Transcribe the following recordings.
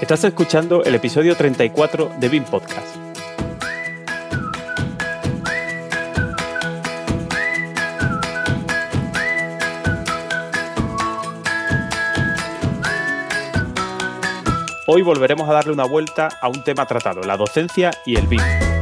Estás escuchando el episodio 34 de BIM Podcast. Hoy volveremos a darle una vuelta a un tema tratado, la docencia y el BIM.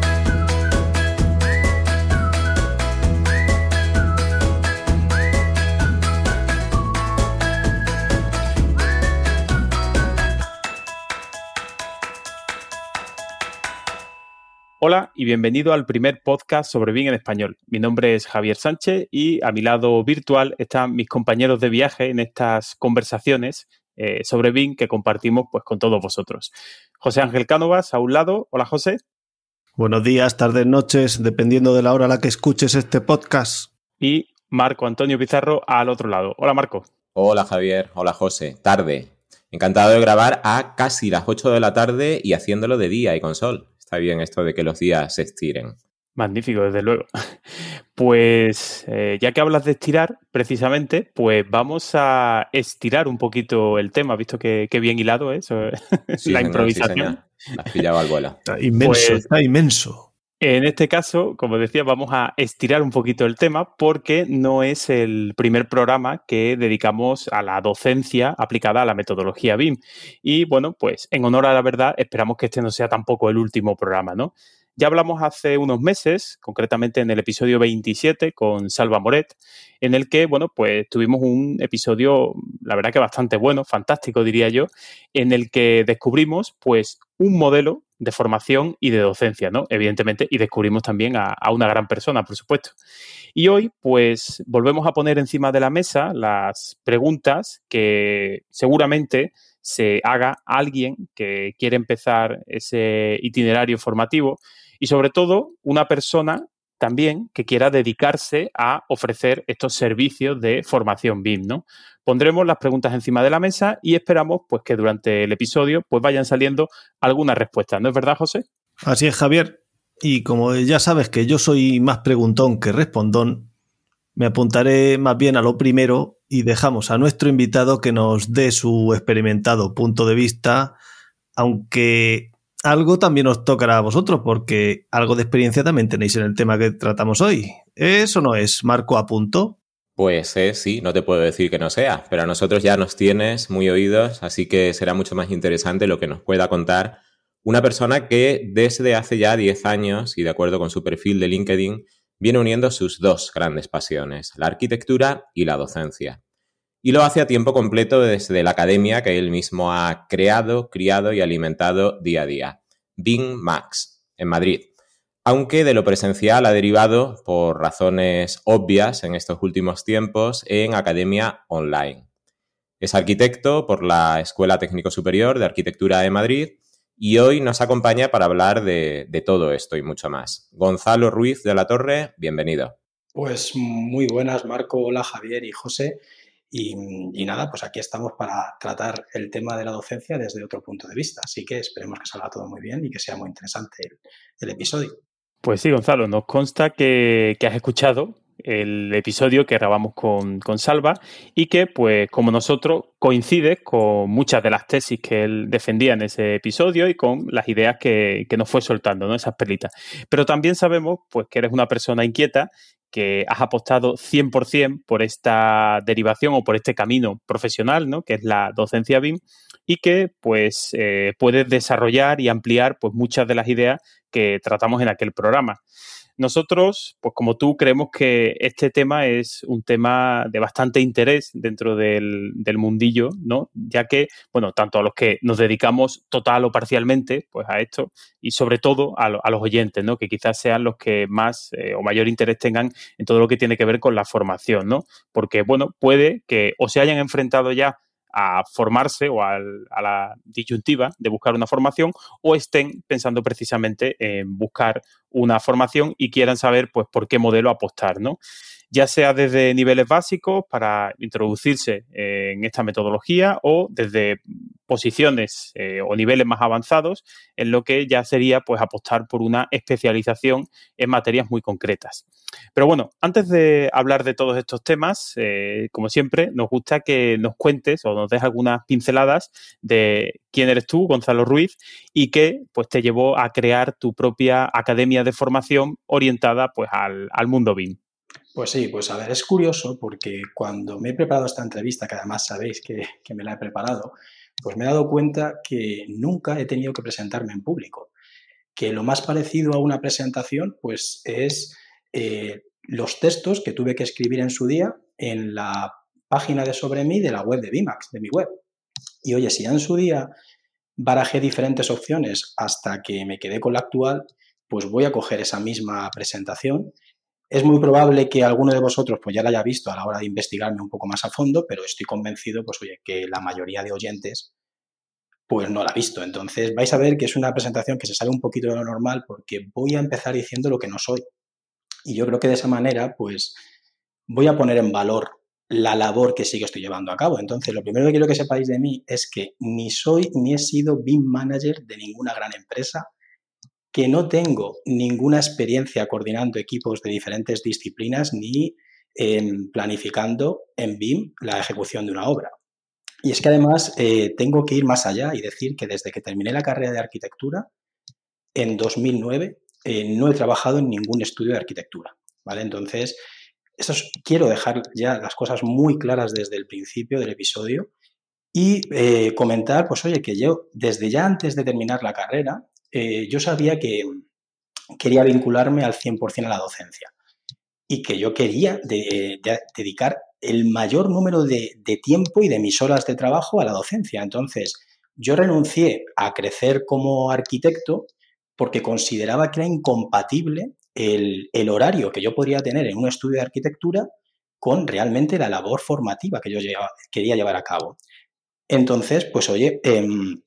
Hola y bienvenido al primer podcast sobre BIM en español. Mi nombre es Javier Sánchez y a mi lado virtual están mis compañeros de viaje en estas conversaciones eh, sobre BIM que compartimos pues, con todos vosotros. José Ángel Cánovas a un lado. Hola José. Buenos días, tardes, noches, dependiendo de la hora a la que escuches este podcast. Y Marco Antonio Pizarro al otro lado. Hola Marco. Hola Javier, hola José. Tarde. Encantado de grabar a casi las 8 de la tarde y haciéndolo de día y con sol. Está bien esto de que los días se estiren. Magnífico, desde luego. Pues eh, ya que hablas de estirar, precisamente, pues vamos a estirar un poquito el tema, visto que, bien hilado ¿eh? eso, la improvisación. has pillado al vuelo. Está inmenso, pues está inmenso. En este caso, como decía, vamos a estirar un poquito el tema porque no es el primer programa que dedicamos a la docencia aplicada a la metodología BIM. Y bueno, pues en honor a la verdad, esperamos que este no sea tampoco el último programa, ¿no? Ya hablamos hace unos meses, concretamente en el episodio 27 con Salva Moret, en el que, bueno, pues tuvimos un episodio, la verdad que bastante bueno, fantástico diría yo, en el que descubrimos pues un modelo de formación y de docencia, ¿no? Evidentemente, y descubrimos también a, a, una gran persona, por supuesto. Y hoy, pues, volvemos a poner encima de la mesa las preguntas que seguramente se haga alguien que quiere empezar ese itinerario formativo y sobre todo una persona también que quiera dedicarse a ofrecer estos servicios de formación BIM, ¿no? Pondremos las preguntas encima de la mesa y esperamos pues que durante el episodio pues vayan saliendo algunas respuestas, ¿no es verdad, José? Así es, Javier. Y como ya sabes que yo soy más preguntón que respondón, me apuntaré más bien a lo primero y dejamos a nuestro invitado que nos dé su experimentado punto de vista, aunque algo también os tocará a vosotros, porque algo de experiencia también tenéis en el tema que tratamos hoy. ¿Eso no es Marco a punto? Pues eh, sí, no te puedo decir que no sea, pero a nosotros ya nos tienes muy oídos, así que será mucho más interesante lo que nos pueda contar una persona que desde hace ya 10 años, y de acuerdo con su perfil de LinkedIn, viene uniendo sus dos grandes pasiones, la arquitectura y la docencia. Y lo hace a tiempo completo desde la academia que él mismo ha creado, criado y alimentado día a día, Bing Max, en Madrid. Aunque de lo presencial ha derivado, por razones obvias en estos últimos tiempos, en academia online. Es arquitecto por la Escuela Técnico Superior de Arquitectura de Madrid y hoy nos acompaña para hablar de, de todo esto y mucho más. Gonzalo Ruiz de la Torre, bienvenido. Pues muy buenas, Marco. Hola, Javier y José. Y, nada, pues aquí estamos para tratar el tema de la docencia desde otro punto de vista. Así que esperemos que salga todo muy bien y que sea muy interesante el, episodio. Pues sí, Gonzalo, nos consta que, has escuchado el episodio que grabamos con, Salva y que, pues, como nosotros, coincide con muchas de las tesis que él defendía en ese episodio y con las ideas que, que nos fue soltando, ¿no? Esas perlitas. Pero también sabemos, pues, que eres una persona inquieta que has apostado 100% por esta derivación o por este camino profesional, ¿no? que es la docencia BIM, y que pues eh, puedes desarrollar y ampliar pues muchas de las ideas que tratamos en aquel programa. Nosotros, pues como tú, creemos que este tema es un tema de bastante interés dentro del, mundillo, ¿no? Ya que, bueno, tanto a los que nos dedicamos total o parcialmente, pues a esto, y sobre todo a, los oyentes, ¿no? Que quizás sean los que más eh, o mayor interés tengan en todo lo que tiene que ver con la formación, ¿no? Porque, bueno, puede que o se hayan enfrentado ya a formarse o a la disyuntiva de buscar una formación o estén pensando precisamente en buscar una formación y quieran saber pues por qué modelo apostar, ¿no? Ya sea desde niveles básicos para introducirse en esta metodología o desde posiciones eh, o niveles más avanzados, en lo que ya sería pues apostar por una especialización en materias muy concretas. Pero bueno, antes de hablar de todos estos temas, eh, como siempre, nos gusta que nos cuentes o nos des algunas pinceladas de quién eres tú, Gonzalo Ruiz, y qué pues te llevó a crear tu propia academia de formación orientada pues al, al mundo BIM. Pues sí, pues a ver, es curioso porque cuando me he preparado esta entrevista, que además sabéis que, me la he preparado, pues me he dado cuenta que nunca he tenido que presentarme en público. Que lo más parecido a una presentación, pues es eh, los textos que tuve que escribir en su día en la página de sobre mí de la web de Bimax, de mi web. Y oye, si ya en su día barajé diferentes opciones hasta que me quedé con la actual, pues voy a coger esa misma presentación es muy probable que alguno de vosotros pues ya la haya visto a la hora de investigarme un poco más a fondo, pero estoy convencido pues oye, que la mayoría de oyentes pues no la ha visto. Entonces vais a ver que es una presentación que se sale un poquito de lo normal porque voy a empezar diciendo lo que no soy. Y yo creo que de esa manera pues voy a poner en valor la labor que sí que estoy llevando a cabo. Entonces, lo primero que quiero que sepáis de mí es que ni soy ni he sido BIM manager de ninguna gran empresa, que no tengo ninguna experiencia coordinando equipos de diferentes disciplinas ni em, planificando en BIM la ejecución de una obra. Y es que además eh, tengo que ir más allá y decir que desde que terminé la carrera de arquitectura, en 2009, eh, no he trabajado en ningún estudio de arquitectura. ¿vale? Entonces, eso quiero dejar ya las cosas muy claras desde el principio del episodio y eh, comentar, pues oye, que yo desde ya antes de terminar la carrera eh, yo sabía que quería vincularme al 100% a la docencia y que yo quería dedicar el mayor número de, tiempo y de mis horas de trabajo a la docencia. Entonces, yo renuncié a crecer como arquitecto porque consideraba que era incompatible el, horario que yo podría tener en un estudio de arquitectura con realmente la labor formativa que yo quería llevar a cabo. Entonces, pues oye, em,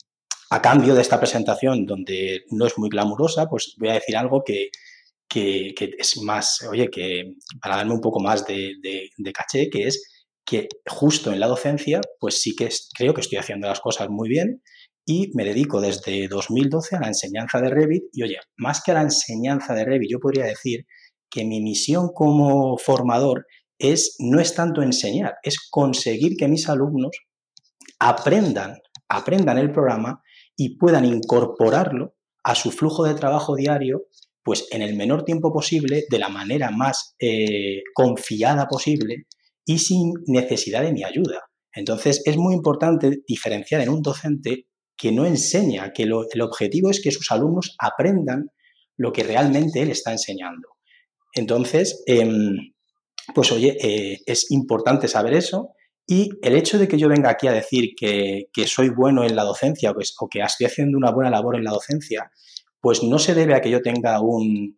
a cambio de esta presentación, donde no es muy glamurosa, pues voy a decir algo que, es más, oye, que para darme un poco más de, caché, que es que justo en la docencia, pues sí que creo que estoy haciendo las cosas muy bien y me dedico desde 2012 a la enseñanza de Revit y oye, más que a la enseñanza de Revit, yo podría decir que mi misión como formador es no es tanto enseñar, es conseguir que mis alumnos aprendan, aprendan el programa y puedan incorporarlo a su flujo de trabajo diario, pues en el menor tiempo posible, de la manera más eh, confiada posible y sin necesidad de mi ayuda. Entonces es muy importante diferenciar en un docente que no enseña, que el objetivo es que sus alumnos aprendan lo que realmente él está enseñando. Entonces, em, pues oye, eh, es importante saber eso y el hecho de que yo venga aquí a decir que, soy bueno en la docencia o que, estoy haciendo una buena labor en la docencia, pues no se debe a que yo tenga un,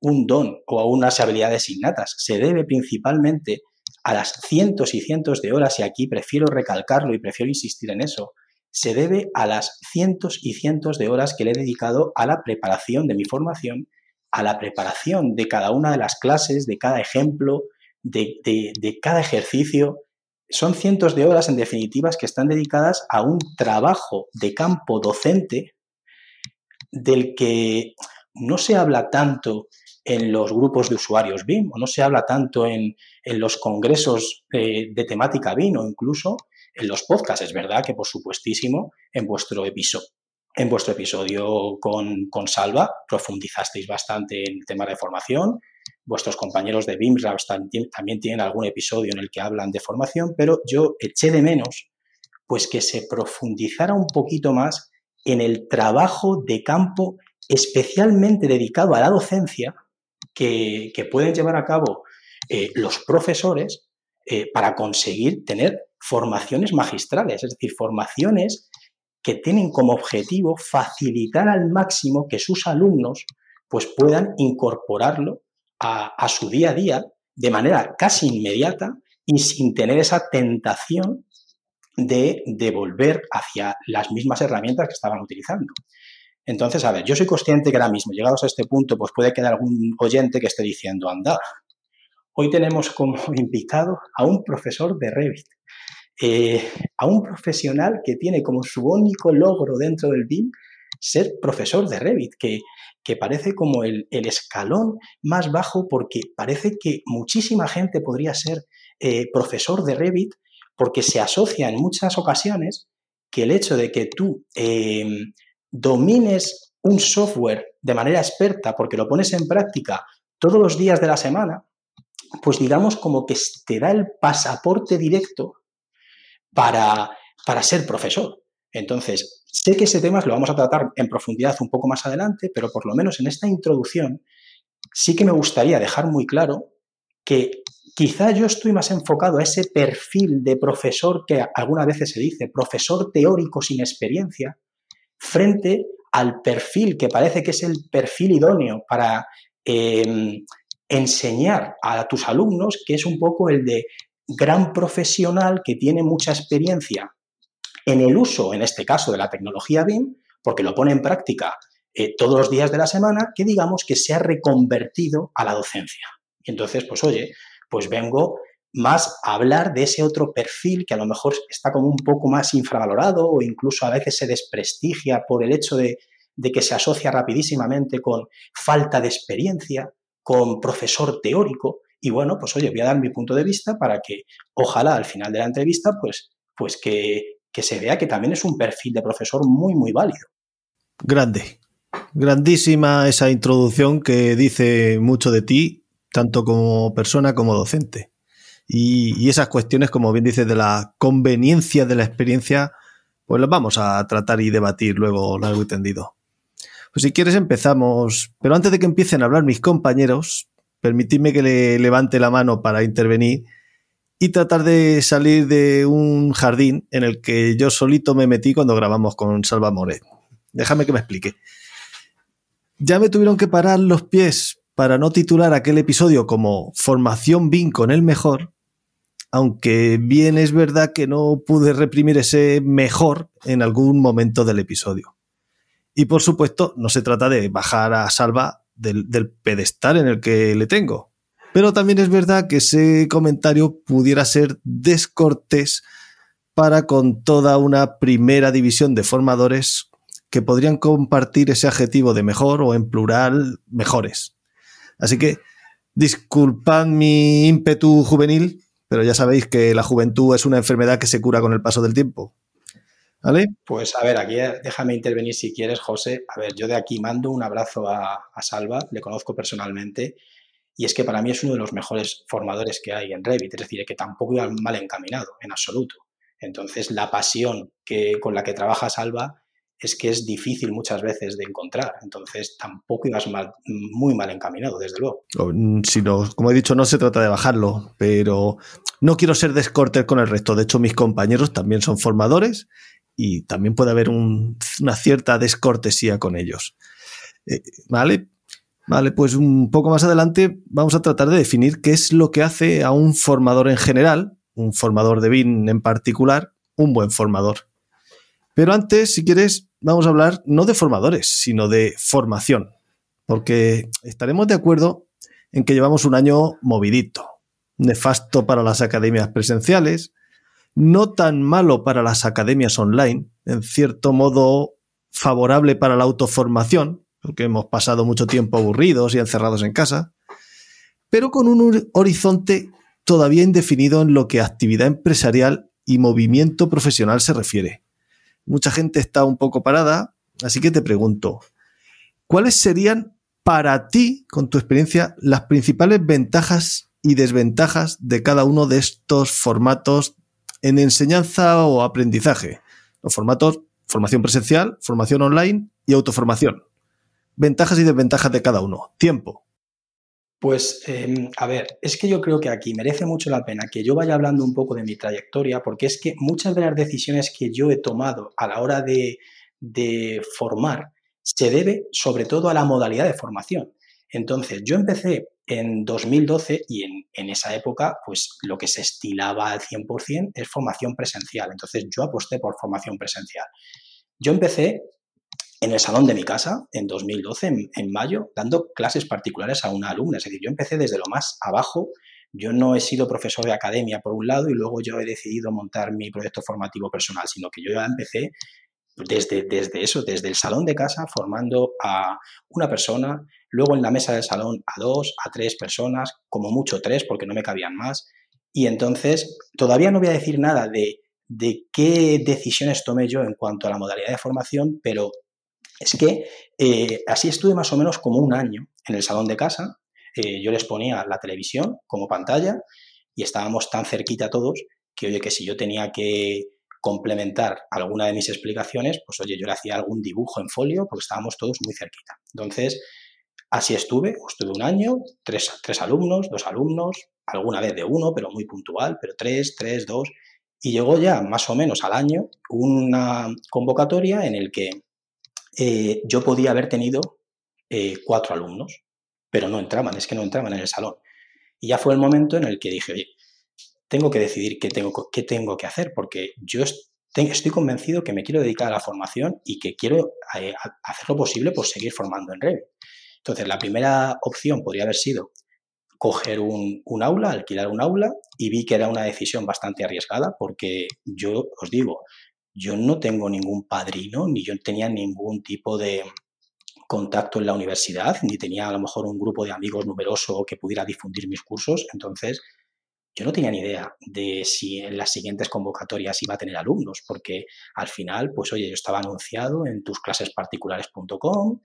don o a unas habilidades innatas, se debe principalmente a las cientos y cientos de horas, y aquí prefiero recalcarlo y prefiero insistir en eso, se debe a las cientos y cientos de horas que le he dedicado a la preparación de mi formación, a la preparación de cada una de las clases, de cada ejemplo, de, de cada ejercicio, son cientos de horas, en definitivas, que están dedicadas a un trabajo de campo docente del que no se habla tanto en los grupos de usuarios BIM o no se habla tanto en, los congresos eh, de temática BIM o incluso en los podcasts. Es verdad que, por supuestísimo, en vuestro episodio, con, con Salva profundizasteis bastante en el tema de formación, Vuestros compañeros de BIMRAPS también tienen algún episodio en el que hablan de formación, pero yo eché de menos pues que se profundizara un poquito más en el trabajo de campo especialmente dedicado a la docencia que, pueden llevar a cabo eh, los profesores eh, para conseguir tener formaciones magistrales, es decir, formaciones que tienen como objetivo facilitar al máximo que sus alumnos pues puedan incorporarlo a, su día a día de manera casi inmediata y sin tener esa tentación de, volver hacia las mismas herramientas que estaban utilizando. Entonces, a ver, yo soy consciente que ahora mismo, llegados a este punto, pues puede quedar algún oyente que esté diciendo, anda, hoy tenemos como invitado a un profesor de Revit. Eh, a un profesional que tiene como su único logro dentro del BIM ser profesor de Revit, que, que parece como el, escalón más bajo porque parece que muchísima gente podría ser eh, profesor de Revit porque se asocia en muchas ocasiones que el hecho de que tú em, domines un software de manera experta porque lo pones en práctica todos los días de la semana, pues digamos como que te da el pasaporte directo para, para ser profesor. Entonces, sé que ese tema lo vamos a tratar en profundidad un poco más adelante, pero por lo menos en esta introducción sí que me gustaría dejar muy claro que quizá yo estoy más enfocado a ese perfil de profesor que algunas veces se dice, profesor teórico sin experiencia, frente al perfil que parece que es el perfil idóneo para em, enseñar a tus alumnos, que es un poco el de gran profesional que tiene mucha experiencia en el uso, en este caso, de la tecnología BIM, porque lo pone en práctica eh, todos los días de la semana, que digamos que se ha reconvertido a la docencia. Y entonces, pues oye, pues vengo más a hablar de ese otro perfil que a lo mejor está como un poco más infravalorado o incluso a veces se desprestigia por el hecho de, de que se asocia rapidísimamente con falta de experiencia, con profesor teórico. Y bueno, pues oye, voy a dar mi punto de vista para que ojalá al final de la entrevista, pues, pues que, que se vea que también es un perfil de profesor muy, muy válido. Grande. Grandísima esa introducción que dice mucho de ti, tanto como persona como docente. Y, esas cuestiones, como bien dices, de la conveniencia de la experiencia, pues las vamos a tratar y debatir luego largo y tendido. Pues si quieres empezamos, pero antes de que empiecen a hablar mis compañeros, permitidme que le levante la mano para intervenir y tratar de salir de un jardín en el que yo solito me metí cuando grabamos con Salva Moret. Déjame que me explique. Ya me tuvieron que parar los pies para no titular aquel episodio como Formación BIN con el mejor, aunque bien es verdad que no pude reprimir ese mejor en algún momento del episodio. Y por supuesto, no se trata de bajar a Salva del, pedestal en el que le tengo pero también es verdad que ese comentario pudiera ser descortés para con toda una primera división de formadores que podrían compartir ese adjetivo de mejor o en plural mejores. Así que disculpad mi ímpetu juvenil, pero ya sabéis que la juventud es una enfermedad que se cura con el paso del tiempo. ¿Vale? Pues a ver, aquí eh, déjame intervenir si quieres, José. A ver, yo de aquí mando un abrazo a, a Salva, le conozco personalmente y es que para mí es uno de los mejores formadores que hay en Revit, es decir, que tampoco iba mal encaminado, en absoluto. Entonces, la pasión que, con la que trabaja Salva es que es difícil muchas veces de encontrar. Entonces, tampoco ibas mal, muy mal encaminado, desde luego. Mm, si como he dicho, no se trata de bajarlo, pero no quiero ser descortés con el resto. De hecho, mis compañeros también son formadores y también puede haber una cierta descortesía con ellos. Eh, ¿Vale? Vale, pues un poco más adelante vamos a tratar de definir qué es lo que hace a un formador en general, un formador de BIN en particular, un buen formador. Pero antes, si quieres, vamos a hablar no de formadores, sino de formación, porque estaremos de acuerdo en que llevamos un año movidito, nefasto para las academias presenciales, no tan malo para las academias online, en cierto modo favorable para la autoformación, porque hemos pasado mucho tiempo aburridos y encerrados en casa, pero con un horizonte todavía indefinido en lo que actividad empresarial y movimiento profesional se refiere. Mucha gente está un poco parada, así que te pregunto, ¿cuáles serían para ti, con tu experiencia, las principales ventajas y desventajas de cada uno de estos formatos en enseñanza o aprendizaje? Los formatos formación presencial, formación online y autoformación ventajas y desventajas de cada uno. Tiempo. Pues, em, a ver, es que yo creo que aquí merece mucho la pena que yo vaya hablando un poco de mi trayectoria, porque es que muchas de las decisiones que yo he tomado a la hora de, formar se debe sobre todo a la modalidad de formación. Entonces, yo empecé en 2012 y en, en, esa época, pues lo que se estilaba al 100% es formación presencial. Entonces, yo aposté por formación presencial. Yo empecé en el salón de mi casa en 2012, en, mayo, dando clases particulares a una alumna. Es decir, yo empecé desde lo más abajo yo no he sido profesor de academia por un lado y luego yo he decidido montar mi proyecto formativo personal, sino que yo ya empecé desde, desde eso, desde el salón de casa, formando a una persona, luego en la mesa del salón a dos, a tres personas, como mucho tres, porque no me cabían más. Y entonces, todavía no voy a decir nada de, qué decisiones tomé yo en cuanto a la modalidad de formación, pero es que eh, así estuve más o menos como un año en el salón de casa. Eh, yo les ponía la televisión como pantalla y estábamos tan cerquita todos que, oye, que si yo tenía que complementar alguna de mis explicaciones, pues oye, yo le hacía algún dibujo en folio porque estábamos todos muy cerquita. Entonces, así estuve, estuve un año, tres, tres alumnos, dos alumnos, alguna vez de uno, pero muy puntual, pero tres, tres, dos. Y llegó ya más o menos al año una convocatoria en el que eh, yo podía haber tenido eh, cuatro alumnos, pero no entraban, es que no entraban en el salón. Y ya fue el momento en el que dije, oye, tengo que decidir qué tengo, qué tengo que hacer, porque yo estoy convencido que me quiero dedicar a la formación y que quiero eh, hacer lo posible por seguir formando en Revit. Entonces, la primera opción podría haber sido coger un, aula, alquilar un aula, y vi que era una decisión bastante arriesgada, porque yo os digo, yo no tengo ningún padrino, ni yo tenía ningún tipo de contacto en la universidad, ni tenía a lo mejor un grupo de amigos numeroso que pudiera difundir mis cursos. Entonces, yo no tenía ni idea de si en las siguientes convocatorias iba a tener alumnos, porque al final, pues oye, yo estaba anunciado en tusclasesparticulares.com,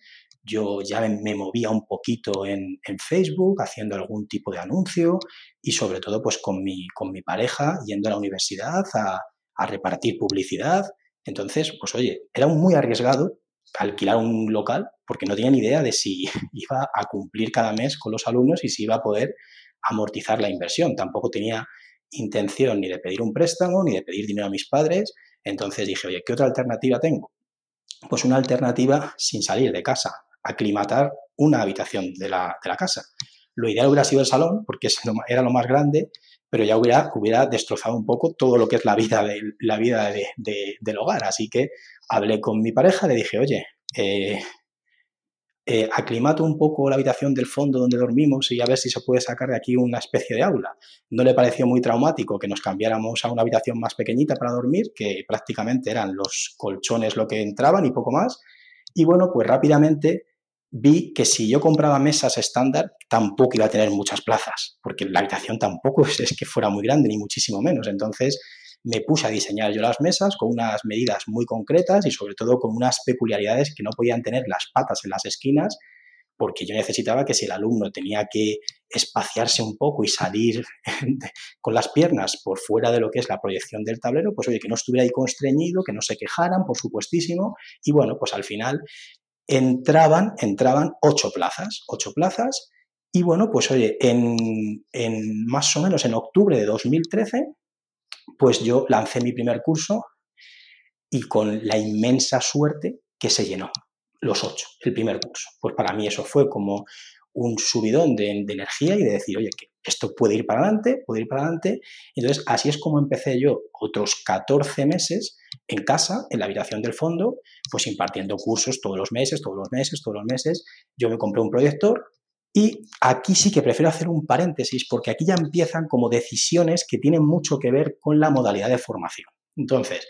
yo ya me, movía un poquito en, Facebook haciendo algún tipo de anuncio y sobre todo pues con mi, con mi pareja yendo a la universidad a, a repartir publicidad. Entonces, pues oye, era muy arriesgado alquilar un local porque no tenía ni idea de si iba a cumplir cada mes con los alumnos y si iba a poder amortizar la inversión. Tampoco tenía intención ni de pedir un préstamo ni de pedir dinero a mis padres. Entonces dije, oye, ¿qué otra alternativa tengo? Pues una alternativa sin salir de casa, aclimatar una habitación de la, de la casa. Lo ideal hubiera sido el salón, porque era lo más grande, pero ya hubiera, hubiera destrozado un poco todo lo que es la vida, de, la vida del hogar. Así que hablé con mi pareja, le dije, oye, eh, eh, aclimato un poco la habitación del fondo donde dormimos y a ver si se puede sacar de aquí una especie de aula. No le pareció muy traumático que nos cambiáramos a una habitación más pequeñita para dormir, que prácticamente eran los colchones lo que entraban y poco más. Y bueno, pues rápidamente vi que si yo compraba mesas estándar, tampoco iba a tener muchas plazas, porque la habitación tampoco es, que fuera muy grande, ni muchísimo menos. Entonces me puse a diseñar yo las mesas con unas medidas muy concretas y sobre todo con unas peculiaridades que no podían tener las patas en las esquinas, porque yo necesitaba que si el alumno tenía que espaciarse un poco y salir con las piernas por fuera de lo que es la proyección del tablero, pues oye, que no estuviera ahí constreñido, que no se quejaran, por supuestísimo, y bueno, pues al final entraban, entraban ocho plazas, ocho plazas, y bueno, pues oye, en, más o menos en octubre de 2013, pues yo lancé mi primer curso y con la inmensa suerte que se llenó, los ocho, el primer curso. Pues para mí eso fue como un subidón de, energía y de decir, oye, que esto puede ir para adelante, puede ir para adelante. Entonces, así es como empecé yo otros 14 meses en casa, en la habitación del fondo, pues impartiendo cursos todos los meses, todos los meses, todos los meses. Yo me compré un proyector y aquí sí que prefiero hacer un paréntesis porque aquí ya empiezan como decisiones que tienen mucho que ver con la modalidad de formación. Entonces,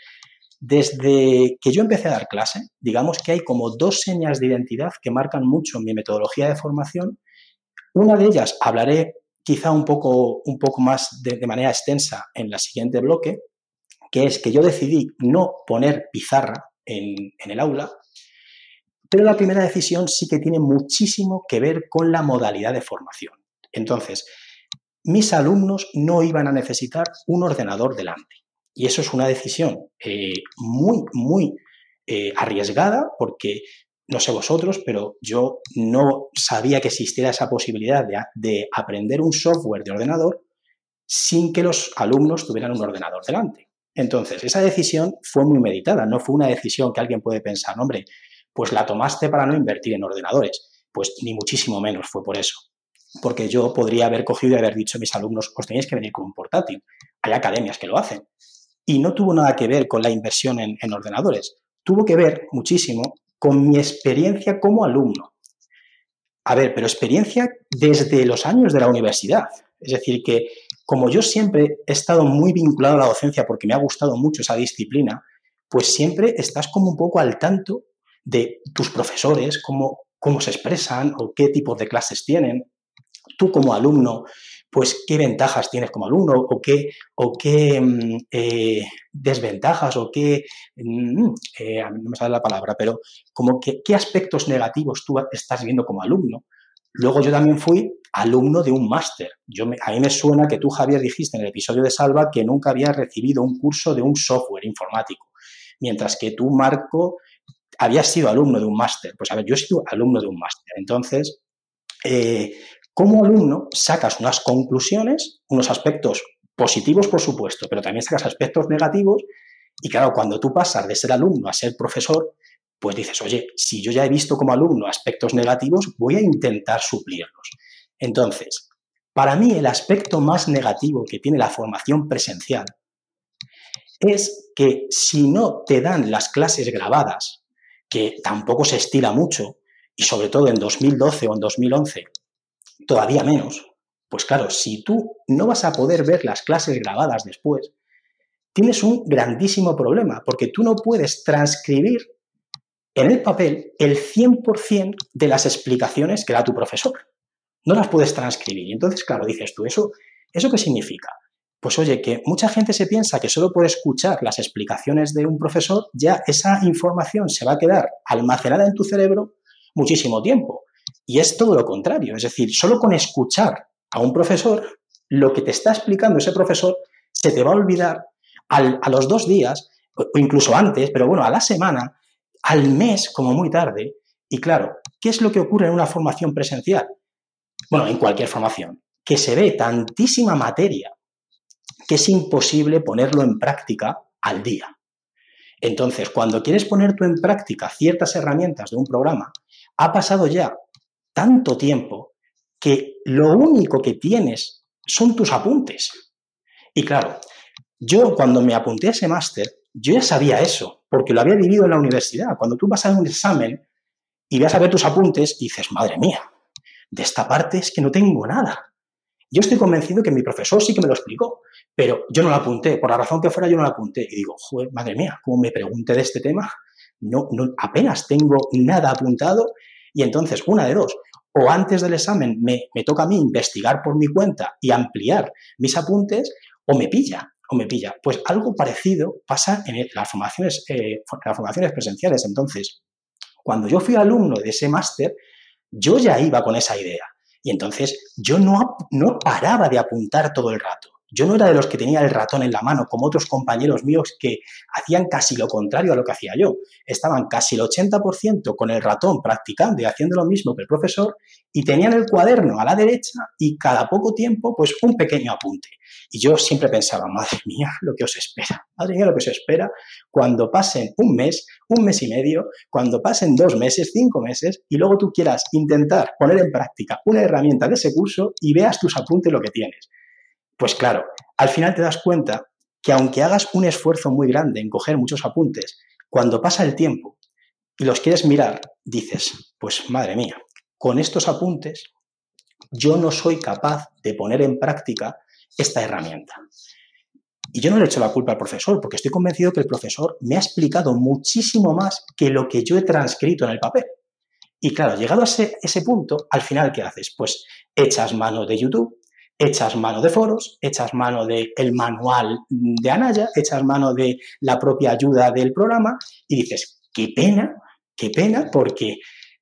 desde que yo empecé a dar clase, digamos que hay como dos señas de identidad que marcan mucho mi metodología de formación. Una de ellas hablaré quizá un poco, un poco más de, manera extensa en la siguiente bloque, que es que yo decidí no poner pizarra en, el aula, pero la primera decisión sí que tiene muchísimo que ver con la modalidad de formación. Entonces, mis alumnos no iban a necesitar un ordenador delante. Y eso es una decisión eh, muy, muy eh, arriesgada porque, no sé vosotros, pero yo no sabía que existiera esa posibilidad de aprender un software de ordenador sin que los alumnos tuvieran un ordenador delante. Entonces, esa decisión fue muy meditada, no fue una decisión que alguien puede pensar, hombre, pues la tomaste para no invertir en ordenadores. Pues ni muchísimo menos fue por eso. Porque yo podría haber cogido y haber dicho a mis alumnos, os tenéis que venir con un portátil. Hay academias que lo hacen. Y no tuvo nada que ver con la inversión en, en ordenadores. Tuvo que ver muchísimo con mi experiencia como alumno. A ver, pero experiencia desde los años de la universidad. Es decir, que como yo siempre he estado muy vinculado a la docencia porque me ha gustado mucho esa disciplina, pues siempre estás como un poco al tanto de tus profesores, cómo, cómo se expresan o qué tipos de clases tienen. Tú como alumno, pues qué ventajas tienes como alumno o qué, o qué mm, eh, desventajas o qué, mm, eh, a mí no me sale la palabra, pero como que, qué aspectos negativos tú estás viendo como alumno. Luego yo también fui alumno de un máster. Yo a mí me suena que tú, Javier, dijiste en el episodio de Salva que nunca habías recibido un curso de un software informático, mientras que tú, Marco, habías sido alumno de un máster. Pues a ver, yo he sido alumno de un máster. Entonces, eh, como alumno sacas unas conclusiones, unos aspectos positivos, por supuesto, pero también sacas aspectos negativos. Y claro, cuando tú pasas de ser alumno a ser profesor, pues dices, oye, si yo ya he visto como alumno aspectos negativos, voy a intentar suplirlos. Entonces, para mí el aspecto más negativo que tiene la formación presencial es que si no te dan las clases grabadas, que tampoco se estila mucho, y sobre todo en 2012 o en 2011, todavía menos, pues claro, si tú no vas a poder ver las clases grabadas después, tienes un grandísimo problema, porque tú no puedes transcribir en el papel el 100% de las explicaciones que da tu profesor. No las puedes transcribir. Y entonces, claro, dices tú, ¿eso, ¿eso qué significa? Pues oye, que mucha gente se piensa que solo por escuchar las explicaciones de un profesor, ya esa información se va a quedar almacenada en tu cerebro muchísimo tiempo. Y es todo lo contrario. Es decir, solo con escuchar a un profesor, lo que te está explicando ese profesor se te va a olvidar a los dos días, o incluso antes, pero bueno, a la semana, al mes como muy tarde. Y claro, ¿qué es lo que ocurre en una formación presencial? Bueno, en cualquier formación, que se ve tantísima materia que es imposible ponerlo en práctica al día. Entonces, cuando quieres poner tú en práctica ciertas herramientas de un programa, ha pasado ya tanto tiempo que lo único que tienes son tus apuntes. Y claro, yo cuando me apunté a ese máster, yo ya sabía eso, porque lo había vivido en la universidad. Cuando tú vas a un examen y vas a ver tus apuntes, dices, madre mía, de esta parte es que no tengo nada. Yo estoy convencido que mi profesor sí que me lo explicó, pero yo no lo apunté, por la razón que fuera yo no lo apunté. Y digo, joder, madre mía, como me pregunté de este tema, no, no, apenas tengo nada apuntado. Y entonces, una de dos, o antes del examen me, me toca a mí investigar por mi cuenta y ampliar mis apuntes, o me pilla, o me pilla. Pues algo parecido pasa en las formaciones, eh, las formaciones presenciales. Entonces, cuando yo fui alumno de ese máster, yo ya iba con esa idea. Y entonces yo no, no paraba de apuntar todo el rato. Yo no era de los que tenía el ratón en la mano, como otros compañeros míos que hacían casi lo contrario a lo que hacía yo. Estaban casi el 80% con el ratón practicando y haciendo lo mismo que el profesor y tenían el cuaderno a la derecha y cada poco tiempo pues un pequeño apunte. Y yo siempre pensaba, madre mía, lo que os espera, madre mía, lo que os espera cuando pasen un mes, un mes y medio, cuando pasen dos meses, cinco meses y luego tú quieras intentar poner en práctica una herramienta de ese curso y veas tus apuntes lo que tienes. Pues claro, al final te das cuenta que aunque hagas un esfuerzo muy grande en coger muchos apuntes, cuando pasa el tiempo y los quieres mirar, dices, pues madre mía, con estos apuntes yo no soy capaz de poner en práctica esta herramienta. Y yo no le echo la culpa al profesor, porque estoy convencido que el profesor me ha explicado muchísimo más que lo que yo he transcrito en el papel. Y claro, llegado a ese, ese punto, al final, ¿qué haces? Pues echas mano de YouTube, echas mano de foros, echas mano del manual de Anaya, echas mano de la propia ayuda del programa y dices, qué pena, qué pena, porque,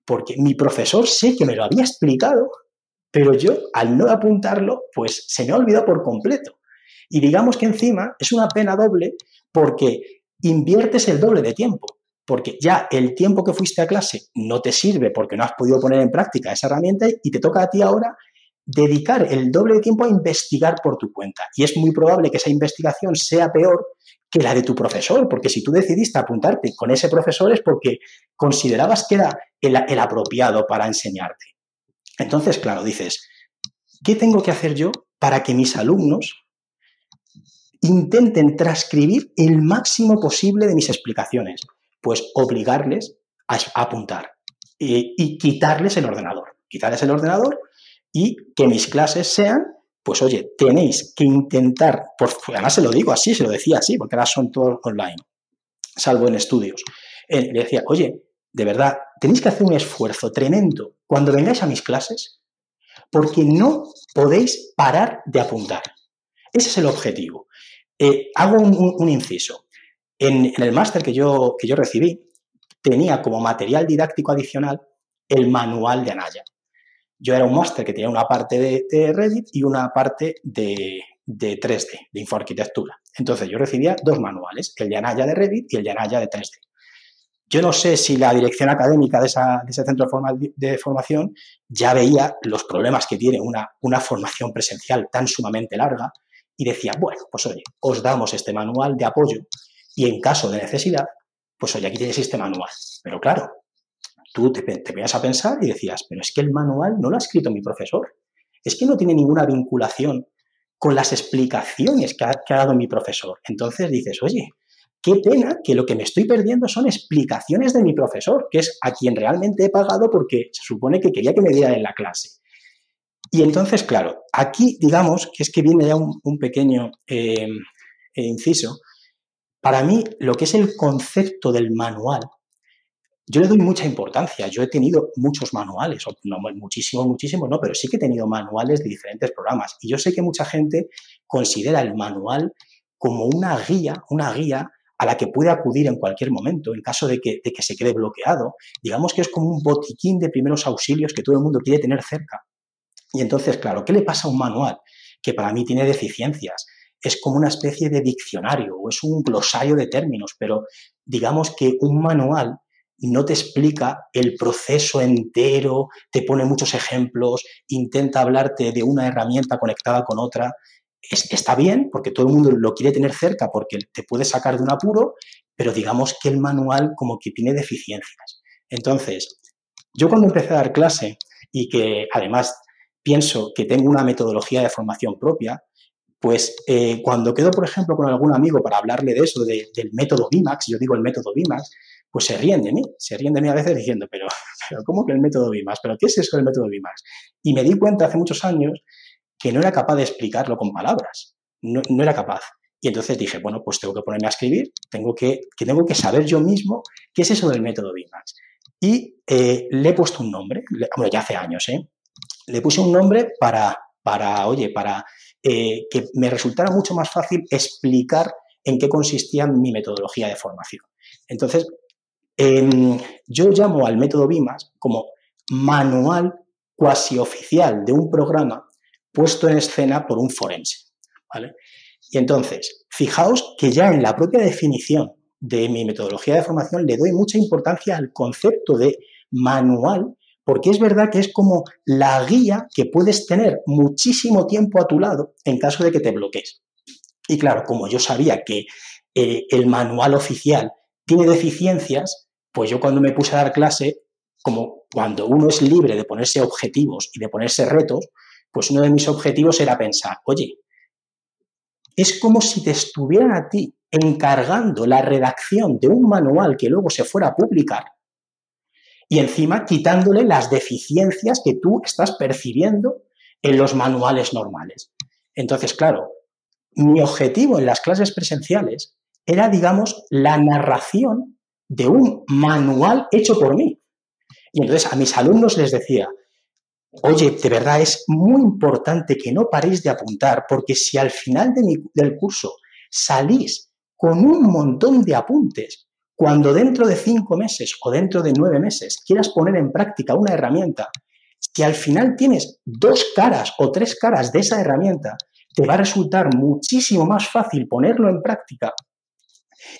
porque mi profesor sé que me lo había explicado, pero yo al no apuntarlo, pues se me ha olvidado por completo. Y digamos que encima es una pena doble porque inviertes el doble de tiempo, porque ya el tiempo que fuiste a clase no te sirve porque no has podido poner en práctica esa herramienta y te toca a ti ahora dedicar el doble de tiempo a investigar por tu cuenta. Y es muy probable que esa investigación sea peor que la de tu profesor, porque si tú decidiste apuntarte con ese profesor es porque considerabas que era el, apropiado para enseñarte. Entonces, claro, dices, ¿qué tengo que hacer yo para que mis alumnos intenten transcribir el máximo posible de mis explicaciones? Pues obligarles a, apuntar y quitarles el ordenador. Quitarles el ordenador y que mis clases sean pues oye, tenéis que intentar, por, además se lo digo así, se lo decía así, porque ahora son todos online, salvo en estudios. le decía, oye, de verdad, tenéis que hacer un esfuerzo tremendo cuando vengáis a mis clases, porque no podéis parar de apuntar. Ese es el objetivo. Eh, hago un, inciso. En, el máster que yo, que yo recibí, tenía como material didáctico adicional el manual de Anaya. Yo era un máster que tenía una parte de, Reddit y una parte de, 3D, de infoarquitectura. Entonces yo recibía dos manuales, el de Anaya de Reddit y el de Anaya de 3D. Yo no sé si la dirección académica de, ese centro de formación ya veía los problemas que tiene una, una formación presencial tan sumamente larga y decía, bueno, pues oye, os damos este manual de apoyo y en caso de necesidad, pues oye, aquí tenéis este manual. Pero claro, tú te, te a pensar y decías, pero es que el manual no lo ha escrito mi profesor. Es que no tiene ninguna vinculación con las explicaciones que ha, dado mi profesor. Entonces dices, oye, qué pena que lo que me estoy perdiendo son explicaciones de mi profesor, que es a quien realmente he pagado porque se supone que quería que me diera en la clase. Y entonces, claro, aquí digamos que es que viene ya un, pequeño eh, inciso. Para mí, lo que es el concepto del manual yo le doy mucha importancia. Yo he tenido muchos manuales, no muchísimos, muchísimos, no, pero sí que he tenido manuales de diferentes programas. Y yo sé que mucha gente considera el manual como una guía, una guía a la que puede acudir en cualquier momento en caso de que, de que se quede bloqueado. Digamos que es como un botiquín de primeros auxilios que todo el mundo quiere tener cerca. Y entonces, claro, ¿qué le pasa a un manual que para mí tiene deficiencias? Es como una especie de diccionario o es un glosario de términos, pero digamos que un manual no te explica el proceso entero, te pone muchos ejemplos, intenta hablarte de una herramienta conectada con otra. está bien, porque todo el mundo lo quiere tener cerca porque te puede sacar de un apuro, pero digamos que el manual como que tiene deficiencias. Entonces, yo cuando empecé a dar clase y que además pienso que tengo una metodología de formación propia, pues eh, cuando quedo, por ejemplo, con algún amigo para hablarle de eso, del método BIMAX, yo digo el método BIMAX, pues se ríen de mí, se ríen de mí a veces diciendo, pero, pero ¿cómo que el método BIMAX? ¿Pero qué es eso del método BIMAX? Y me di cuenta hace muchos años que no era capaz de explicarlo con palabras, no, era capaz. Y entonces dije, bueno, pues tengo que ponerme a escribir, tengo que, que tengo que saber yo mismo qué es eso del método BIMAX. Y eh, le he puesto un nombre, bueno, ya hace años, ¿eh? Le puse un nombre para, para oye, para eh, que me resultara mucho más fácil explicar en qué consistía mi metodología de formación. Entonces, Em, yo llamo al método BIMAS como manual cuasi oficial de un programa puesto en escena por un forense. Y entonces, fijaos que ya en la propia definición de mi metodología de formación le doy mucha importancia al concepto de manual, porque es verdad que es como la guía que puedes tener muchísimo tiempo a tu lado en caso de que te bloquees. Y claro, como yo sabía que eh, el manual oficial tiene deficiencias, pues yo cuando me puse a dar clase, como cuando uno es libre de ponerse objetivos y de ponerse retos, pues uno de mis objetivos era pensar, oye, es como si te estuvieran a ti encargando la redacción de un manual que luego se fuera a publicar y encima quitándole las deficiencias que tú estás percibiendo en los manuales normales. Entonces, claro, mi objetivo en las clases presenciales era, digamos, la narración de un manual hecho por mí. Y entonces a mis alumnos les decía, oye, de verdad es muy importante que no paréis de apuntar, porque si al final del curso salís con un montón de apuntes, cuando dentro de cinco meses o dentro de nueve meses quieras poner en práctica una herramienta, que al final tienes dos caras o tres caras de esa herramienta, te va a resultar muchísimo más fácil ponerlo en práctica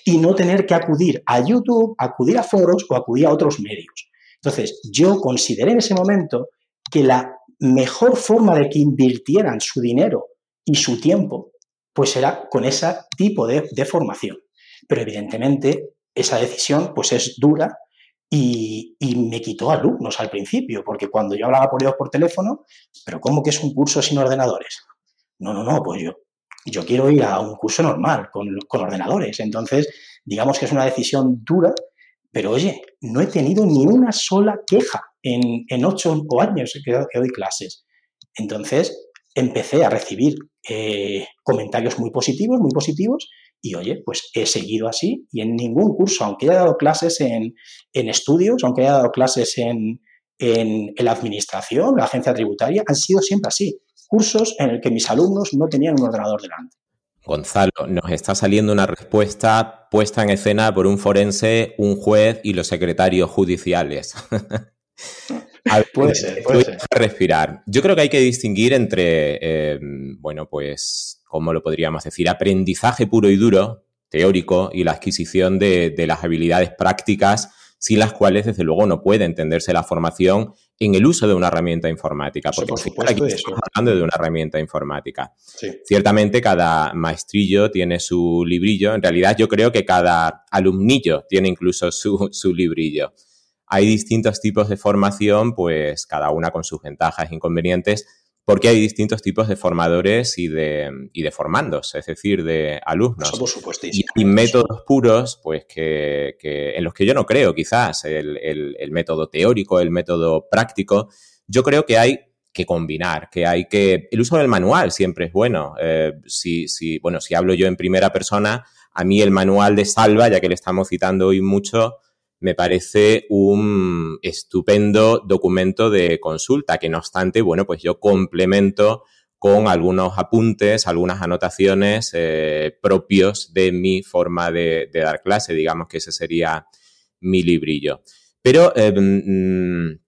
y no tener que acudir a YouTube, acudir a foros o acudir a otros medios. Entonces, yo consideré en ese momento que la mejor forma de que invirtieran su dinero y su tiempo, pues era con ese tipo de, formación. Pero evidentemente esa decisión pues es dura y, y, me quitó alumnos al principio, porque cuando yo hablaba por ellos por teléfono, pero ¿cómo que es un curso sin ordenadores? No, no, no, pues yo, yo quiero ir a un curso normal, con, ordenadores. Entonces, digamos que es una decisión dura, pero oye, no he tenido ni una sola queja en, ocho años que, doy clases. Entonces, empecé a recibir eh, comentarios muy positivos, muy positivos, y oye, pues he seguido así y en ningún curso, aunque haya dado clases en, estudios, aunque haya dado clases en, en, la administración, la agencia tributaria, han sido siempre así. Cursos en el que mis alumnos no tenían un ordenador delante. Gonzalo, nos está saliendo una respuesta puesta en escena por un forense, un juez y los secretarios judiciales. A ver, puede ser, puede respirar. Yo creo que hay que distinguir entre, eh, bueno, pues, ¿cómo lo podríamos decir? Aprendizaje puro y duro, teórico, y la adquisición de, las habilidades prácticas, sin las cuales, desde luego, no puede entenderse la formación en el uso de una herramienta informática, porque aquí estamos hablando de una herramienta informática. Ciertamente cada maestrillo tiene su librillo, en realidad yo creo que cada alumnillo tiene incluso su, su librillo. Hay distintos tipos de formación, pues cada una con sus ventajas e inconvenientes, porque hay distintos tipos de formadores y de, y de formandos, es decir, de alumnos. por supuesto. Y, métodos puros, pues que, en los que yo no creo, quizás, el, método teórico, el método práctico, yo creo que hay que combinar, que hay que... El uso del manual siempre es bueno. Eh, si, si, bueno, si hablo yo en primera persona, a mí el manual de Salva, ya que le estamos citando hoy mucho, me parece un estupendo documento de consulta que no obstante, bueno, pues yo complemento con algunos apuntes, algunas anotaciones eh, propios de mi forma de, dar clase, digamos que ese sería mi librillo. Pero em,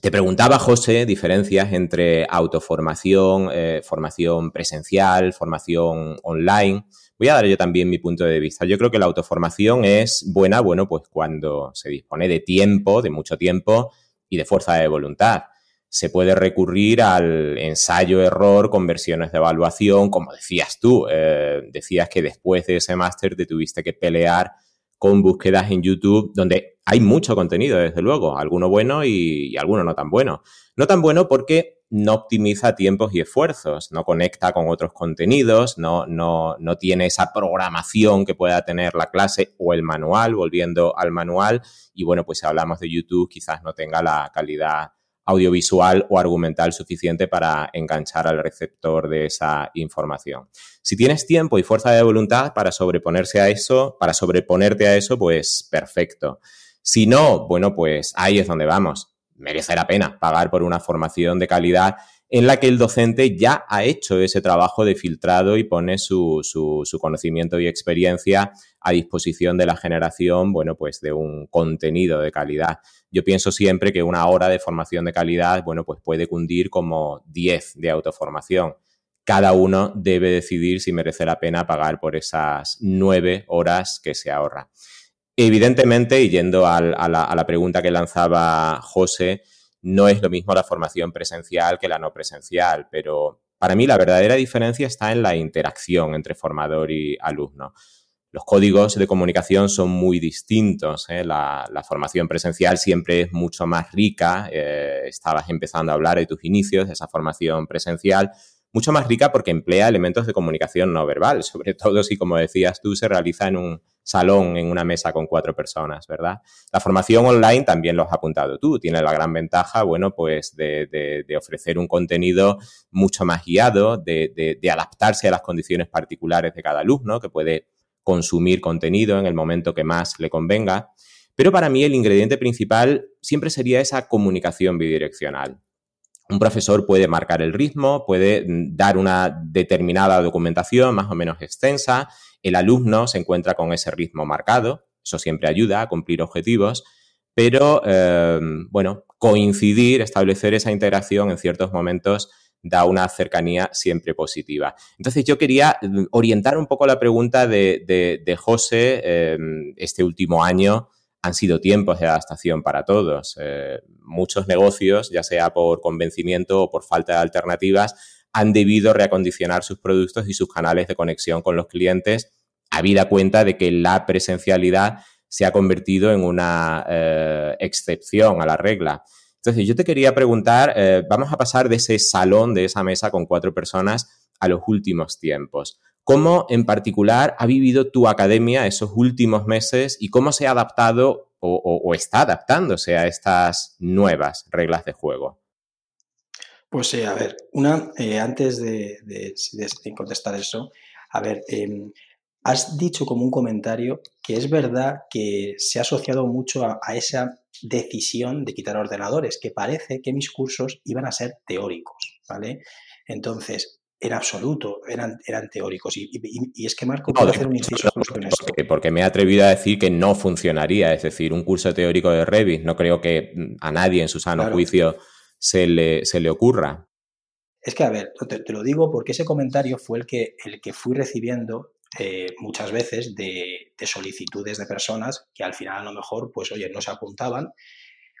te preguntaba, José, diferencias entre autoformación, eh, formación presencial, formación online. Voy a dar yo también mi punto de vista. Yo creo que la autoformación es buena, bueno, pues cuando se dispone de tiempo, de mucho tiempo y de fuerza de voluntad. Se puede recurrir al ensayo-error con versiones de evaluación, como decías tú. Eh, decías que después de ese máster te tuviste que pelear con búsquedas en YouTube, donde hay mucho contenido, desde luego, alguno bueno y, y alguno no tan bueno. No tan bueno porque no optimiza tiempos y esfuerzos, no conecta con otros contenidos, no, no, no tiene esa programación que pueda tener la clase o el manual, volviendo al manual. Y bueno, pues si hablamos de YouTube, quizás no tenga la calidad audiovisual o argumental suficiente para enganchar al receptor de esa información. Si tienes tiempo y fuerza de voluntad para sobreponerse a eso, para sobreponerte a eso, pues perfecto. Si no, bueno, pues ahí es donde vamos merece la pena pagar por una formación de calidad en la que el docente ya ha hecho ese trabajo de filtrado y pone su, su, conocimiento y experiencia a disposición de la generación, bueno, pues de un contenido de calidad. Yo pienso siempre que una hora de formación de calidad, bueno, pues puede cundir como 10 de autoformación. Cada uno debe decidir si merece la pena pagar por esas nueve horas que se ahorra. Evidentemente, y yendo a, la, pregunta que lanzaba José, no es lo mismo la formación presencial que la no presencial, pero para mí la verdadera diferencia está en la interacción entre formador y alumno. Los códigos de comunicación son muy distintos. ¿eh? La, formación presencial siempre es mucho más rica. Eh, estabas empezando a hablar de tus inicios de esa formación presencial mucho más rica porque emplea elementos de comunicación no verbal, sobre todo si, como decías tú, se realiza en un salón, en una mesa con cuatro personas, ¿verdad? La formación online también lo has apuntado tú, tiene la gran ventaja, bueno, pues de, ofrecer un contenido mucho más guiado, de, de adaptarse a las condiciones particulares de cada alumno, que puede consumir contenido en el momento que más le convenga. Pero para mí el ingrediente principal siempre sería esa comunicación bidireccional. Un profesor puede marcar el ritmo, puede mm, dar una determinada documentación más o menos extensa, el alumno se encuentra con ese ritmo marcado, eso siempre ayuda a cumplir objetivos, pero em, bueno, coincidir, establecer esa interacción en ciertos momentos da una cercanía siempre positiva. Entonces yo quería mm, orientar un poco la pregunta de, José em, este último año han sido tiempos de adaptación para todos. Eh, muchos negocios, ya sea por convencimiento o por falta de alternativas, han debido reacondicionar sus productos y sus canales de conexión con los clientes, habida cuenta de que la presencialidad se ha convertido en una eh, excepción a la regla. Entonces, yo te quería preguntar, eh, vamos a pasar de ese salón, de esa mesa con cuatro personas, a los últimos tiempos. ¿Cómo en particular ha vivido tu academia esos últimos meses y cómo se ha adaptado o, está adaptándose a estas nuevas reglas de juego? Pues sí, a ver, una, eh, antes de, contestar eso, a ver, em, has dicho como un comentario que es verdad que se ha asociado mucho a, esa decisión de quitar ordenadores, que parece que mis cursos iban a ser teóricos, ¿vale? Entonces, en absoluto eran, eran teóricos. Y, es que Marco puede hacer un inciso justo en esto. Porque, me he atrevido a decir que no funcionaría. Es decir, un curso teórico de Revit, no creo que a nadie en su sano juicio se le, se le ocurra. Es que, a ver, te, lo digo porque ese comentario fue el que, el que fui recibiendo eh, muchas veces de, de, solicitudes de personas que al final a lo mejor, pues oye, no se apuntaban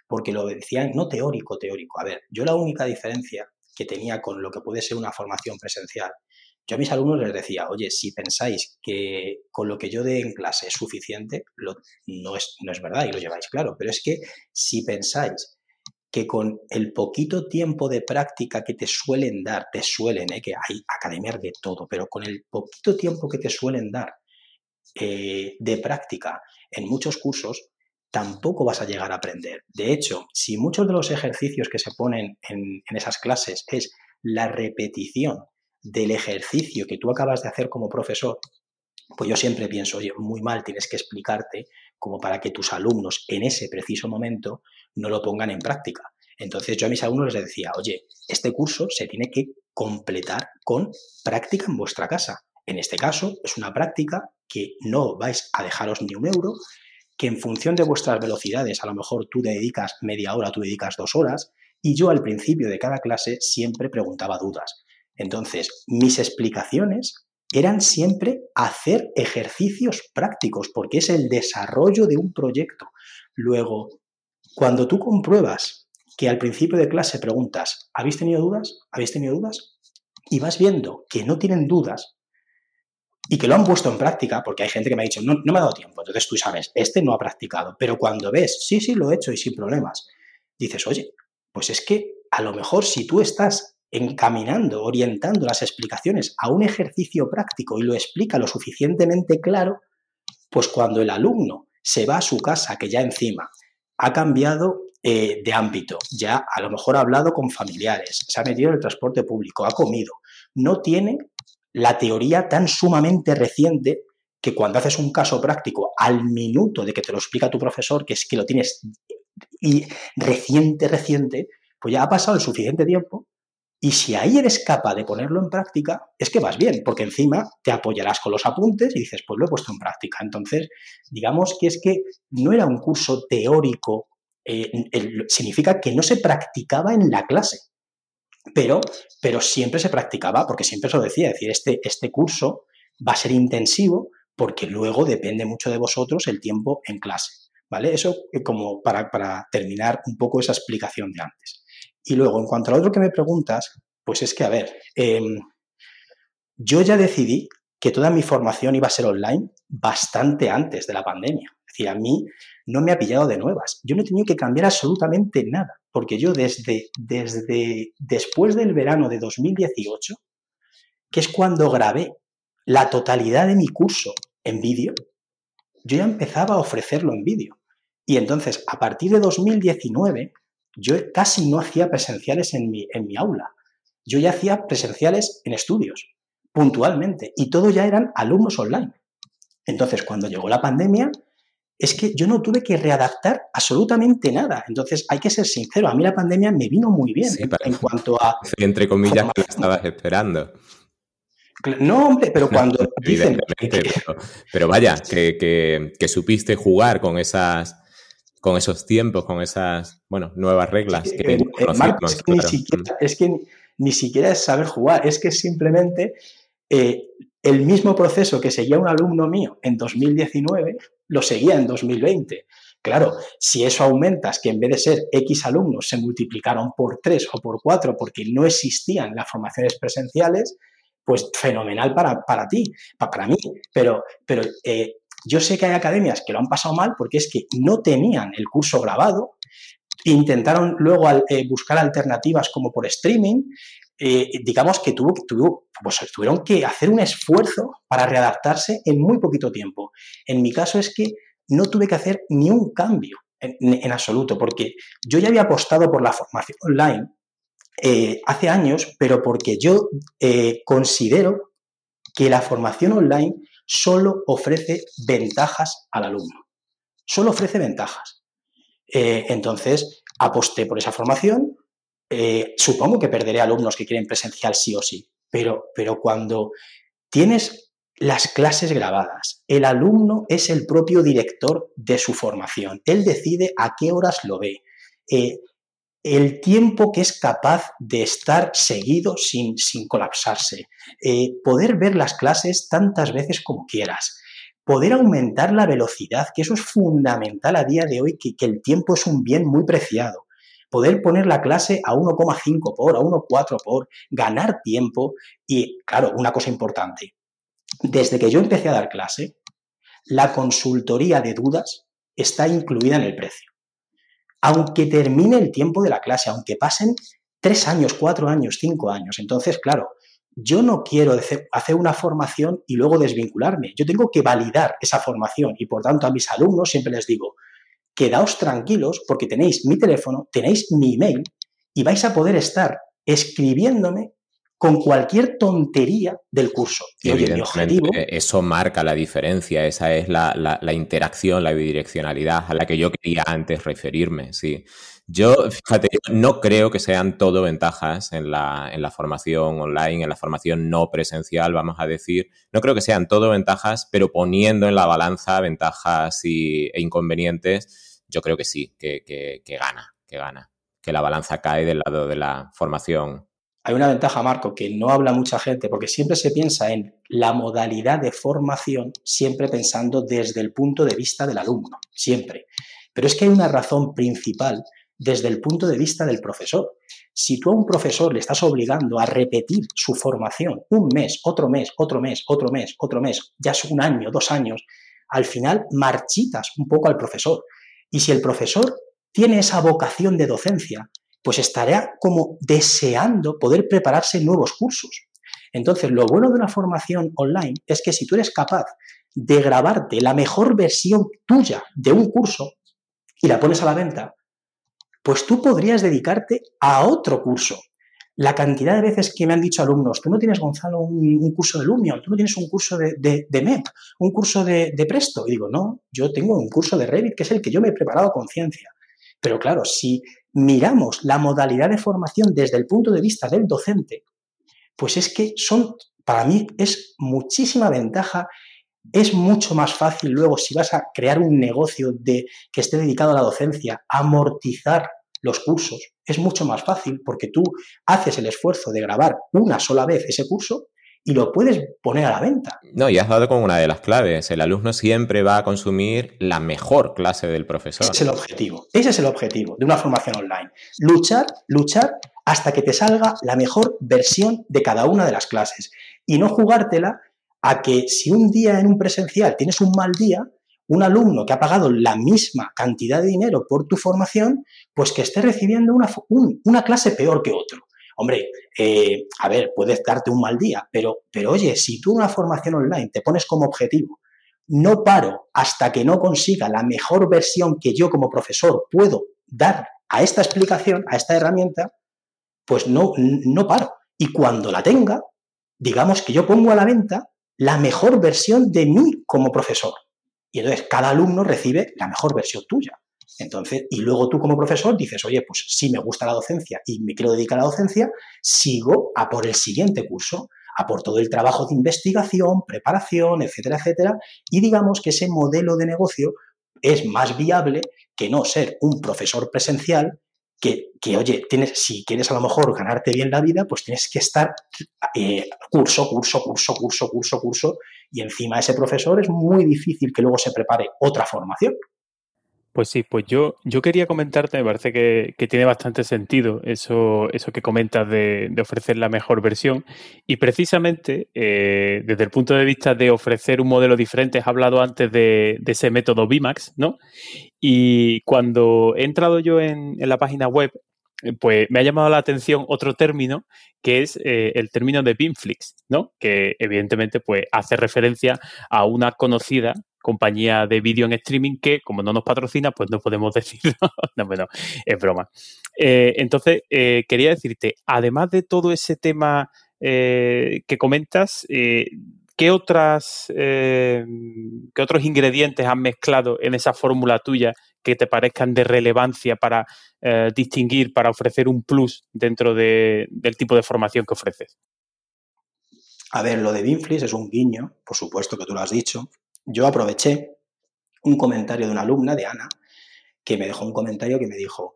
porque lo decían no teórico, teórico. A ver, yo la única diferencia que tenía con lo que puede ser una formación presencial. Yo a mis alumnos les decía, oye, si pensáis que con lo que yo dé en clase es suficiente, no, es, no es verdad y lo lleváis claro, pero es que si pensáis que con el poquito tiempo de práctica que te suelen dar, te suelen, ¿eh? que hay academias de todo, pero con el poquito tiempo que te suelen dar eh, de práctica en muchos cursos, tampoco vas a llegar a aprender. De hecho, si muchos de los ejercicios que se ponen en, esas clases es la repetición del ejercicio que tú acabas de hacer como profesor, pues yo siempre pienso, oye, muy mal tienes que explicarte como para que tus alumnos en ese preciso momento no lo pongan en práctica. Entonces yo a mis alumnos les decía, oye, este curso se tiene que completar con práctica en vuestra casa. En este caso es una práctica que no vais a dejaros ni un euro, que en función de vuestras velocidades, a lo mejor tú dedicas media hora, tú dedicas dos horas, y yo al principio de cada clase siempre preguntaba dudas. Entonces, mis explicaciones eran siempre hacer ejercicios prácticos, porque es el desarrollo de un proyecto. Luego, cuando tú compruebas que al principio de clase preguntas, ¿habéis tenido dudas? ¿Habéis tenido dudas? Y vas viendo que no tienen dudas, y que lo han puesto en práctica, porque hay gente que me ha dicho, no, no me ha dado tiempo, entonces tú sabes, este no ha practicado, pero cuando ves, sí, sí, lo he hecho y sin problemas, dices, oye, pues es que a lo mejor si tú estás encaminando, orientando las explicaciones a un ejercicio práctico y lo explica lo suficientemente claro, pues cuando el alumno se va a su casa, que ya encima ha cambiado eh, de ámbito, ya a lo mejor ha hablado con familiares, se ha metido en el transporte público, ha comido, no tiene la teoría tan sumamente reciente que cuando haces un caso práctico al minuto de que te lo explica tu profesor, que es que lo tienes y reciente, reciente, pues ya ha pasado el suficiente tiempo y si ahí eres capaz de ponerlo en práctica, es que vas bien, porque encima te apoyarás con los apuntes y dices, pues lo he puesto en práctica. Entonces, digamos que es que no era un curso teórico, eh, significa que no se practicaba en la clase pero, pero siempre se practicaba, porque siempre se lo decía, es decir, este, este curso va a ser intensivo porque luego depende mucho de vosotros el tiempo en clase. ¿Vale? Eso eh, como para, para terminar un poco esa explicación de antes. Y luego, en cuanto a lo otro que me preguntas, pues es que, a ver, em, yo ya decidí que toda mi formación iba a ser online bastante antes de la pandemia. Es decir, a mí no me ha pillado de nuevas. Yo no he tenido que cambiar absolutamente nada, porque yo desde, desde después del verano de 2018, que es cuando grabé la totalidad de mi curso en vídeo, yo ya empezaba a ofrecerlo en vídeo. Y entonces, a partir de 2019, yo casi no hacía presenciales en mi, en mi aula. Yo ya hacía presenciales en estudios, puntualmente, y todo ya eran alumnos online. Entonces, cuando llegó la pandemia, es que yo no tuve que readaptar absolutamente nada. Entonces, hay que ser sincero, a mí la pandemia me vino muy bien en cuanto a... Entre comillas, que estabas esperando. No, hombre, pero cuando dicen... pero, vaya, que, supiste jugar con esas con esos tiempos, con esas, bueno, nuevas reglas que, eh, eh, es, que ni siquiera, es que ni siquiera es saber jugar, es que simplemente eh, el mismo proceso que seguía un alumno mío en 2019, lo seguía en 2020. Claro, si eso aumentas, que en vez de ser X alumnos se multiplicaron por 3 o por 4 porque no existían las formaciones presenciales, pues fenomenal para, para ti, para, mí. Pero, pero eh, yo sé que hay academias que lo han pasado mal porque es que no tenían el curso grabado, intentaron luego eh, buscar alternativas como por streaming, eh, digamos que tuvo, tuvo, pues, tuvieron que hacer un esfuerzo para readaptarse en muy poquito tiempo. En mi caso es que no tuve que hacer ni un cambio en, absoluto, porque yo ya había apostado por la formación online eh, hace años, pero porque yo considero que la formación online solo ofrece ventajas al alumno. Solo ofrece ventajas. Eh, entonces, aposté por esa formación. supongo que perderé alumnos que quieren presencial sí o sí, pero, pero cuando tienes las clases grabadas, el alumno es el propio director de su formación. Él decide a qué horas lo ve el tiempo que es capaz de estar seguido sin, sin colapsarse, eh, poder ver las clases tantas veces como quieras, poder aumentar la velocidad, que eso es fundamental a día de hoy, que, que el tiempo es un bien muy preciado. Poder poner la clase a 1,5 por, a 1,4 por, ganar tiempo y, claro, una cosa importante, desde que yo empecé a dar clase, la consultoría de dudas está incluida en el precio aunque termine el tiempo de la clase, aunque pasen tres años, cuatro años, cinco años. Entonces, claro, yo no quiero hacer una formación y luego desvincularme. Yo tengo que validar esa formación y por tanto a mis alumnos siempre les digo, quedaos tranquilos porque tenéis mi teléfono, tenéis mi email y vais a poder estar escribiéndome con cualquier tontería del curso. Y oye, mi objetivo... Eso marca la diferencia, esa es la, la, interacción, la bidireccionalidad a la que yo quería antes referirme, sí. Yo, fíjate, no creo que sean todo ventajas en la, en la formación online, en la formación no presencial, vamos a decir. No creo que sean todo ventajas, pero poniendo en la balanza ventajas y, e inconvenientes, yo creo que sí, que, que, que gana, que gana, que la balanza cae del lado de la formación hay una ventaja, Marco, que no habla mucha gente, porque siempre se piensa en la modalidad de formación, siempre pensando desde el punto de vista del alumno, siempre. Pero es que hay una razón principal desde el punto de vista del profesor. Si tú a un profesor le estás obligando a repetir su formación un mes, otro mes, otro mes, otro mes, otro mes, ya es un año, dos años, al final marchitas un poco al profesor. Y si el profesor tiene esa vocación de docencia, pues estará como deseando poder prepararse nuevos cursos. Entonces, lo bueno de una formación online es que si tú eres capaz de grabarte la mejor versión tuya de un curso y la pones a la venta, pues tú podrías dedicarte a otro curso. La cantidad de veces que me han dicho alumnos, tú no tienes, Gonzalo, un, curso de Lumion, tú no tienes un curso de, de, MEP, un curso de, de, Presto. Y digo, no, yo tengo un curso de Revit, que es el que yo me he preparado con ciencia. Pero claro, si miramos la modalidad de formación desde el punto de vista del docente, pues es que son, para mí, es muchísima ventaja. Es mucho más fácil luego, si vas a crear un negocio de, que esté dedicado a la docencia, amortizar los cursos. Es mucho más fácil porque tú haces el esfuerzo de grabar una sola vez ese curso y lo puedes poner a la venta. No, y has dado con una de las claves. El alumno siempre va a consumir la mejor clase del profesor. Ese es el objetivo. Ese es el objetivo de una formación online. Luchar, luchar hasta que te salga la mejor versión de cada una de las clases. Y no jugártela a que si un día en un presencial tienes un mal día, un alumno que ha pagado la misma cantidad de dinero por tu formación, pues que esté recibiendo una, una clase peor que otro. Hombre, eh, a ver, puedes darte un mal día, pero, pero oye, si tú una formación online te pones como objetivo, no paro hasta que no consiga la mejor versión que yo como profesor puedo dar a esta explicación, a esta herramienta, pues no, no paro. Y cuando la tenga, digamos que yo pongo a la venta la mejor versión de mí como profesor. Y entonces cada alumno recibe la mejor versión tuya. Entonces, y luego tú como profesor dices, oye, pues si me gusta la docencia y me quiero dedicar a la docencia, sigo a por el siguiente curso, a por todo el trabajo de investigación, preparación, etcétera, etcétera. Y digamos que ese modelo de negocio es más viable que no ser un profesor presencial que, que, oye, tienes, si quieres a lo mejor ganarte bien la vida, pues tienes que estar eh, curso, curso, curso, curso, curso, curso, y encima ese profesor es muy difícil que luego se prepare otra formación. Pues sí, pues yo, yo quería comentarte, me parece que, tiene bastante sentido eso, eso que comentas de, ofrecer la mejor versión. Y precisamente, eh, desde el punto de vista de ofrecer un modelo diferente, has hablado antes de, ese método VMAX, ¿no? Y cuando he entrado yo en, la página web, eh, pues me ha llamado la atención otro término que es eh, el término de Beamflix, ¿no? Que evidentemente pues hace referencia a una conocida compañía de vídeo en streaming que, como no nos patrocina, pues no podemos decirlo. no, bueno, es broma. Eh, entonces, eh, quería decirte, además de todo ese tema eh, que comentas, ¿qué, otras, ¿qué otros ingredientes has mezclado en esa fórmula tuya que te parezcan de relevancia para distinguir, para ofrecer un plus dentro del tipo de formación que ofreces? A ver, lo de Binflis es un guiño, por supuesto que tú lo has dicho. Yo aproveché un comentario de una alumna, de Ana, que me dejó un comentario que me dijo,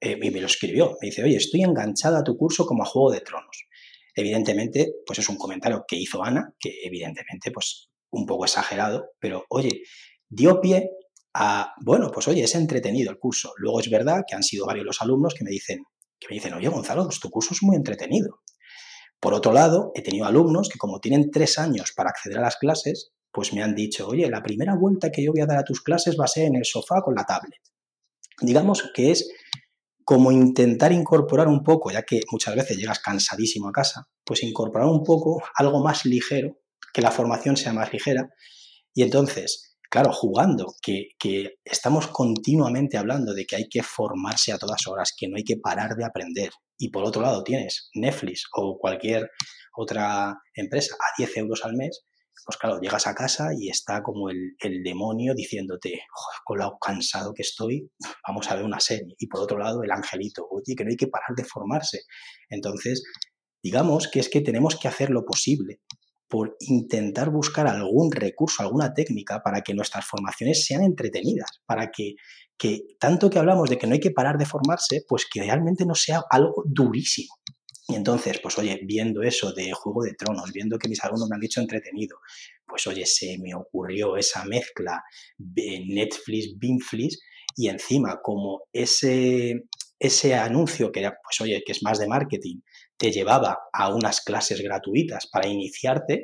eh, y me lo escribió, me dice, oye, estoy enganchada a tu curso como a Juego de Tronos. Evidentemente, pues es un comentario que hizo Ana, que evidentemente, pues un poco exagerado, pero oye, dio pie a, bueno, pues oye, es entretenido el curso. Luego es verdad que han sido varios los alumnos que me dicen, que me dicen, oye, Gonzalo, pues tu curso es muy entretenido. Por otro lado, he tenido alumnos que como tienen tres años para acceder a las clases, pues me han dicho, oye, la primera vuelta que yo voy a dar a tus clases va a ser en el sofá con la tablet. Digamos que es como intentar incorporar un poco, ya que muchas veces llegas cansadísimo a casa, pues incorporar un poco algo más ligero, que la formación sea más ligera. Y entonces, claro, jugando, que, que estamos continuamente hablando de que hay que formarse a todas horas, que no hay que parar de aprender, y por otro lado tienes Netflix o cualquier otra empresa a 10 euros al mes, pues claro, llegas a casa y está como el, demonio diciéndote, con lo cansado que estoy, vamos a ver una serie. Y por otro lado, el angelito, oye, que no hay que parar de formarse. Entonces, digamos que es que tenemos que hacer lo posible por intentar buscar algún recurso, alguna técnica para que nuestras formaciones sean entretenidas, para que que tanto que hablamos de que no hay que parar de formarse, pues que realmente no sea algo durísimo. Y entonces, pues oye, viendo eso de Juego de Tronos, viendo que mis alumnos me han dicho entretenido, pues oye, se me ocurrió esa mezcla de Netflix, Binflix, y encima como ese, ese anuncio que era, pues oye, que es más de marketing, te llevaba a unas clases gratuitas para iniciarte,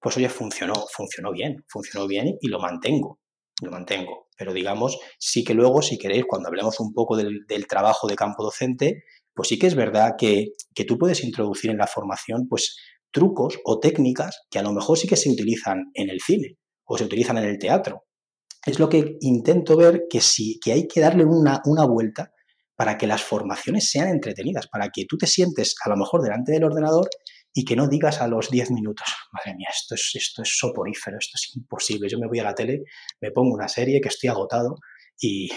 pues oye, funcionó, funcionó bien, funcionó bien y lo mantengo, lo mantengo. Pero digamos, sí que luego, si queréis, cuando hablemos un poco del, trabajo de campo docente, pues sí que es verdad que, que, tú puedes introducir en la formación pues trucos o técnicas que a lo mejor sí que se utilizan en el cine o se utilizan en el teatro. Es lo que intento ver que sí, que hay que darle una, una vuelta para que las formaciones sean entretenidas, para que tú te sientes a lo mejor delante del ordenador y que no digas a los 10 minutos, madre mía, esto es, esto es soporífero, esto es imposible, yo me voy a la tele, me pongo una serie que estoy agotado y,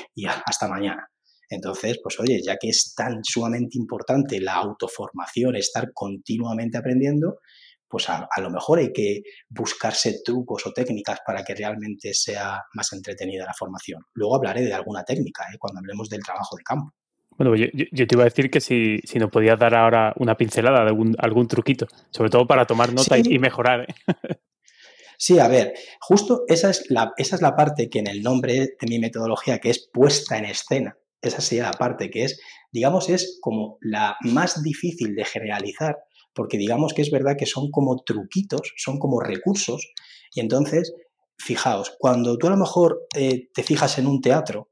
hasta mañana. Entonces, pues oye, ya que es tan sumamente importante la autoformación, estar continuamente aprendiendo, pues a, lo mejor hay que buscarse trucos o técnicas para que realmente sea más entretenida la formación. Luego hablaré de alguna técnica ¿eh? cuando hablemos del trabajo de campo. Bueno, yo, te iba a decir que si, si nos podías dar ahora una pincelada de algún, algún truquito, sobre todo para tomar nota y, mejorar. ¿eh? Sí, a ver, justo esa es, la, esa es la parte que en el nombre de mi metodología, que es puesta en escena, esa sería la parte que es, digamos, es como la más difícil de generalizar, porque digamos que es verdad que son como truquitos, son como recursos, y entonces, fijaos, cuando tú a lo mejor eh, te fijas en un teatro,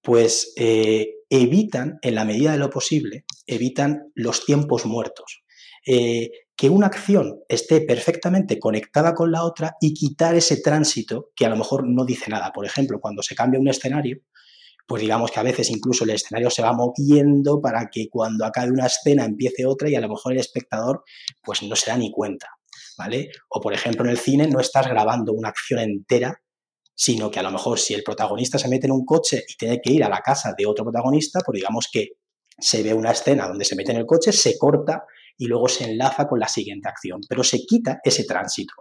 pues eh, evitan, en la medida de lo posible, evitan los tiempos muertos. Eh, que una acción esté perfectamente conectada con la otra y quitar ese tránsito que a lo mejor no dice nada. Por ejemplo, cuando se cambia un escenario, pues digamos que a veces incluso el escenario se va moviendo para que cuando acabe una escena empiece otra y a lo mejor el espectador pues no se da ni cuenta, ¿vale? O por ejemplo en el cine no estás grabando una acción entera sino que a lo mejor si el protagonista se mete en un coche y tiene que ir a la casa de otro protagonista, pues digamos que se ve una escena donde se mete en el coche, se corta y luego se enlaza con la siguiente acción, pero se quita ese tránsito.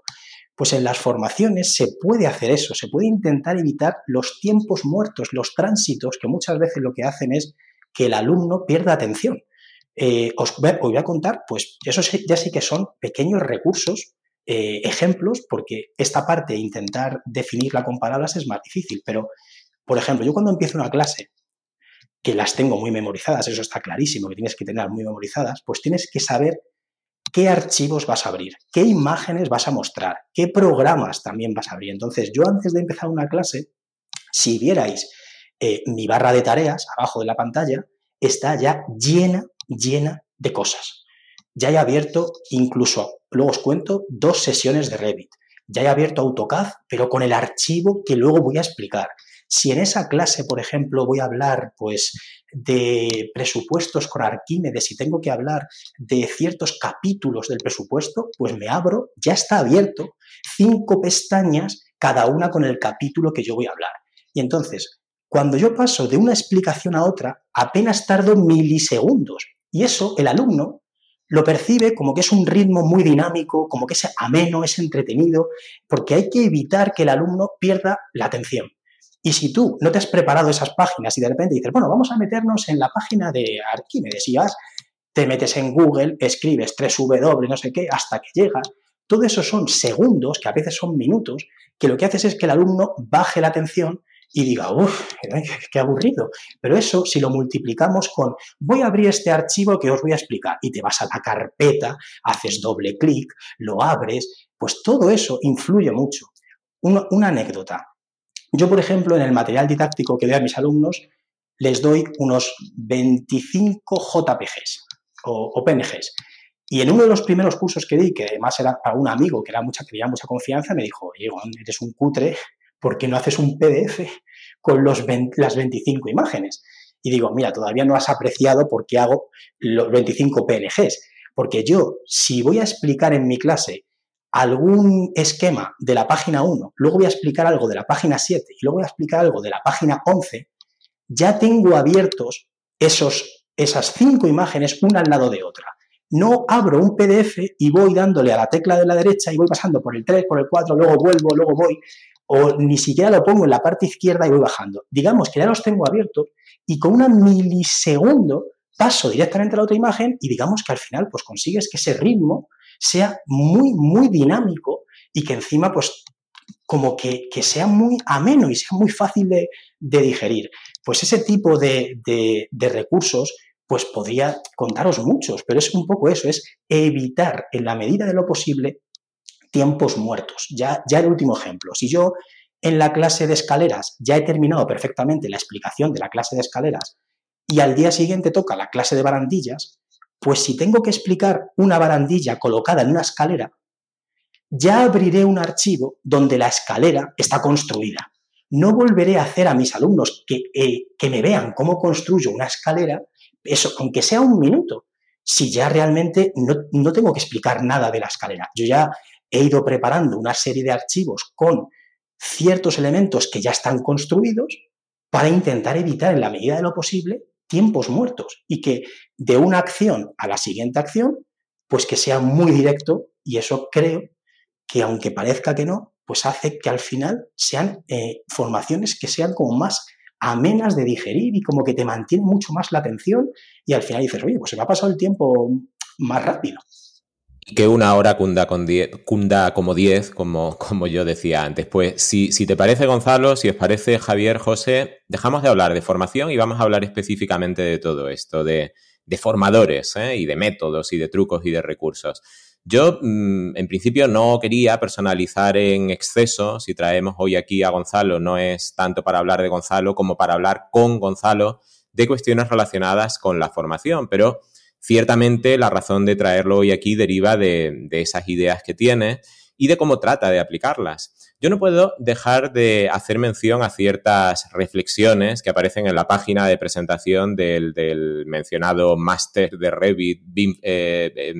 Pues en las formaciones se puede hacer eso, se puede intentar evitar los tiempos muertos, los tránsitos, que muchas veces lo que hacen es que el alumno pierda atención. Eh, os, voy a contar, pues eso ya sí que son pequeños recursos eh, ejemplos, porque esta parte, intentar definirla con palabras es más difícil. Pero, por ejemplo, yo cuando empiezo una clase, que las tengo muy memorizadas, eso está clarísimo, que tienes que tener muy memorizadas, pues tienes que saber qué archivos vas a abrir, qué imágenes vas a mostrar, qué programas también vas a abrir. Entonces, yo antes de empezar una clase, si vierais eh, mi barra de tareas abajo de la pantalla, está ya llena, llena de cosas. Ya he abierto incluso luego os cuento dos sesiones de Revit. ya he abierto AutoCAD, pero con el archivo que luego voy a explicar. Si en esa clase, por ejemplo, voy a hablar pues, de presupuestos con Arquímedes y tengo que hablar de ciertos capítulos del presupuesto, pues me abro, ya está abierto, cinco pestañas, cada una con el capítulo que yo voy a hablar. Y entonces, cuando yo paso de una explicación a otra, apenas tardo milisegundos. Y eso el alumno lo percibe como que es un ritmo muy dinámico, como que es ameno, es entretenido, porque hay que evitar que el alumno pierda la atención. Y si tú no te has preparado esas páginas y de repente dices, bueno, vamos a meternos en la página de Arquímedes y vas, te metes en Google, escribes 3W, no sé qué, hasta que llegas, todo eso son segundos, que a veces son minutos, que lo que haces es que el alumno baje la atención y diga, uff, qué aburrido. Pero eso, si lo multiplicamos con, voy a abrir este archivo que os voy a explicar, y te vas a la carpeta, haces doble clic, lo abres, pues todo eso influye mucho. Una, anécdota. Yo, por ejemplo, en el material didáctico que doy a mis alumnos, les doy unos 25 JPGs o, PNGs. Y en uno de los primeros cursos que di, que además era para un amigo que era mucha, que tenía mucha confianza, me dijo, oye, eres un cutre, ¿por qué no haces un PDF con las 25 imágenes? Y digo, mira, todavía no has apreciado por qué hago los 25 PNGs. Porque yo, si voy a explicar en mi clase algún esquema de la página 1, luego voy a explicar algo de la página 7 y luego voy a explicar algo de la página 11, ya tengo abiertos esos, esas cinco imágenes una al lado de otra. No abro un PDF y voy dándole a la tecla de la derecha y voy pasando por el 3, por el 4, luego vuelvo, luego voy o ni siquiera lo pongo en la parte izquierda y voy bajando. Digamos que ya los tengo abiertos y con una milisegundo paso directamente a la otra imagen y digamos que al final pues consigues que ese ritmo sea muy, muy dinámico y que encima pues como que, sea muy ameno y sea muy fácil de, digerir. Pues ese tipo de, de recursos pues podría contaros muchos, pero es un poco eso, es evitar en la medida de lo posible tiempos muertos. Ya, ya el último ejemplo. Si yo en la clase de escaleras ya he terminado perfectamente la explicación de la clase de escaleras y al día siguiente toca la clase de barandillas, pues si tengo que explicar una barandilla colocada en una escalera, ya abriré un archivo donde la escalera está construida. No volveré a hacer a mis alumnos que, eh, que me vean cómo construyo una escalera, eso, aunque sea un minuto, si ya realmente no, no, tengo que explicar nada de la escalera. Yo ya he ido preparando una serie de archivos con ciertos elementos que ya están construidos para intentar evitar en la medida de lo posible tiempos muertos y que de una acción a la siguiente acción, pues que sea muy directo y eso creo que aunque parezca que no, pues hace que al final sean eh, formaciones que sean como más amenas de digerir y como que te mantienen mucho más la atención y al final dices, oye, pues se me ha pasado el tiempo más rápido que una hora cunda, con cunda como diez, como, como yo decía antes. Pues si, si te parece, Gonzalo, si os parece, Javier, José, dejamos de hablar de formación y vamos a hablar específicamente de todo esto, de, de formadores ¿eh? y de métodos y de trucos y de recursos. Yo, mm, en principio, no quería personalizar en exceso. Si traemos hoy aquí a Gonzalo, no es tanto para hablar de Gonzalo como para hablar con Gonzalo de cuestiones relacionadas con la formación, pero Ciertamente la razón de traerlo hoy aquí deriva de, esas ideas que tiene y de cómo trata de aplicarlas. Yo no puedo dejar de hacer mención a ciertas reflexiones que aparecen en la página de presentación del, mencionado máster de Revit, eh,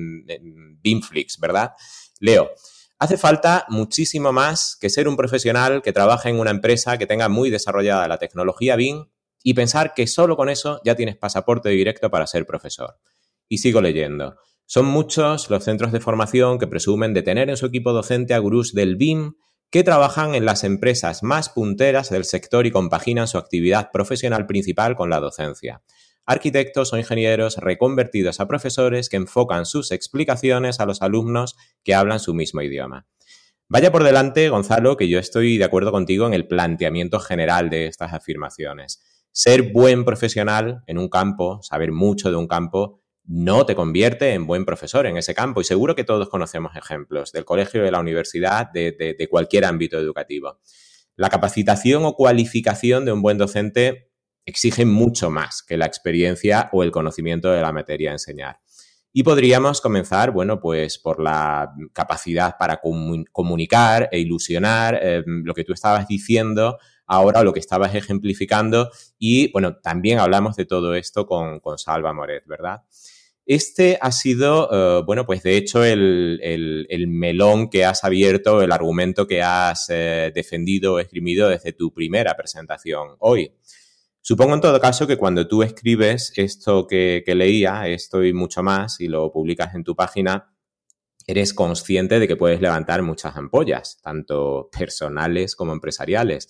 Beamflix, ¿verdad? Leo, hace falta muchísimo más que ser un profesional que trabaja en una empresa que tenga muy desarrollada la tecnología BIM y pensar que solo con eso ya tienes pasaporte directo para ser profesor. Y sigo leyendo. Son muchos los centros de formación que presumen de tener en su equipo docente a gurús del BIM que trabajan en las empresas más punteras del sector y compaginan su actividad profesional principal con la docencia. Arquitectos o ingenieros reconvertidos a profesores que enfocan sus explicaciones a los alumnos que hablan su mismo idioma. Vaya por delante, Gonzalo, que yo estoy de acuerdo contigo en el planteamiento general de estas afirmaciones. Ser buen profesional en un campo, saber mucho de un campo, no te convierte en buen profesor en ese campo. Y seguro que todos conocemos ejemplos del colegio, de la universidad, de, cualquier ámbito educativo. La capacitación o cualificación de un buen docente exige mucho más que la experiencia o el conocimiento de la materia a enseñar. Y podríamos comenzar, bueno, pues por la capacidad para comunicar e ilusionar, eh, lo que tú estabas diciendo ahora, lo que estabas ejemplificando. Y bueno, también hablamos de todo esto con, con Salva Moret, ¿verdad? Este ha sido, eh, bueno, pues de hecho el, melón que has abierto, el argumento que has eh, defendido o esgrimido desde tu primera presentación hoy. Supongo en todo caso que cuando tú escribes esto que, leía, esto y mucho más, y lo publicas en tu página, eres consciente de que puedes levantar muchas ampollas, tanto personales como empresariales.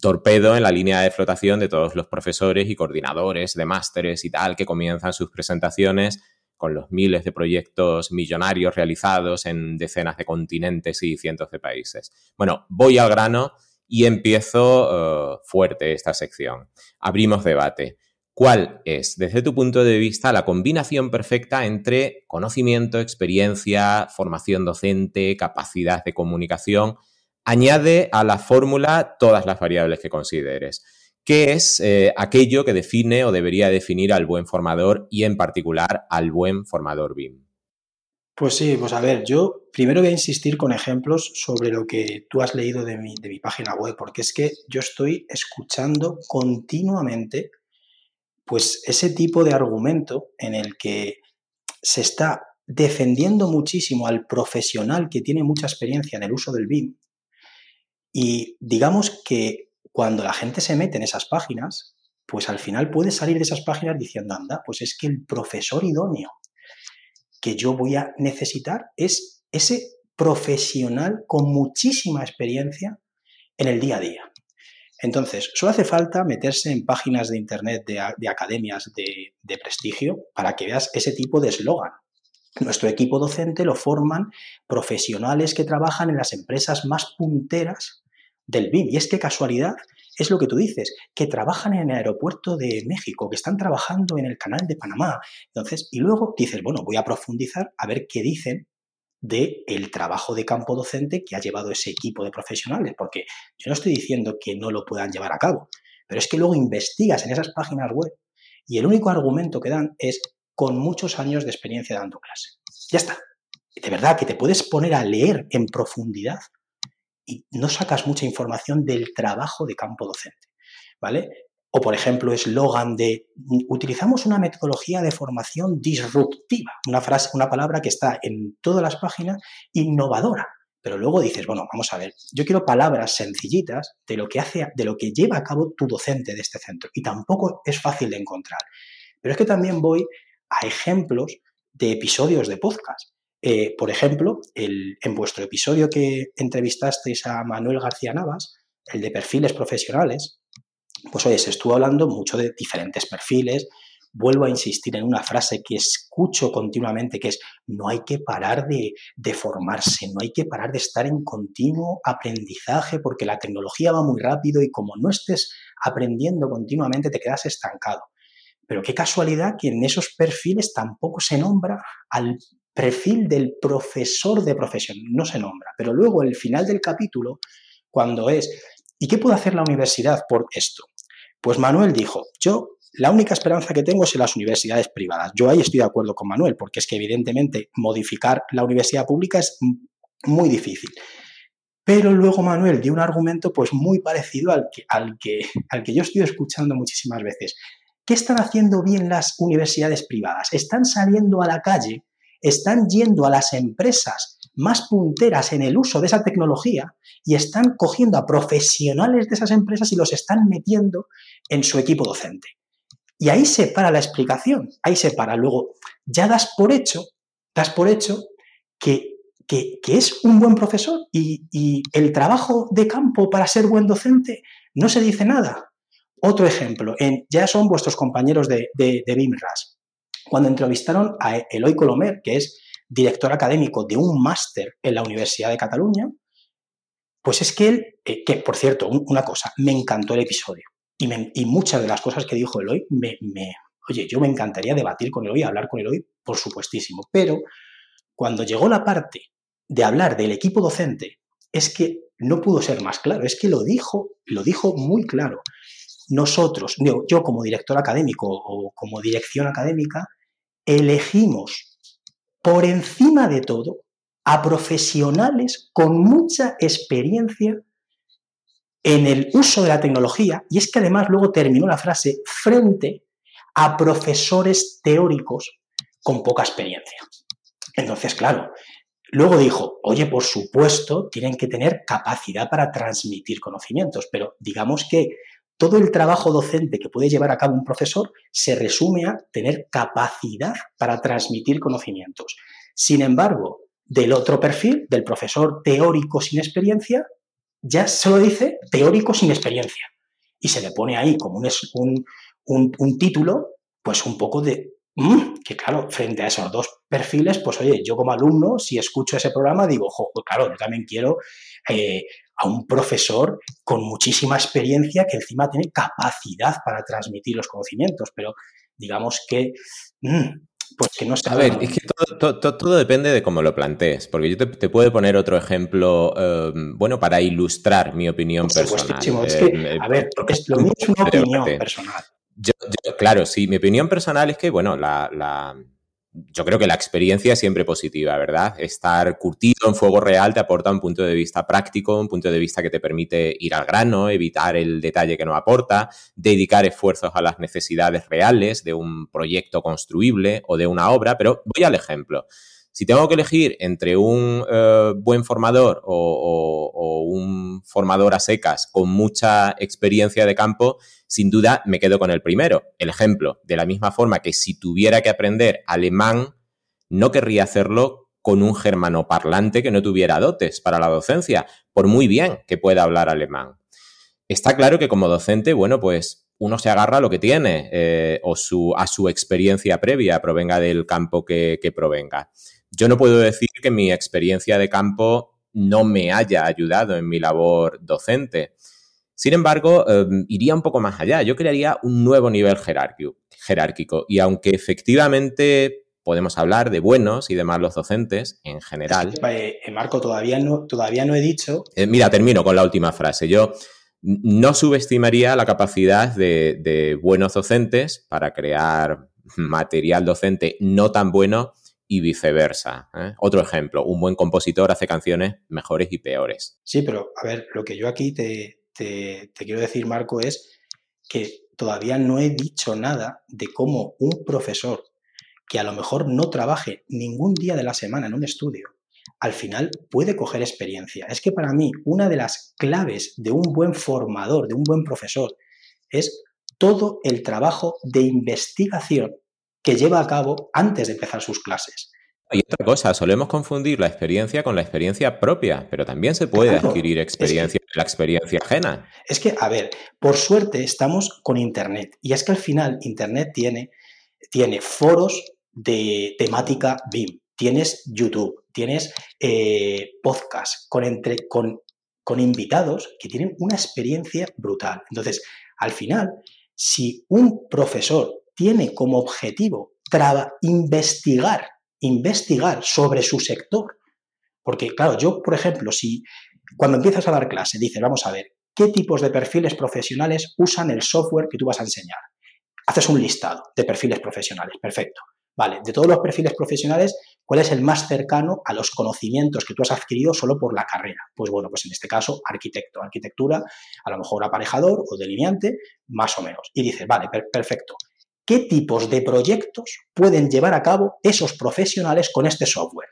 Torpedo en la línea de flotación de todos los profesores y coordinadores de másteres y tal que comienzan sus presentaciones con los miles de proyectos millonarios realizados en decenas de continentes y cientos de países. Bueno, voy al grano y empiezo eh, fuerte esta sección. Abrimos debate. ¿Cuál es, desde tu punto de vista, la combinación perfecta entre conocimiento, experiencia, formación docente, capacidad de comunicación? Añade a la fórmula todas las variables que consideres. ¿Qué es eh, aquello que define o debería definir al buen formador y en particular al buen formador BIM? Pues sí, pues a ver, yo primero voy a insistir con ejemplos sobre lo que tú has leído de mi, de mi página web, porque es que yo estoy escuchando continuamente pues ese tipo de argumento en el que se está defendiendo muchísimo al profesional que tiene mucha experiencia en el uso del BIM y digamos que cuando la gente se mete en esas páginas, pues al final puede salir de esas páginas diciendo, anda, pues es que el profesor idóneo que yo voy a necesitar es ese profesional con muchísima experiencia en el día a día. Entonces, solo hace falta meterse en páginas de Internet de, academias de, de, prestigio para que veas ese tipo de eslogan. Nuestro equipo docente lo forman profesionales que trabajan en las empresas más punteras del BIM. Y es que casualidad es lo que tú dices, que trabajan en el aeropuerto de México, que están trabajando en el canal de Panamá. Entonces, y luego dices, bueno, voy a profundizar a ver qué dicen del el trabajo de campo docente que ha llevado ese equipo de profesionales, porque yo no estoy diciendo que no lo puedan llevar a cabo, pero es que luego investigas en esas páginas web y el único argumento que dan es con muchos años de experiencia dando clase. Ya está. De verdad que te puedes poner a leer en profundidad y no sacas mucha información del trabajo de campo docente, ¿vale? O, por ejemplo, eslogan de utilizamos una metodología de formación disruptiva, una frase, una palabra que está en todas las páginas, innovadora. Pero luego dices, bueno, vamos a ver, yo quiero palabras sencillitas de lo que hace, de lo que lleva a cabo tu docente de este centro. Y tampoco es fácil de encontrar. Pero es que también voy a ejemplos de episodios de podcast. Eh, por ejemplo, en vuestro episodio que entrevistasteis a Manuel García Navas, el de perfiles profesionales, pues oye, se estuvo hablando mucho de diferentes perfiles. Vuelvo a insistir en una frase que escucho continuamente, que es no hay que parar de formarse, no hay que parar de estar en continuo aprendizaje porque la tecnología va muy rápido y como no estés aprendiendo continuamente te quedas estancado. Pero qué casualidad que en esos perfiles tampoco se nombra al perfil del profesor de profesión, no se nombra. Pero luego, el final del capítulo, cuando es, ¿y qué puede hacer la universidad por esto? Pues Manuel dijo, yo la única esperanza que tengo es en las universidades privadas. Yo ahí estoy de acuerdo con Manuel, porque es que evidentemente modificar la universidad pública es muy difícil. Pero luego Manuel dio un argumento pues muy parecido al que, al que, al que yo estoy escuchando muchísimas veces. ¿Qué están haciendo bien las universidades privadas? Están saliendo a la calle están yendo a las empresas más punteras en el uso de esa tecnología y están cogiendo a profesionales de esas empresas y los están metiendo en su equipo docente. Y ahí se para la explicación, ahí se para. Luego, ya das por hecho, das por hecho que, es un buen profesor y, el trabajo de campo para ser buen docente no se dice nada. Otro ejemplo, en, ya son vuestros compañeros de, de, de BIMRAS cuando entrevistaron a Eloy Colomer, que es director académico de un máster en la Universidad de Cataluña, pues es que él, eh, que por cierto, una cosa, me encantó el episodio. Y, muchas de las cosas que dijo Eloy, me, oye, yo me encantaría debatir con Eloy, hablar con Eloy, por supuestísimo, pero cuando llegó la parte de hablar del equipo docente, es que no pudo ser más claro, es que lo dijo, lo dijo muy claro. Nosotros, yo como director académico o como dirección académica, elegimos por encima de todo a profesionales con mucha experiencia en el uso de la tecnología, y es que además luego terminó la frase frente a profesores teóricos con poca experiencia. Entonces, claro, luego dijo, oye, por supuesto, tienen que tener capacidad para transmitir conocimientos, pero digamos que todo el trabajo docente que puede llevar a cabo un profesor se resume a tener capacidad para transmitir conocimientos. Sin embargo, del otro perfil, del profesor teórico sin experiencia, ya se lo dice teórico sin experiencia. Y se le pone ahí como un, un, título, pues un poco de, que claro, frente a esos dos perfiles, pues oye, yo como alumno, si escucho ese programa, digo, ojo, pues claro, yo también quiero eh, a un profesor con muchísima experiencia que encima tiene capacidad para transmitir los conocimientos, pero digamos que... Mm, pues que no A ver, es que todo, depende de cómo lo plantees, porque yo te, puedo poner otro ejemplo, em, bueno, para ilustrar mi opinión personal. Es que, a ver, es lo mío es una opinión personal. Claro, sí, mi opinión personal es que, bueno, la, yo creo que la experiencia es siempre positiva, ¿verdad? Estar curtido en fuego real te aporta un punto de vista práctico, un punto de vista que te permite ir al grano, evitar el detalle que no aporta, dedicar esfuerzos a las necesidades reales de un proyecto construible o de una obra, pero voy al ejemplo. Si tengo que elegir entre un eh, buen formador o, un formador a secas con mucha experiencia de campo, sin duda me quedo con el primero. El ejemplo, de la misma forma que si tuviera que aprender alemán, no querría hacerlo con un germano parlante que no tuviera dotes para la docencia, por muy bien que pueda hablar alemán. Está claro que como docente, bueno, pues uno se agarra a lo que tiene eh, o su, a su experiencia previa, provenga del campo que provenga. Yo no puedo decir que mi experiencia de campo no me haya ayudado en mi labor docente. Sin embargo, em, iría un poco más allá. Yo crearía un nuevo nivel jerárquico. Y aunque efectivamente podemos hablar de buenos y de malos docentes en general. Eh, Marco, todavía no, todavía no he dicho. Eh, mira, termino con la última frase. Yo no subestimaría la capacidad de buenos docentes para crear material docente no tan bueno y viceversa. ¿eh? Otro ejemplo, un buen compositor hace canciones mejores y peores. Sí, pero a ver, lo que yo aquí te, quiero decir, Marco, es que todavía no he dicho nada de cómo un profesor que a lo mejor no trabaje ningún día de la semana en un estudio, al final puede coger experiencia. Es que para mí una de las claves de un buen formador, de un buen profesor, es todo el trabajo de investigación que lleva a cabo antes de empezar sus clases. Y otra cosa, solemos confundir la experiencia con la experiencia propia, pero también se puede adquirir experiencia la experiencia ajena. Es que, a ver, por suerte estamos con Internet y es que al final Internet tiene, tiene foros de temática BIM, tienes YouTube, tienes eh, podcast con, entre, con, con invitados que tienen una experiencia brutal. Entonces, al final, si un profesor tiene como objetivo investigar, investigar sobre su sector. Porque, claro, yo, por ejemplo, si cuando empiezas a dar clase dices, vamos a ver, ¿qué tipos de perfiles profesionales usan el software que tú vas a enseñar? Haces un listado de perfiles profesionales, perfecto. Vale, de todos los perfiles profesionales, ¿cuál es el más cercano a los conocimientos que tú has adquirido solo por la carrera? Pues bueno, pues en este caso, arquitecto, arquitectura, a lo mejor aparejador o delineante, más o menos. Y dices, vale, perfecto qué tipos de proyectos pueden llevar a cabo esos profesionales con este software.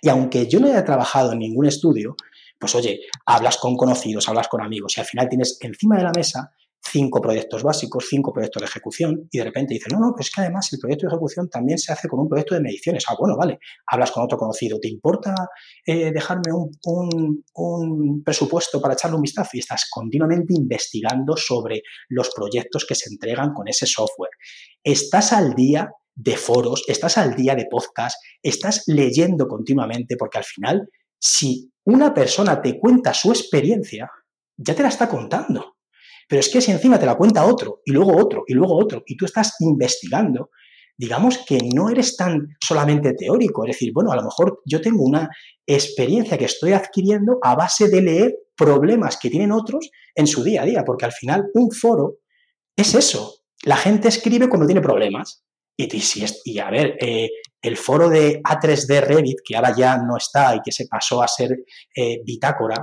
Y aunque yo no haya trabajado en ningún estudio, pues oye, hablas con conocidos, hablas con amigos y al final tienes encima de la mesa cinco proyectos básicos, cinco proyectos de ejecución y de repente dices, no, no, pues es que además el proyecto de ejecución también se hace con un proyecto de mediciones. Ah, bueno, vale, hablas con otro conocido, ¿te importa eh, dejarme un, un, presupuesto para echarle un vistazo? Y estás continuamente investigando sobre los proyectos que se entregan con ese software. Estás al día de foros, estás al día de podcast, estás leyendo continuamente porque al final, si una persona te cuenta su experiencia, ya te la está contando. Pero es que si encima te la cuenta otro, y luego otro, y luego otro, y tú estás investigando, digamos que no eres tan solamente teórico. Es decir, bueno, a lo mejor yo tengo una experiencia que estoy adquiriendo a base de leer problemas que tienen otros en su día a día, porque al final un foro es eso. La gente escribe cuando tiene problemas. Y, y a ver, eh, el foro de A3D Revit, que ahora ya no está y que se pasó a ser eh, Bitácora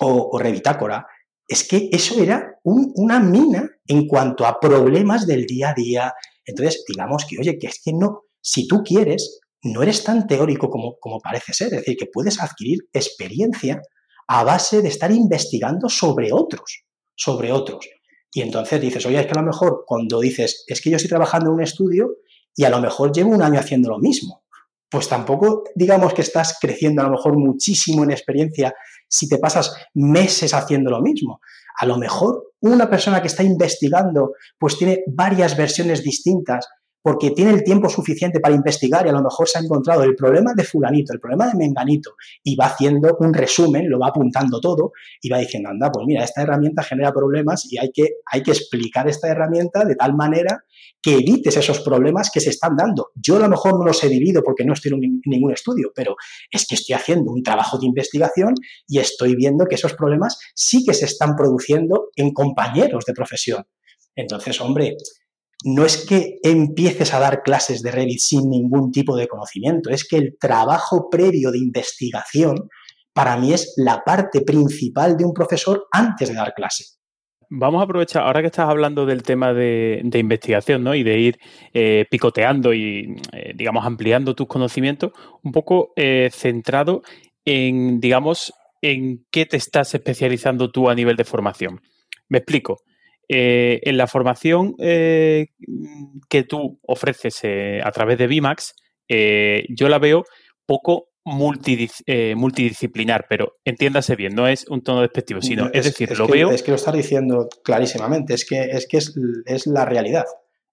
o, Revitácora, es que eso era una mina en cuanto a problemas del día a día. Entonces, digamos que, oye, que es que no, si tú quieres, no eres tan teórico como, como parece ser, es decir, que puedes adquirir experiencia a base de estar investigando sobre otros, sobre otros. Y entonces dices, oye, es que a lo mejor cuando dices, es que yo estoy trabajando en un estudio y a lo mejor llevo un año haciendo lo mismo, pues tampoco digamos que estás creciendo a lo mejor muchísimo en experiencia si te pasas meses haciendo lo mismo. A lo mejor una persona que está investigando pues tiene varias versiones distintas porque tiene el tiempo suficiente para investigar y a lo mejor se ha encontrado el problema de fulanito, el problema de menganito, y va haciendo un resumen, lo va apuntando todo y va diciendo, anda, pues mira, esta herramienta genera problemas y hay que, hay que explicar esta herramienta de tal manera que evites esos problemas que se están dando. Yo a lo mejor no los he vivido porque no estoy en ningún estudio, pero es que estoy haciendo un trabajo de investigación y estoy viendo que esos problemas sí que se están produciendo en compañeros de profesión. Entonces, hombre, no es que empieces a dar clases de Revit sin ningún tipo de conocimiento, es que el trabajo previo de investigación para mí es la parte principal de un profesor antes de dar clase. Vamos a aprovechar, ahora que estás hablando del tema de, investigación ¿no? y de ir eh, picoteando y, eh, digamos, ampliando tus conocimientos, un poco eh, centrado en, digamos, en qué te estás especializando tú a nivel de formación. Me explico. Eh, en la formación eh, que tú ofreces eh, a través de Bimax, yo la veo poco multidisciplinar, pero entiéndase bien, no es un tono despectivo, sino, es, decir, lo veo... Es que lo estás diciendo clarísimamente, es que es, que es, es la realidad,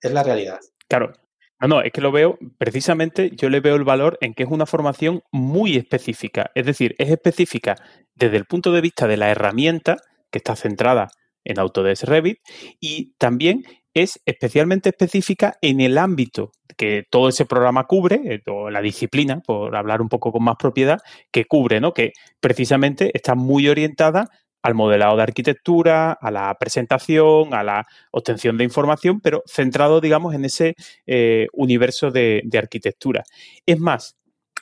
es la realidad. Claro, no, no, es que lo veo, precisamente yo le veo el valor en que es una formación muy específica. Es decir, es específica desde el punto de vista de la herramienta que está centrada en Autodesk Revit y también es especialmente específica en el ámbito que todo ese programa cubre, eh, o la disciplina, por hablar un poco con más propiedad, que cubre, ¿no? Que precisamente está muy orientada al modelado de arquitectura, a la presentación, a la obtención de información, pero centrado, digamos, en ese eh, universo de, arquitectura. Es más,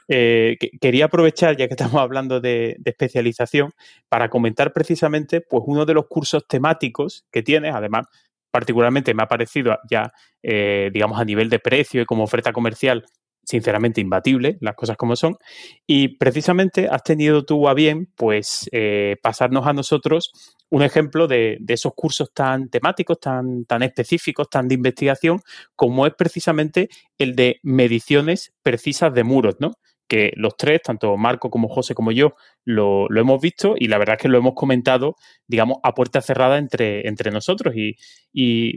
eh, quería aprovechar, ya que estamos hablando de, especialización, para comentar precisamente pues, uno de los cursos temáticos que tienes. Además, particularmente me ha parecido ya, eh, digamos, a nivel de precio y como oferta comercial, sinceramente imbatible, las cosas como son. Y precisamente has tenido tú a bien, pues, eh, pasarnos a nosotros un ejemplo de, esos cursos tan temáticos, tan, tan específicos, tan de investigación, como es precisamente el de mediciones precisas de muros, ¿no? Que los tres, tanto Marco como José como yo, lo, hemos visto y la verdad es que lo hemos comentado, digamos, a puerta cerrada entre, entre nosotros. Y,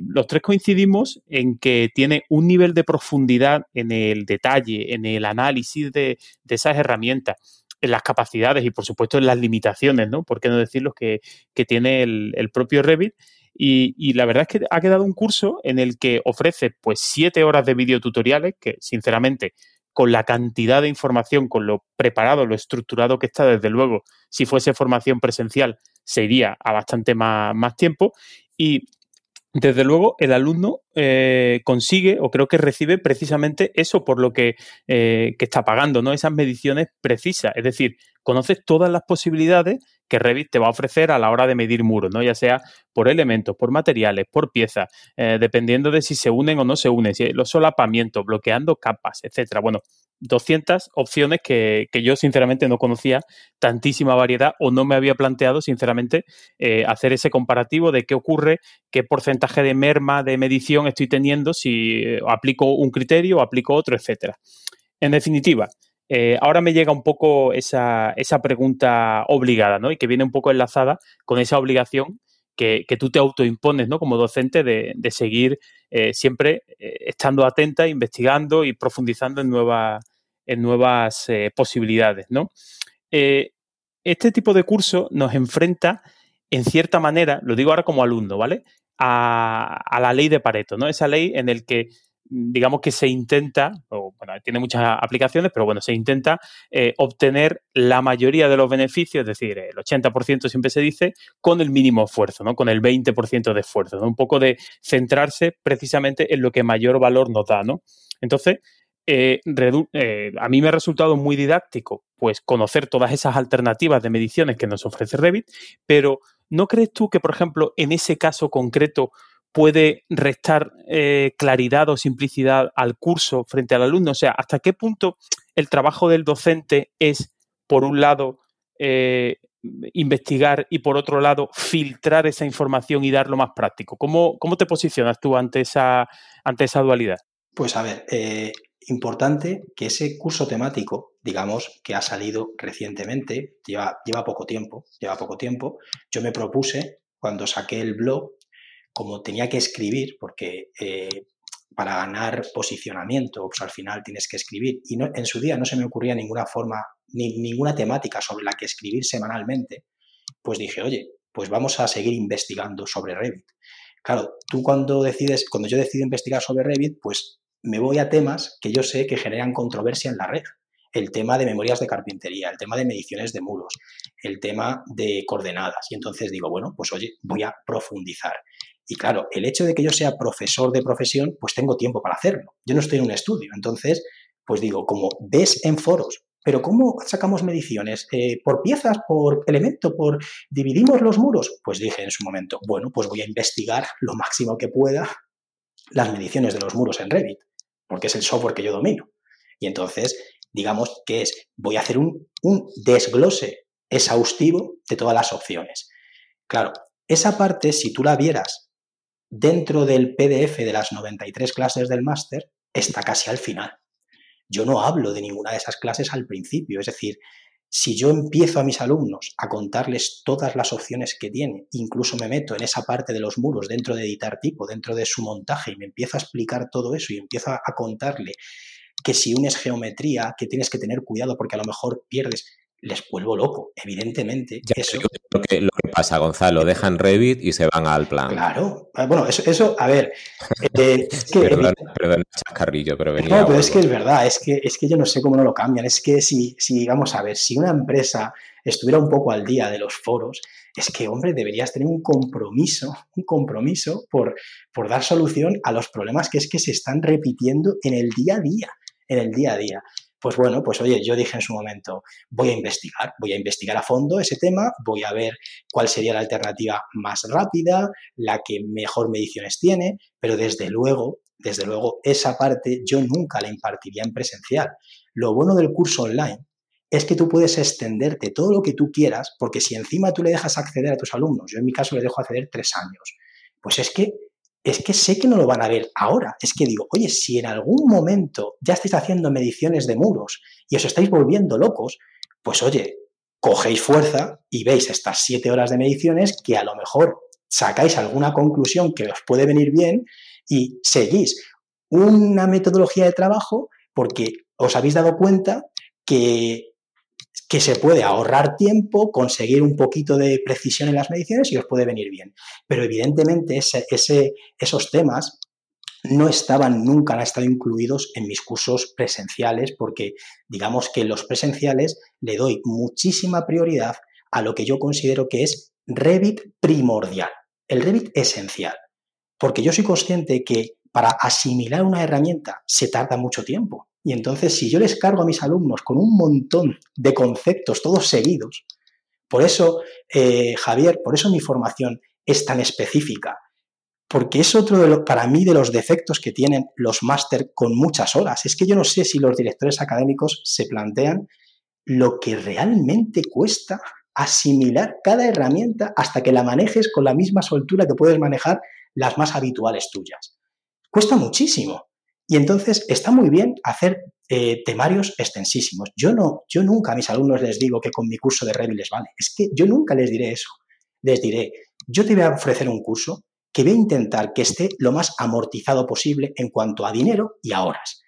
los tres coincidimos en que tiene un nivel de profundidad en el detalle, en el análisis de, esas herramientas, en las capacidades y, por supuesto, en las limitaciones, ¿no? ¿Por qué no decirlo? Que, que tiene el, propio Revit. Y, y, la verdad es que ha quedado un curso en el que ofrece pues siete horas de videotutoriales, que sinceramente con la cantidad de información, con lo preparado, lo estructurado que está, desde luego, si fuese formación presencial, se iría a bastante más, tiempo. Y desde luego, el alumno eh, consigue o creo que recibe precisamente eso por lo que, eh, que, está pagando, ¿no? Esas mediciones precisas. Es decir, conoces todas las posibilidades que Revit te va a ofrecer a la hora de medir muros, ¿no? Ya sea por elementos, por materiales, por piezas, eh, dependiendo de si se unen o no se unen, si los solapamientos, bloqueando capas, etcétera. Bueno, 200 opciones que, yo sinceramente no conocía tantísima variedad o no me había planteado sinceramente eh, hacer ese comparativo de qué ocurre, qué porcentaje de merma de medición estoy teniendo si eh, aplico un criterio o aplico otro, etcétera. En definitiva, eh, ahora me llega un poco esa, pregunta obligada, ¿no? Y que viene un poco enlazada con esa obligación que, tú te autoimpones, ¿no? Como docente de, seguir eh, siempre eh, estando atenta, investigando y profundizando en, en nuevas posibilidades, ¿no? este tipo de curso nos enfrenta, en cierta manera, lo digo ahora como alumno, ¿vale? A, a la ley de Pareto, ¿no? Esa ley en el que digamos que se intenta, o, bueno, tiene muchas aplicaciones, pero bueno, se intenta eh, obtener la mayoría de los beneficios, es decir, el 80% siempre se dice, con el mínimo esfuerzo, ¿no? Con el 20% de esfuerzo, Un poco de centrarse precisamente en lo que mayor valor nos da, ¿no? Entonces, eh, eh, a mí me ha resultado muy didáctico pues conocer todas esas alternativas de mediciones que nos ofrece Revit, pero ¿no crees tú que, por ejemplo, en ese caso concreto puede restar eh, claridad o simplicidad al curso frente al alumno? O sea, ¿hasta qué punto el trabajo del docente es, por un lado, investigar y por otro lado filtrar esa información y darlo más práctico. ¿Cómo, cómo te posicionas tú ante esa, ante esa dualidad? Pues a ver, eh, importante que ese curso temático, digamos, que ha salido recientemente, lleva poco tiempo, lleva poco tiempo, yo me propuse cuando saqué el blog, como tenía que escribir, porque eh, para ganar posicionamiento, pues al final tienes que escribir. Y en su día no se me ocurría ninguna forma, ni ninguna temática sobre la que escribir semanalmente. Pues dije, oye, pues vamos a seguir investigando sobre Revit. Claro, tú cuando decides, cuando yo decido investigar sobre Revit, pues me voy a temas que yo sé que generan controversia en la red. El tema de memorias de carpintería, el tema de mediciones de muros, el tema de coordenadas. Y entonces digo, bueno, pues oye, voy a profundizar. Y claro, el hecho de que yo sea profesor de profesión, pues tengo tiempo para hacerlo. Yo no estoy en un estudio. Entonces, pues digo, como ves en foros, pero ¿cómo sacamos mediciones? Eh, ¿Por piezas? ¿Por elemento? ¿Por dividimos los muros? Pues dije en su momento, bueno, pues voy a investigar lo máximo que pueda las mediciones de los muros en Revit, porque es el software que yo domino. Y entonces, digamos que es, voy a hacer un, un desglose exhaustivo de todas las opciones. Claro, esa parte, si tú la vieras dentro del PDF de las 93 clases del máster está casi al final. Yo no hablo de ninguna de esas clases al principio, es decir, si yo empiezo a mis alumnos a contarles todas las opciones que tiene, incluso me meto en esa parte de los muros dentro de editar tipo, dentro de su montaje y me empiezo a explicar todo eso y empiezo a contarle que si unes geometría, que tienes que tener cuidado porque a lo mejor pierdes, les vuelvo loco, evidentemente. eso... Lo que, lo que pasa, Gonzalo, dejan Revit y se van al plan. Claro, ah, bueno, eso, eso a ver. Eh, es que, perdón, perdón, chascarrillo, pero venía. No, pero es que es verdad, es que, es que yo no sé cómo no lo cambian. Es que si, si, vamos a ver, si una empresa estuviera un poco al día de los foros, es que, hombre, deberías tener un compromiso, un compromiso por, por dar solución a los problemas que es que se están repitiendo en el día a día, en el día a día. Pues bueno, pues oye, yo dije en su momento, voy a investigar, voy a investigar a fondo ese tema, voy a ver cuál sería la alternativa más rápida, la que mejor mediciones tiene, pero desde luego, desde luego, esa parte yo nunca la impartiría en presencial. Lo bueno del curso online es que tú puedes extenderte todo lo que tú quieras, porque si encima tú le dejas acceder a tus alumnos, yo en mi caso les dejo acceder tres años, pues es que es que sé que no lo van a ver ahora. Es que digo, oye, si en algún momento ya estáis haciendo mediciones de muros y os estáis volviendo locos, pues oye, cogéis fuerza y veis estas siete horas de mediciones que a lo mejor sacáis alguna conclusión que os puede venir bien y seguís una metodología de trabajo porque os habéis dado cuenta que que se puede ahorrar tiempo, conseguir un poquito de precisión en las mediciones y os puede venir bien. Pero evidentemente esos temas no estaban, nunca han estado incluidos en mis cursos presenciales porque digamos que en los presenciales le doy muchísima prioridad a lo que yo considero que es Revit primordial, el Revit esencial. Porque yo soy consciente que para asimilar una herramienta se tarda mucho tiempo. Y entonces, si yo les cargo a mis alumnos con un montón de conceptos todos seguidos, por eso, eh, Javier, por eso mi formación es tan específica, porque es otro de para mí de los defectos que tienen los máster con muchas horas. Es que yo no sé si los directores académicos se plantean lo que realmente cuesta asimilar cada herramienta hasta que la manejes con la misma soltura que puedes manejar las más habituales tuyas. Cuesta muchísimo. Y entonces está muy bien hacer eh, temarios extensísimos. Yo, no, yo nunca a mis alumnos les digo que con mi curso de Revit les vale. Es que yo nunca les diré eso. Les diré, yo te voy a ofrecer un curso que voy a intentar que esté lo más amortizado posible en cuanto a dinero y a horas.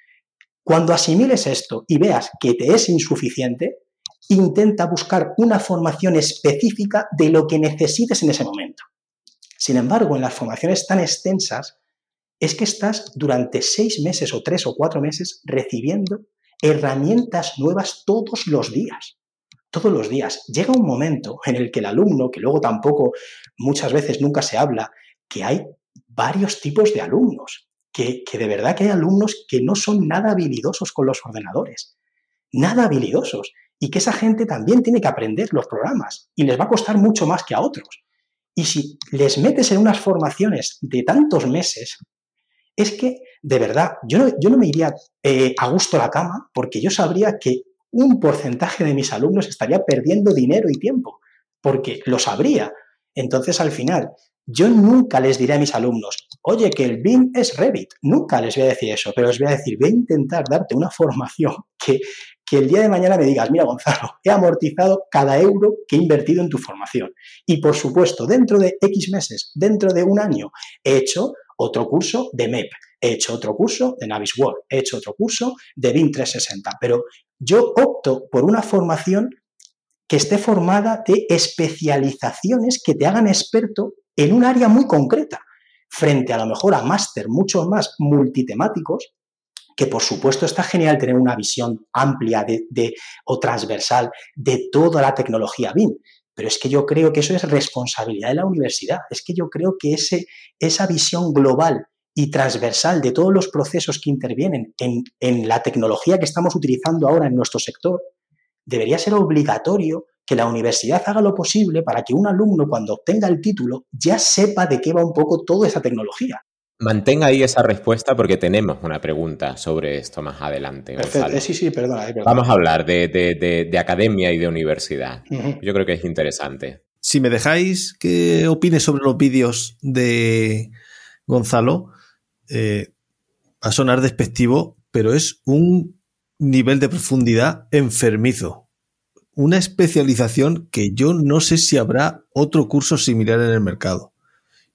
Cuando asimiles esto y veas que te es insuficiente, intenta buscar una formación específica de lo que necesites en ese momento. Sin embargo, en las formaciones tan extensas, es que estás durante seis meses o tres o cuatro meses recibiendo herramientas nuevas todos los días. Todos los días. Llega un momento en el que el alumno, que luego tampoco muchas veces nunca se habla, que hay varios tipos de alumnos. que, de verdad que hay alumnos que no son nada habilidosos con los ordenadores, nada habilidosos, y que esa gente también tiene que aprender los programas y les va a costar mucho más que a otros. Y si les metes en unas formaciones de tantos meses, es que, de verdad, yo no, yo no me iría eh, a gusto a la cama porque yo sabría que un porcentaje de mis alumnos estaría perdiendo dinero y tiempo, porque lo sabría. Entonces, al final, yo nunca les diré a mis alumnos, oye, que el BIM es Revit. Nunca les voy a decir eso, pero les voy a decir, voy a intentar darte una formación que, que el día de mañana me digas, mira Gonzalo, he amortizado cada euro que he invertido en tu formación. Y por supuesto, dentro de X meses, dentro de un año, he hecho otro curso de MEP, he hecho otro curso de Navisworks, he hecho otro curso de BIM 360, pero yo opto por una formación que esté formada de especializaciones que te hagan experto en un área muy concreta, frente a lo mejor a máster mucho más multitemáticos, que por supuesto está genial tener una visión amplia de, o transversal de toda la tecnología BIM, pero es que yo creo que eso es responsabilidad de la universidad, es que yo creo que ese, esa visión global y transversal de todos los procesos que intervienen en, en la tecnología que estamos utilizando ahora en nuestro sector, debería ser obligatorio que la universidad haga lo posible para que un alumno cuando obtenga el título ya sepa de qué va un poco toda esa tecnología. Mantenga ahí esa respuesta porque tenemos una pregunta sobre esto más adelante. Perfecto. Sí, sí, perdona, Vamos a hablar de, academia y de universidad. Yo creo que es interesante. Si me dejáis que opine sobre los vídeos de Gonzalo, eh, va a sonar despectivo, pero es un nivel de profundidad enfermizo. Una especialización que yo no sé si habrá otro curso similar en el mercado.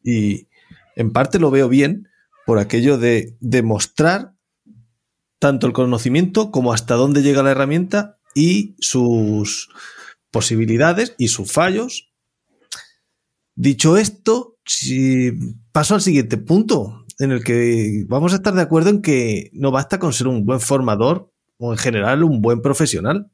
Y en parte lo veo bien por aquello de demostrar tanto el conocimiento como hasta dónde llega la herramienta y sus posibilidades y sus fallos. Dicho esto, paso al siguiente punto, en el que vamos a estar de acuerdo en que no basta con ser un buen formador o en general un buen profesional.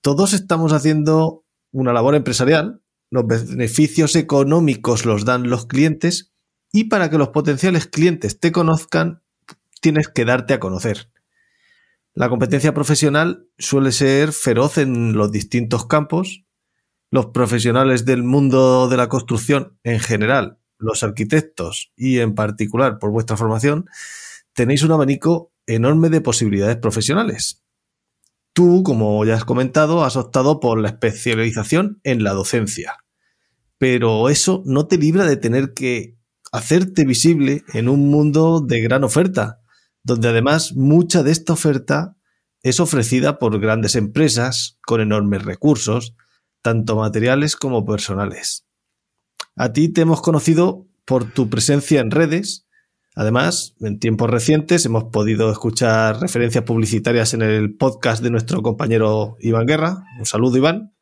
Todos estamos haciendo una labor empresarial, los beneficios económicos los dan los clientes y para que los potenciales clientes te conozcan, tienes que darte a conocer. La competencia profesional suele ser feroz en los distintos campos. Los profesionales del mundo de la construcción en general, los arquitectos y en particular por vuestra formación, tenéis un abanico enorme de posibilidades profesionales. Tú, como ya has comentado, has optado por la especialización en la docencia. Pero eso no te libra de tener que hacerte visible en un mundo de gran oferta, donde además mucha de esta oferta es ofrecida por grandes empresas con enormes recursos, tanto materiales como personales. A ti te hemos conocido por tu presencia en redes. Además, en tiempos recientes hemos podido escuchar referencias publicitarias en el podcast de nuestro compañero Iván Guerra. Un saludo, Iván.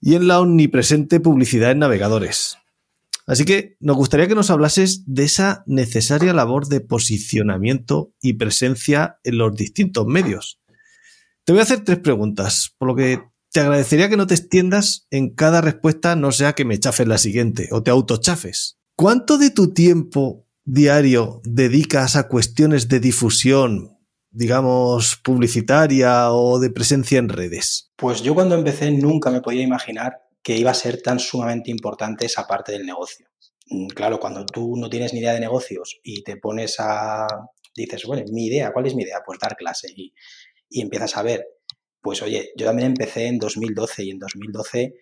Y en la omnipresente publicidad en navegadores. Así que nos gustaría que nos hablases de esa necesaria labor de posicionamiento y presencia en los distintos medios. Te voy a hacer tres preguntas, por lo que te agradecería que no te extiendas en cada respuesta, no sea que me chafes la siguiente o te autochafes. ¿Cuánto de tu tiempo diario dedicas a cuestiones de difusión, digamos, publicitaria o de presencia en redes? Pues yo cuando empecé nunca me podía imaginar que iba a ser tan sumamente importante esa parte del negocio. Mm, claro, cuando tú no tienes ni idea de negocios y te pones a, dices, bueno, mi idea, ¿cuál es mi idea? Pues dar clase y, y empiezas a ver, pues oye, yo también empecé en 2012 y en 2012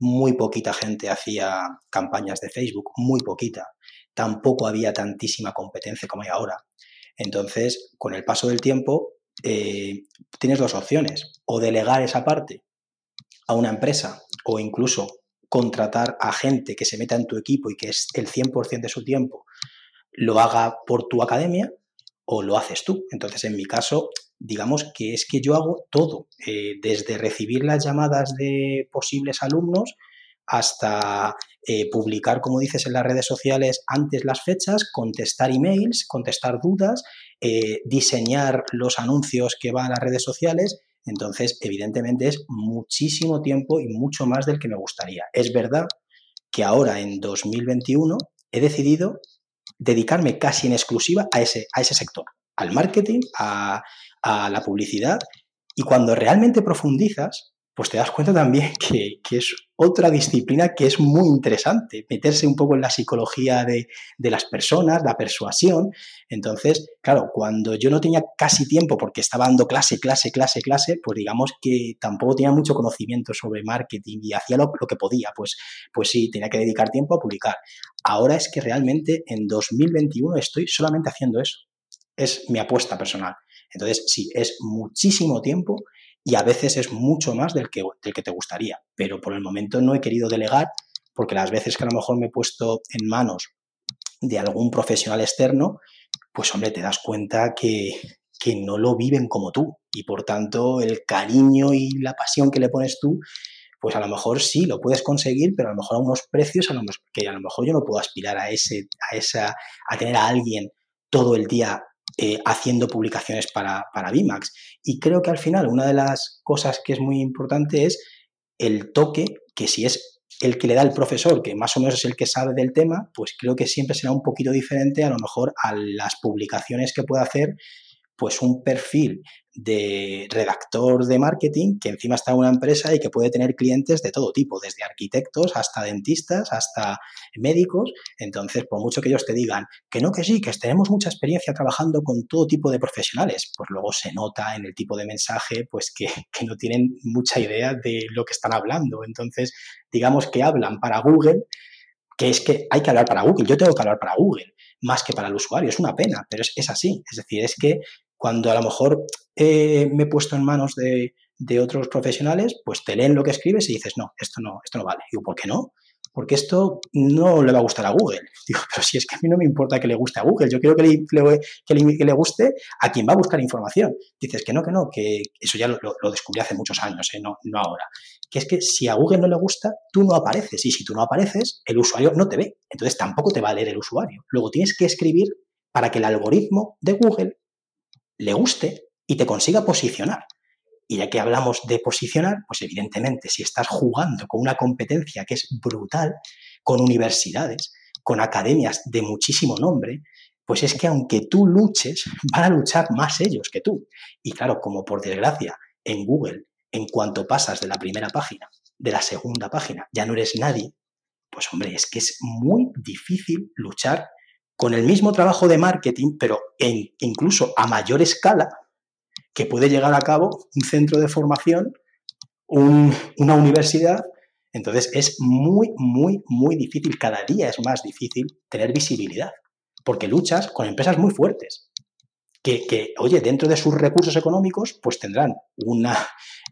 muy poquita gente hacía campañas de Facebook, muy poquita. Tampoco había tantísima competencia como hay ahora. Entonces, con el paso del tiempo, eh, tienes dos opciones. O delegar esa parte a una empresa o incluso contratar a gente que se meta en tu equipo y que es el 100% de su tiempo lo haga por tu academia o lo haces tú. Entonces, en mi caso, digamos que es que yo hago todo, eh, desde recibir las llamadas de posibles alumnos hasta eh, publicar, como dices, en las redes sociales antes las fechas, contestar emails, contestar dudas, eh, diseñar los anuncios que van a las redes sociales entonces, evidentemente es muchísimo tiempo y mucho más del que me gustaría. Es verdad que ahora, en 2021, he decidido dedicarme casi en exclusiva a ese, a ese sector, al marketing, a, a la publicidad. Y cuando realmente profundizas, pues te das cuenta también que, es otra disciplina que es muy interesante, meterse un poco en la psicología de, las personas, la persuasión. Entonces, claro, cuando yo no tenía casi tiempo porque estaba dando clase, clase, clase, clase, pues digamos que tampoco tenía mucho conocimiento sobre marketing y hacía lo, que podía, pues, pues sí, tenía que dedicar tiempo a publicar. Ahora es que realmente en 2021 estoy solamente haciendo eso. Es mi apuesta personal. Entonces, sí, es muchísimo tiempo y a veces es mucho más del que, del que te gustaría, pero por el momento no he querido delegar porque las veces que a lo mejor me he puesto en manos de algún profesional externo, pues hombre, te das cuenta que, que no lo viven como tú. Y por tanto el cariño y la pasión que le pones tú, pues a lo mejor sí lo puedes conseguir, pero a lo mejor a unos precios a lo que a lo mejor yo no puedo aspirar a ese, a esa, a tener a alguien todo el día eh, haciendo publicaciones para, para VMAX. Y creo que al final una de las cosas que es muy importante es el toque, que si es el que le da el profesor, que más o menos es el que sabe del tema, pues creo que siempre será un poquito diferente a lo mejor a las publicaciones que pueda hacer pues un perfil de redactor de marketing que encima está en una empresa y que puede tener clientes de todo tipo, desde arquitectos hasta dentistas, hasta médicos. Entonces, por mucho que ellos te digan que no, que sí, que tenemos mucha experiencia trabajando con todo tipo de profesionales, pues luego se nota en el tipo de mensaje pues que, que no tienen mucha idea de lo que están hablando. Entonces, digamos que hablan para Google, que es que hay que hablar para Google, yo tengo que hablar para Google más que para el usuario. Es una pena, pero es, es así. Es decir, es que cuando a lo mejor eh, me he puesto en manos de, otros profesionales, pues te leen lo que escribes y dices, no, esto no, esto no vale. Digo, ¿por qué no? Porque esto no le va a gustar a Google. Digo, pero si es que a mí no me importa que le guste a Google, yo quiero que le, que le, guste a quien va a buscar información. Dices que no, que no, que eso ya lo, descubrí hace muchos años, ¿eh? no, no ahora. Que es que si a Google no le gusta, tú no apareces. Y si tú no apareces, el usuario no te ve. Entonces tampoco te va a leer el usuario. Luego tienes que escribir para que el algoritmo de Google le guste y te consiga posicionar. Y ya que hablamos de posicionar, pues evidentemente si estás jugando con una competencia que es brutal, con universidades, con academias de muchísimo nombre, pues es que aunque tú luches, van a luchar más ellos que tú. Y claro, como por desgracia, en Google, en cuanto pasas de la primera página, de la segunda página, ya no eres nadie, pues hombre, es que es muy difícil luchar con el mismo trabajo de marketing, pero incluso a mayor escala, que puede llegar a cabo un centro de formación, una universidad. Entonces es muy, muy, muy difícil, cada día es más difícil tener visibilidad, porque luchas con empresas muy fuertes, que, oye, dentro de sus recursos económicos, pues tendrán una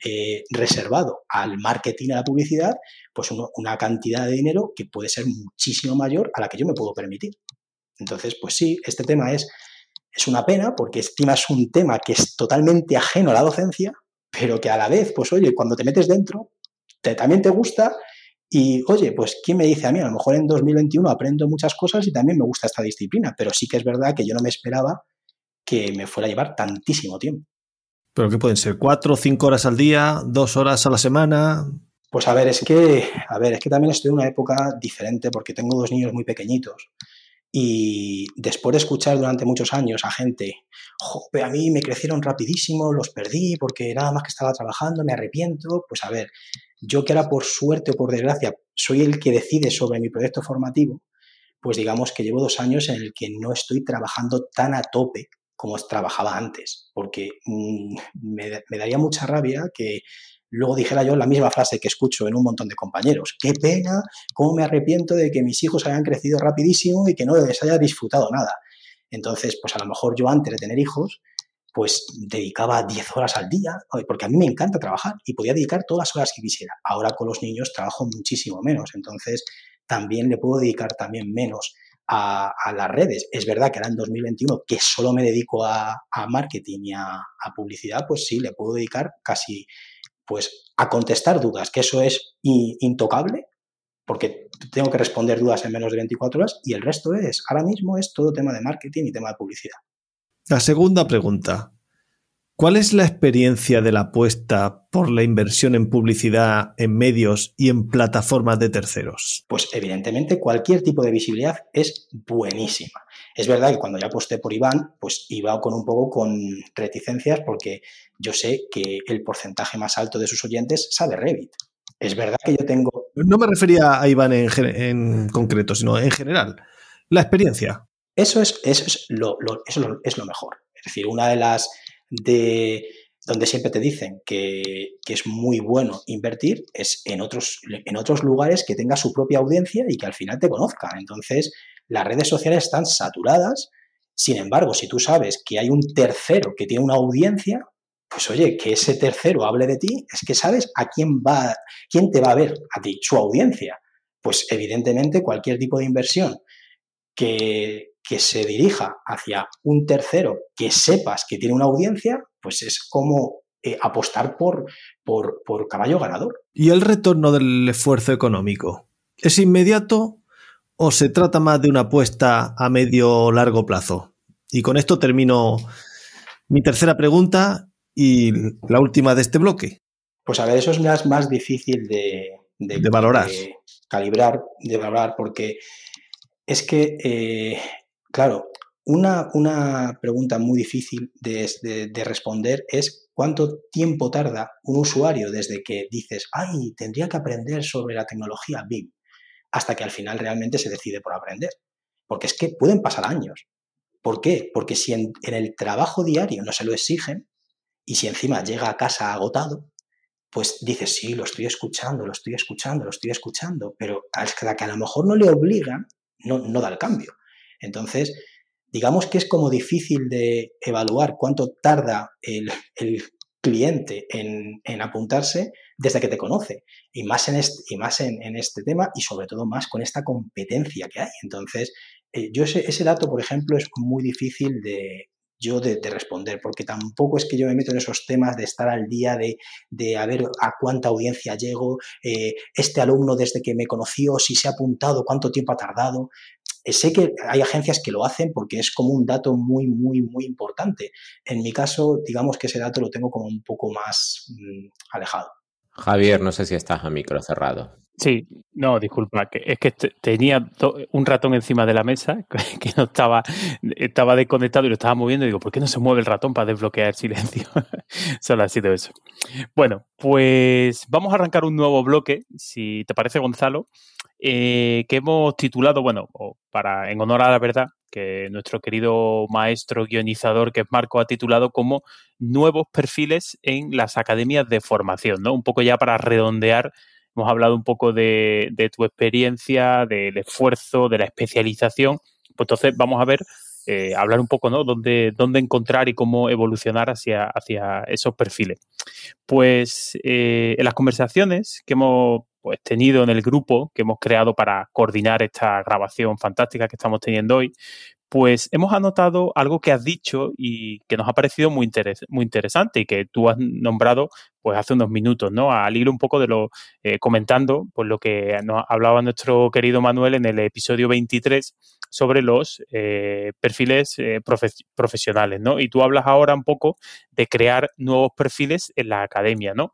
eh, reservado al marketing a la publicidad, pues una cantidad de dinero que puede ser muchísimo mayor a la que yo me puedo permitir. Entonces, pues sí, este tema es, es una pena porque estima es un tema que es totalmente ajeno a la docencia, pero que a la vez, pues oye, cuando te metes dentro, te, también te gusta y oye, pues ¿quién me dice a mí? A lo mejor en 2021 aprendo muchas cosas y también me gusta esta disciplina, pero sí que es verdad que yo no me esperaba que me fuera a llevar tantísimo tiempo. ¿Pero qué pueden ser? ¿Cuatro cinco horas al día? ¿Dos horas a la semana? Pues a ver, es que, a ver, es que también estoy en una época diferente porque tengo dos niños muy pequeñitos. Y después de escuchar durante muchos años a gente, a mí me crecieron rapidísimo, los perdí porque nada más que estaba trabajando, me arrepiento, pues a ver, yo que ahora por suerte o por desgracia soy el que decide sobre mi proyecto formativo, pues digamos que llevo dos años en el que no estoy trabajando tan a tope como trabajaba antes, porque mm, me daría mucha rabia que luego dijera yo la misma frase que escucho en un montón de compañeros. Qué pena, cómo me arrepiento de que mis hijos hayan crecido rapidísimo y que no les haya disfrutado nada. Entonces, pues a lo mejor yo antes de tener hijos, pues dedicaba 10 horas al día, porque a mí me encanta trabajar y podía dedicar todas las horas que quisiera. Ahora con los niños trabajo muchísimo menos, entonces también le puedo dedicar también menos a, las redes. Es verdad que ahora en 2021, que solo me dedico a, marketing y a, a, publicidad, pues sí, le puedo dedicar casi pues a contestar dudas, que eso es intocable, porque tengo que responder dudas en menos de 24 horas y el resto es, ahora mismo es todo tema de marketing y tema de publicidad. La segunda pregunta. ¿Cuál es la experiencia de la apuesta por la inversión en publicidad, en medios y en plataformas de terceros? Pues evidentemente cualquier tipo de visibilidad es buenísima. Es verdad que cuando ya aposté por Iván, pues iba con un poco con reticencias porque yo sé que el porcentaje más alto de sus oyentes sabe Revit. Es verdad que yo tengo... No me refería a Iván en, concreto, sino en general. La experiencia. Eso es, eso es lo, eso es lo mejor. Es decir, una de las de donde siempre te dicen que, es muy bueno invertir es en otros, en otros lugares que tenga su propia audiencia y que al final te conozcan. Entonces, las redes sociales están saturadas. Sin embargo, si tú sabes que hay un tercero que tiene una audiencia, pues oye, que ese tercero hable de ti, es que sabes a quién va, quién te va a ver a ti, su audiencia. Pues evidentemente cualquier tipo de inversión que, que se dirija hacia un tercero que sepas que tiene una audiencia, pues es como eh, apostar por, por, por caballo ganador. ¿Y el retorno del esfuerzo económico? ¿Es inmediato o se trata más de una apuesta a medio o largo plazo? Y con esto termino mi tercera pregunta y la última de este bloque. Pues a ver, eso es más, más difícil de, de, valorar. De calibrar, de valorar, porque es que eh, Claro, una, una pregunta muy difícil de, responder es cuánto tiempo tarda un usuario desde que dices, ay, tendría que aprender sobre la tecnología BIM, hasta que al final realmente se decide por aprender. Porque es que pueden pasar años. ¿Por qué? Porque si en, el trabajo diario no se lo exigen y si encima llega a casa agotado, pues dices, sí, lo estoy escuchando, lo estoy escuchando, lo estoy escuchando, pero hasta que a lo mejor no le obligan, no, no da el cambio. Entonces, digamos que es como difícil de evaluar cuánto tarda el, cliente en, apuntarse desde que te conoce y más, en este, y más en, este tema y sobre todo más con esta competencia que hay. Entonces, eh, yo ese, ese, dato, por ejemplo, es muy difícil de, yo de, responder, porque tampoco es que yo me meto en esos temas de estar al día, de, de a ver a cuánta audiencia llego, eh, este alumno desde que me conoció, si se ha apuntado, cuánto tiempo ha tardado. Sé que hay agencias que lo hacen porque es como un dato muy, muy, muy importante. En mi caso, digamos que ese dato lo tengo como un poco más mm, alejado. Javier, no sé si estás a micro cerrado. Sí, no, disculpa, que es que tenía un ratón encima de la mesa que no estaba, estaba desconectado y lo estaba moviendo y digo, ¿por qué no se mueve el ratón para desbloquear el silencio? Solo ha sido eso. Bueno, pues vamos a arrancar un nuevo bloque, si te parece, Gonzalo, eh, que hemos titulado, bueno, para en honor a la verdad, que nuestro querido maestro guionizador, que es Marco, ha titulado como Nuevos perfiles en las academias de formación, ¿no? Un poco ya para redondear Hemos hablado un poco de, tu experiencia, del esfuerzo, de la especialización. Pues entonces vamos a ver, eh, hablar un poco, ¿no? Dónde, dónde encontrar y cómo evolucionar hacia, hacia esos perfiles. Pues eh, en las conversaciones que hemos pues, tenido en el grupo que hemos creado para coordinar esta grabación fantástica que estamos teniendo hoy, pues hemos anotado algo que has dicho y que nos ha parecido muy, interesante y que tú has nombrado pues hace unos minutos, ¿no? Al hilo un poco de lo, eh, comentando pues lo que nos hablaba nuestro querido Manuel en el episodio 23 sobre los eh, perfiles eh, profesionales, ¿no? Y tú hablas ahora un poco de crear nuevos perfiles en la academia, ¿no?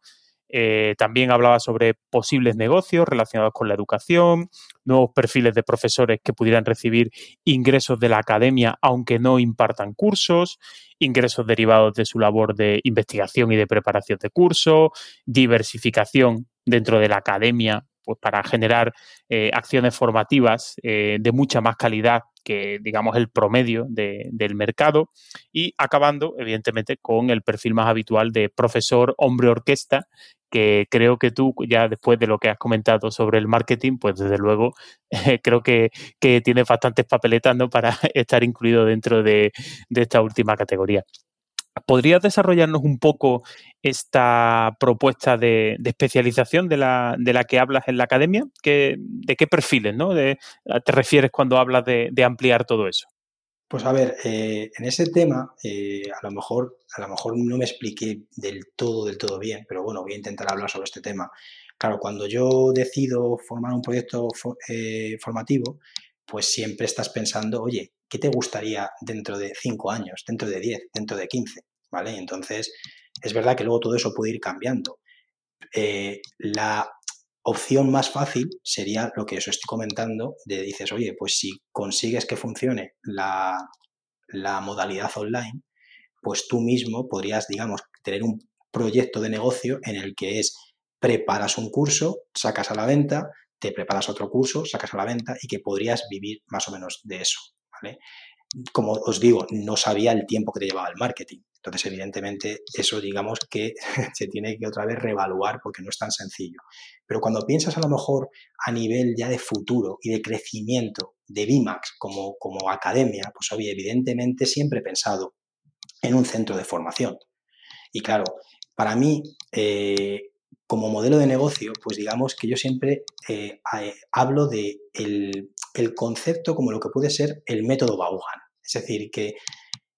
Eh, también hablaba sobre posibles negocios relacionados con la educación, nuevos perfiles de profesores que pudieran recibir ingresos de la academia aunque no impartan cursos, ingresos derivados de su labor de investigación y de preparación de cursos, diversificación dentro de la academia pues para generar eh, acciones formativas eh, de mucha más calidad que, digamos, el promedio del mercado y acabando, evidentemente, con el perfil más habitual de profesor hombre orquesta, que creo que tú, ya después de lo que has comentado sobre el marketing, pues desde luego creo que, que tienes bastantes papeletas ¿no? para estar incluido dentro de esta última categoría. ¿Podrías desarrollarnos un poco esta propuesta de, especialización de la, de la, que hablas en la academia? ¿De qué perfiles ¿no? te refieres cuando hablas de, ampliar todo eso? Pues a ver, eh, en ese tema eh, a, lo mejor, a lo mejor no me expliqué del todo, del todo bien, pero bueno, voy a intentar hablar sobre este tema. Claro, cuando yo decido formar un proyecto eh, formativo, pues siempre estás pensando, oye, ¿qué te gustaría dentro de cinco años, dentro de 10, dentro de 15? ¿vale? Entonces, es verdad que luego todo eso puede ir cambiando. Eh, la opción más fácil sería lo que os estoy comentando, de dices, oye, pues si consigues que funcione la, la modalidad online, pues tú mismo podrías, digamos, tener un proyecto de negocio en el que es preparas un curso, sacas a la venta, te preparas otro curso, sacas a la venta y que podrías vivir más o menos de eso. Como os digo, no sabía el tiempo que te llevaba el marketing. Entonces, evidentemente, eso digamos que se tiene que otra vez reevaluar porque no es tan sencillo. Pero cuando piensas a lo mejor a nivel ya de futuro y de crecimiento de BIMAX como, como academia, pues oye, evidentemente siempre he pensado en un centro de formación. Y claro, para mí, eh, como modelo de negocio, pues digamos que yo siempre eh, hablo de el, concepto como lo que puede ser el método Vaughan. Es decir, que,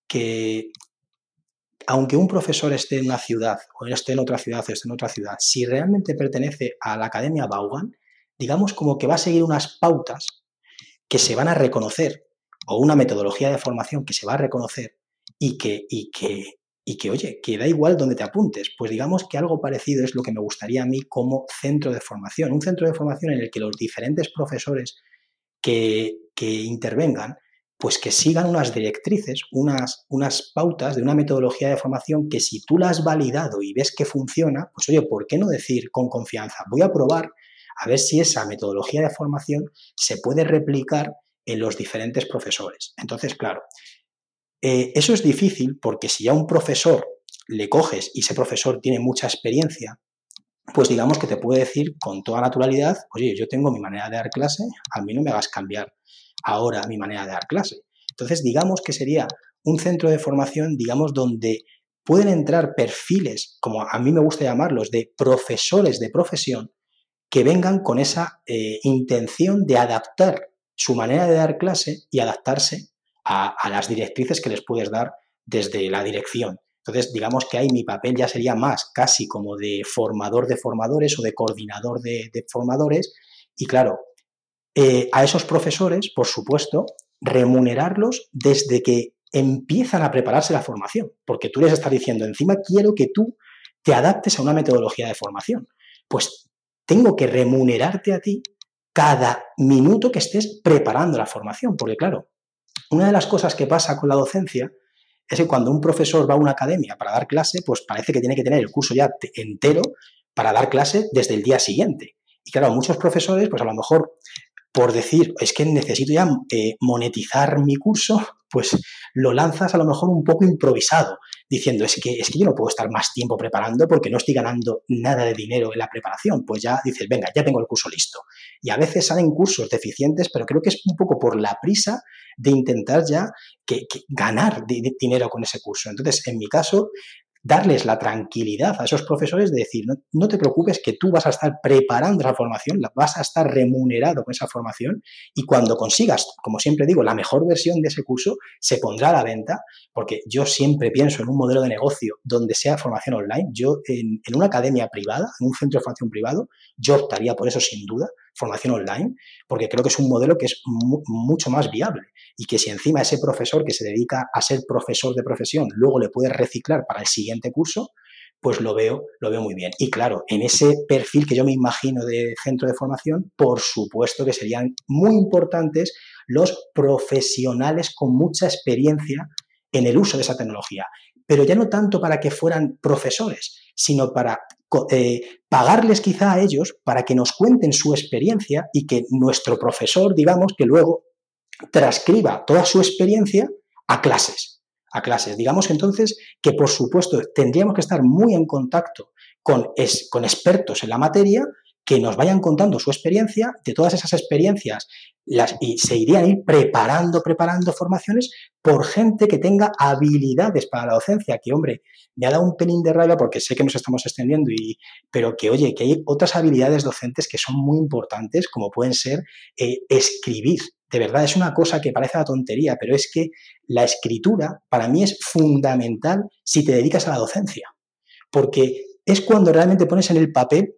que aunque un profesor esté en una ciudad o esté en otra ciudad o esté en otra ciudad, si realmente pertenece a la Academia Vaughan, digamos como que va a seguir unas pautas que se van a reconocer o una metodología de formación que se va a reconocer y que, y que, y que, oye, que da igual donde te apuntes. Pues digamos que algo parecido es lo que me gustaría a mí como centro de formación. Un centro de formación en el que los diferentes profesores que, intervengan pues que sigan unas directrices, unas, unas pautas de una metodología de formación que si tú la has validado y ves que funciona, pues oye, ¿por qué no decir con confianza, voy a probar a ver si esa metodología de formación se puede replicar en los diferentes profesores? Entonces, claro, eh, eso es difícil porque si ya un profesor le coges y ese profesor tiene mucha experiencia, pues digamos que te puede decir con toda naturalidad, oye, yo tengo mi manera de dar clase, a mí no me hagas cambiar ahora mi manera de dar clase. Entonces, digamos que sería un centro de formación, digamos, donde pueden entrar perfiles, como a mí me gusta llamarlos, de profesores de profesión, que vengan con esa eh, intención de adaptar su manera de dar clase y adaptarse a, a, las directrices que les puedes dar desde la dirección. Entonces, digamos que ahí mi papel ya sería más casi como de formador de formadores o de coordinador de, formadores. Y claro, eh, a esos profesores, por supuesto, remunerarlos desde que empiezan a prepararse la formación, porque tú les estás diciendo, encima quiero que tú te adaptes a una metodología de formación. Pues tengo que remunerarte a ti cada minuto que estés preparando la formación, porque claro, una de las cosas que pasa con la docencia es que cuando un profesor va a una academia para dar clase, pues parece que tiene que tener el curso ya entero para dar clase desde el día siguiente. Y claro, muchos profesores, pues a lo mejor por decir, es que necesito ya eh, monetizar mi curso, pues lo lanzas a lo mejor un poco improvisado, diciendo, es que, es que yo no puedo estar más tiempo preparando porque no estoy ganando nada de dinero en la preparación. Pues ya dices, venga, ya tengo el curso listo. Y a veces salen cursos deficientes, pero creo que es un poco por la prisa de intentar ya que, ganar dinero con ese curso. Entonces, en mi caso, darles la tranquilidad a esos profesores de decir, no, te preocupes que tú vas a estar preparando esa formación, vas a estar remunerado con esa formación y cuando consigas, como siempre digo, la mejor versión de ese curso, se pondrá a la venta, porque yo siempre pienso en un modelo de negocio donde sea formación online. Yo en, en una academia privada, en un centro de formación privado, yo optaría por eso sin duda, formación online, porque creo que es un modelo que es mucho más viable y que si encima ese profesor que se dedica a ser profesor de profesión luego le puede reciclar para el siguiente curso, pues lo veo, lo veo muy bien. Y claro, en ese perfil que yo me imagino de centro de formación, por supuesto que serían muy importantes los profesionales con mucha experiencia en el uso de esa tecnología. Pero ya no tanto para que fueran profesores, sino para eh, pagarles quizá a ellos para que nos cuenten su experiencia y que nuestro profesor, digamos, que luego transcriba toda su experiencia a clases, a clases. Digamos entonces que, por supuesto, tendríamos que estar muy en contacto con, con expertos en la materia que nos vayan contando su experiencia, de todas esas experiencias, las, y se irían ir preparando, preparando formaciones por gente que tenga habilidades para la docencia, que hombre, me ha dado un pelín de rabia porque sé que nos estamos extendiendo, y, pero que oye, que hay otras habilidades docentes que son muy importantes, como pueden ser eh, escribir. De verdad, es una cosa que parece una tontería, pero es que la escritura para mí es fundamental si te dedicas a la docencia, porque es cuando realmente pones en el papel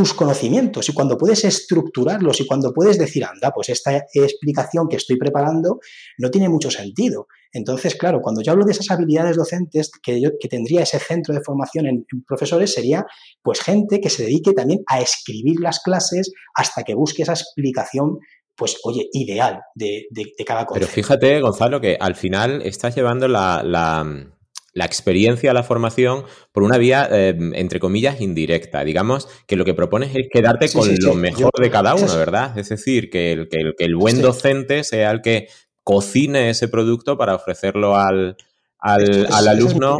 tus conocimientos y cuando puedes estructurarlos y cuando puedes decir, anda, pues esta explicación que estoy preparando no tiene mucho sentido. Entonces, claro, cuando yo hablo de esas habilidades docentes que, yo, que tendría ese centro de formación en, profesores, sería pues gente que se dedique también a escribir las clases hasta que busque esa explicación pues, oye, ideal de, cada concepto. Pero fíjate, Gonzalo, que al final estás llevando la, la experiencia, la formación, por una vía, eh, entre comillas, indirecta. Digamos que lo que propones es quedarte con lo mejor de cada uno, ¿verdad? Es decir, que el, que el, buen docente sea el que cocine ese producto para ofrecerlo al, al, alumno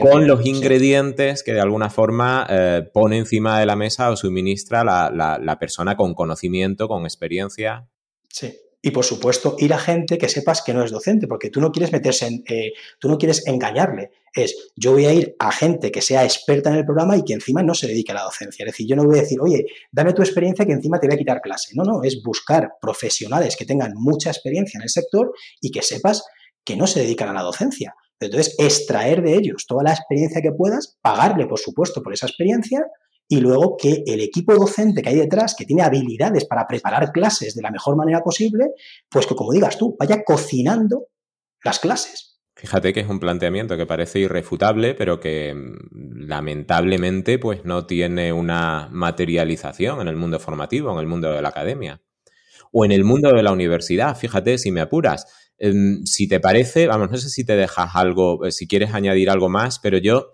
con los ingredientes que de alguna forma eh, pone encima de la mesa o suministra la, la persona con conocimiento, con experiencia. Sí, y por supuesto, ir a gente que sepas que no es docente, porque tú no quieres meterse en, eh, tú no quieres engañarle. Es, yo voy a ir a gente que sea experta en el programa y que encima no se dedique a la docencia. Es decir, yo no voy a decir, oye, dame tu experiencia que encima te voy a quitar clase. No, no, es buscar profesionales que tengan mucha experiencia en el sector y que sepas que no se dedican a la docencia. Entonces, extraer de ellos toda la experiencia que puedas, pagarle, por supuesto, por esa experiencia y luego que el equipo docente que hay detrás, que tiene habilidades para preparar clases de la mejor manera posible, pues que como digas tú, vaya cocinando las clases. Fíjate que es un planteamiento que parece irrefutable, pero que mm, lamentablemente pues no tiene una materialización en el mundo formativo, en el mundo de la academia. O en el mundo de la universidad, fíjate, si me apuras. Em, si te parece, vamos, no sé si te dejas algo, eh, si quieres añadir algo más, pero yo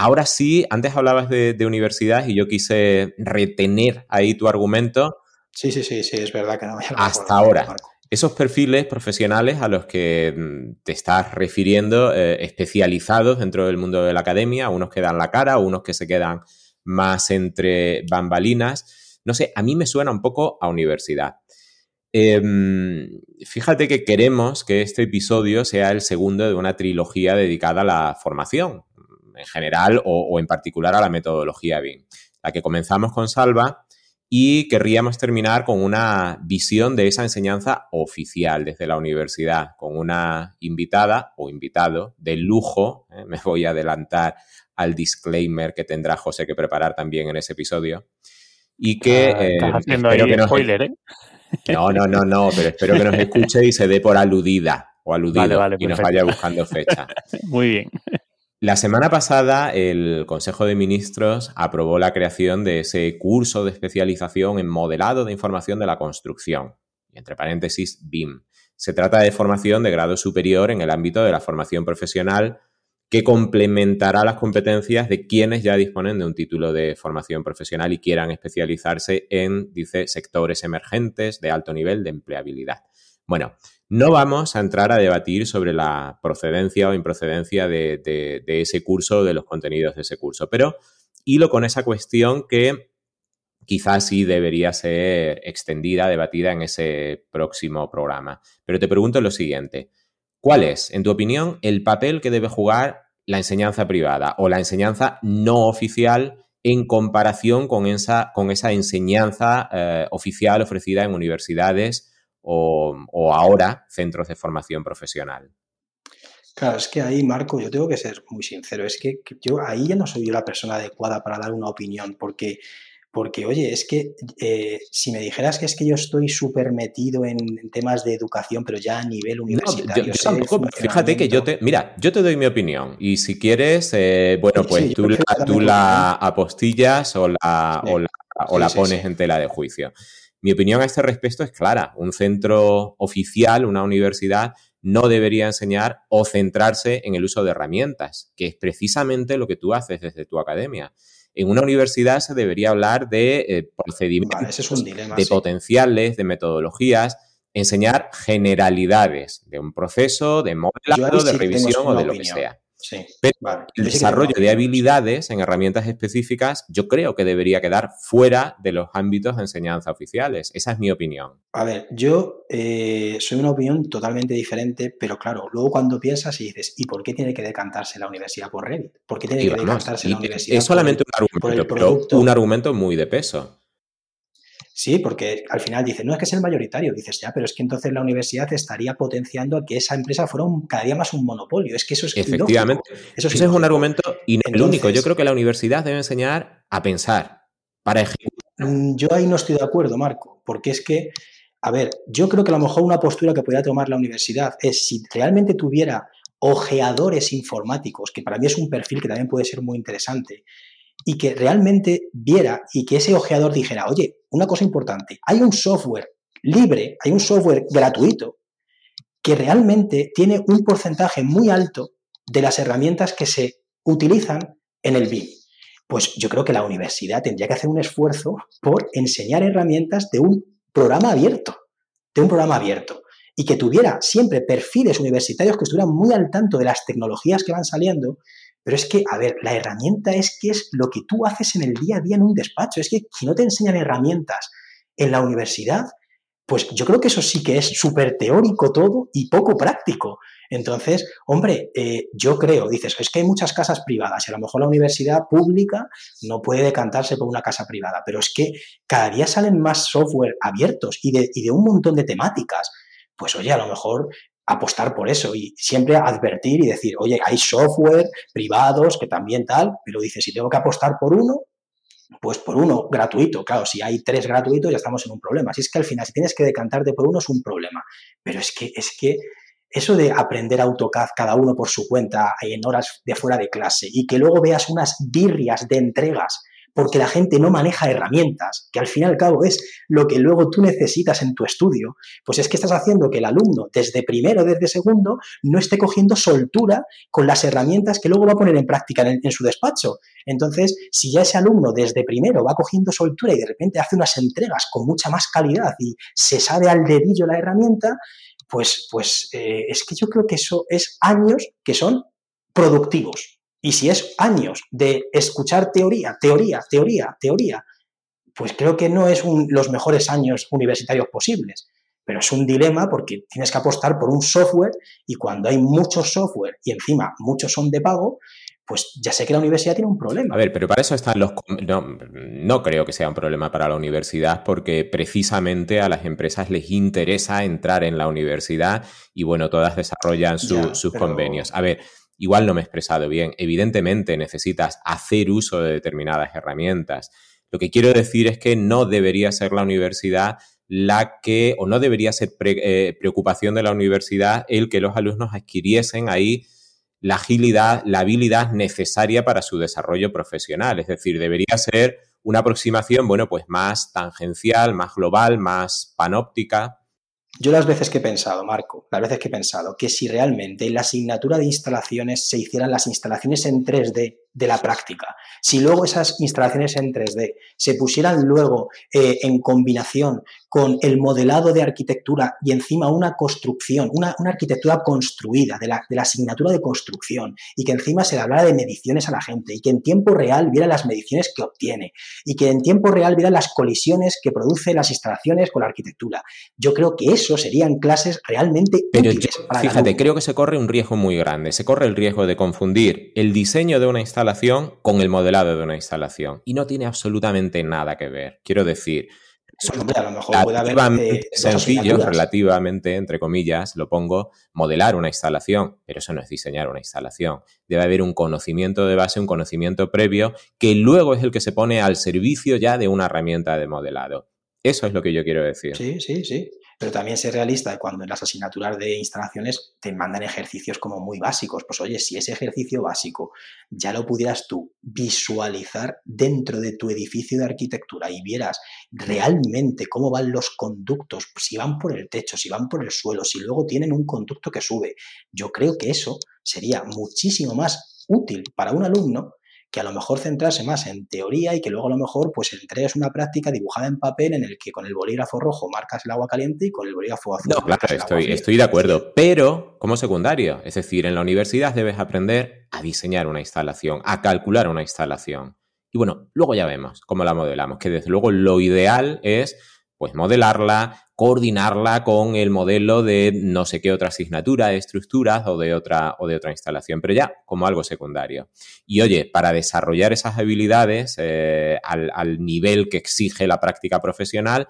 Ahora sí, antes hablabas de, universidad y yo quise retener ahí tu argumento. Sí, sí, sí, sí, es verdad que no me Hasta ahora. Esos perfiles profesionales a los que mm, te estás refiriendo, eh, especializados dentro del mundo de la academia, unos que dan la cara, unos que se quedan más entre bambalinas. No sé, a mí me suena un poco a universidad. Em, fíjate que queremos que este episodio sea el segundo de una trilogía dedicada a la formación, en general o, en particular a la metodología BIM. La que comenzamos con Salva y querríamos terminar con una visión de esa enseñanza oficial desde la universidad, con una invitada o invitado de lujo. ¿eh? Me voy a adelantar al disclaimer que tendrá José que preparar también en ese episodio. Y que. Ah, estás eh, haciendo ahí spoiler, ¿eh? No, no, no, no, pero espero que nos escuche y se dé por aludida o aludido y nos vaya buscando fecha. Muy bien. La semana pasada el Consejo de Ministros aprobó la creación de ese curso de especialización en modelado de información de la construcción, entre paréntesis BIM. Se trata de formación de grado superior en el ámbito de la formación profesional que complementará las competencias de quienes ya disponen de un título de formación profesional y quieran especializarse en, dice, sectores emergentes de alto nivel de empleabilidad. Bueno, no vamos a entrar a debatir sobre la procedencia o improcedencia de, ese curso, de los contenidos de ese curso, pero hilo con esa cuestión que quizás sí debería ser extendida, debatida en ese próximo programa. Pero te pregunto lo siguiente, ¿cuál es, en tu opinión, el papel que debe jugar la enseñanza privada o la enseñanza no oficial en comparación con esa, con esa enseñanza eh, oficial ofrecida en universidades o, ahora centros de formación profesional. Claro, es que ahí, Marco, yo tengo que ser muy sincero, es que yo ahí ya no soy yo la persona adecuada para dar una opinión, porque, porque oye, es que eh, si me dijeras que es que yo estoy súper metido en temas de educación, pero ya a nivel universitario. fíjate que yo te, mira, yo te doy mi opinión y si quieres, eh, bueno, pues tú, la, apostillas o la, o la pones en tela de juicio. Mi opinión a este respecto es clara. Un centro oficial, una universidad, no debería enseñar o centrarse en el uso de herramientas, que es precisamente lo que tú haces desde tu academia. En una universidad se debería hablar de eh, procedimientos, de potenciales, de metodologías, enseñar generalidades de un proceso, de modelado, de revisión o de lo que sea. Pero el desarrollo de habilidades en herramientas específicas yo creo que debería quedar fuera de los ámbitos de enseñanza oficiales. Esa es mi opinión. A ver, yo eh, soy una opinión totalmente diferente, pero claro, luego cuando piensas y dices, ¿y por qué tiene que decantarse la universidad por Revit? ¿Por qué tiene que decantarse la universidad Es solamente un argumento, pero un argumento muy de peso. Sí, porque al final dice, no es que es el mayoritario, dices ya, pero es que entonces la universidad estaría potenciando a que esa empresa fuera cada día más un monopolio. Es que eso es Efectivamente. Eso es Ese es un argumento y no el único. Yo creo que la universidad debe enseñar a pensar para ejecutar. Mm, yo ahí no estoy de acuerdo, Marco, porque es que, a ver, yo creo que a lo mejor una postura que podría tomar la universidad es si realmente tuviera ojeadores informáticos, que para mí es un perfil que también puede ser muy interesante, y que realmente viera y que ese ojeador dijera, oye, una cosa importante, hay un software libre, hay un software gratuito que realmente tiene un porcentaje muy alto de las herramientas que se utilizan en el BIM. Pues yo creo que la universidad tendría que hacer un esfuerzo por enseñar herramientas de un programa abierto, de un programa abierto, y que tuviera siempre perfiles universitarios que estuvieran muy al tanto de las tecnologías que van saliendo. Pero es que, a ver, la herramienta es que es lo que tú haces en el día a día en un despacho. Es que si no te enseñan herramientas en la universidad, pues yo creo que eso sí que es súper teórico todo y poco práctico. Entonces, hombre, eh, yo creo, dices, es que hay muchas casas privadas y a lo mejor la universidad pública no puede decantarse por una casa privada, pero es que cada día salen más software abiertos y de, y de un montón de temáticas. Pues oye, a lo mejor apostar por eso y siempre advertir y decir, oye, hay software privados que también tal, pero dices, si tengo que apostar por uno, pues por uno gratuito. Claro, si hay tres gratuitos ya estamos en un problema. Si es que al final, si tienes que decantarte por uno es un problema. Pero es que, es que eso de aprender AutoCAD cada uno por su cuenta en horas de fuera de clase y que luego veas unas birrias de entregas porque la gente no maneja herramientas, que al fin y al cabo es lo que luego tú necesitas en tu estudio, pues es que estás haciendo que el alumno desde primero, desde segundo, no esté cogiendo soltura con las herramientas que luego va a poner en práctica en, su despacho. Entonces, si ya ese alumno desde primero va cogiendo soltura y de repente hace unas entregas con mucha más calidad y se sabe al dedillo la herramienta, pues, pues eh, es que yo creo que eso es años que son productivos. Y si es años de escuchar teoría, teoría, teoría, teoría, pues creo que no es los mejores años universitarios posibles. Pero es un dilema porque tienes que apostar por un software y cuando hay mucho software y encima muchos son de pago, pues ya sé que la universidad tiene un problema. A ver, pero para eso están los... No, no, creo que sea un problema para la universidad porque precisamente a las empresas les interesa entrar en la universidad y bueno, todas desarrollan sus convenios. A ver, igual no me he expresado bien. Evidentemente necesitas hacer uso de determinadas herramientas. Lo que quiero decir es que no debería ser la universidad la que, o no debería ser eh, preocupación de la universidad el que los alumnos adquiriesen ahí la agilidad, la habilidad necesaria para su desarrollo profesional. Es decir, debería ser una aproximación, bueno, pues más tangencial, más global, más panóptica. Yo las veces que he pensado, Marco, las veces que he pensado que si realmente en la asignatura de instalaciones se hicieran las instalaciones en 3D de la práctica, si luego esas instalaciones en 3D se pusieran luego eh, en combinación con el modelado de arquitectura y encima una construcción, una, arquitectura construida de la, de la, asignatura de construcción y que encima se le hablara de mediciones a la gente y que en tiempo real viera las mediciones que obtiene y que en tiempo real viera las colisiones que produce las instalaciones con la arquitectura. Yo creo que eso serían clases realmente Pero Fíjate, creo que se corre un riesgo muy grande. Se corre el riesgo de confundir el diseño de una instalación con el modelado de una instalación y no tiene absolutamente nada que ver. Quiero decir, son a lo mejor puede haber eh, sencillos, relativamente, entre comillas, lo pongo, modelar una instalación, pero eso no es diseñar una instalación. Debe haber un conocimiento de base, un conocimiento previo, que luego es el que se pone al servicio ya de una herramienta de modelado. Eso es lo que yo quiero decir. Sí, sí, sí pero también ser realista cuando en las asignaturas de instalaciones te mandan ejercicios como muy básicos. Pues oye, si ese ejercicio básico ya lo pudieras tú visualizar dentro de tu edificio de arquitectura y vieras realmente cómo van los conductos, si van por el techo, si van por el suelo, si luego tienen un conducto que sube, yo creo que eso sería muchísimo más útil para un alumno que a lo mejor centrarse más en teoría y que luego a lo mejor pues entregues una práctica dibujada en papel en el que con el bolígrafo rojo marcas el agua caliente y con el bolígrafo azul. No, claro, estoy, estoy de acuerdo, pero como secundario, es decir, en la universidad debes aprender a diseñar una instalación, a calcular una instalación. Y bueno, luego ya vemos cómo la modelamos, que desde luego lo ideal es pues modelarla, coordinarla con el modelo de no sé qué otra asignatura, de estructuras o de otra, o de otra instalación, pero ya como algo secundario. Y oye, para desarrollar esas habilidades eh, al, al nivel que exige la práctica profesional,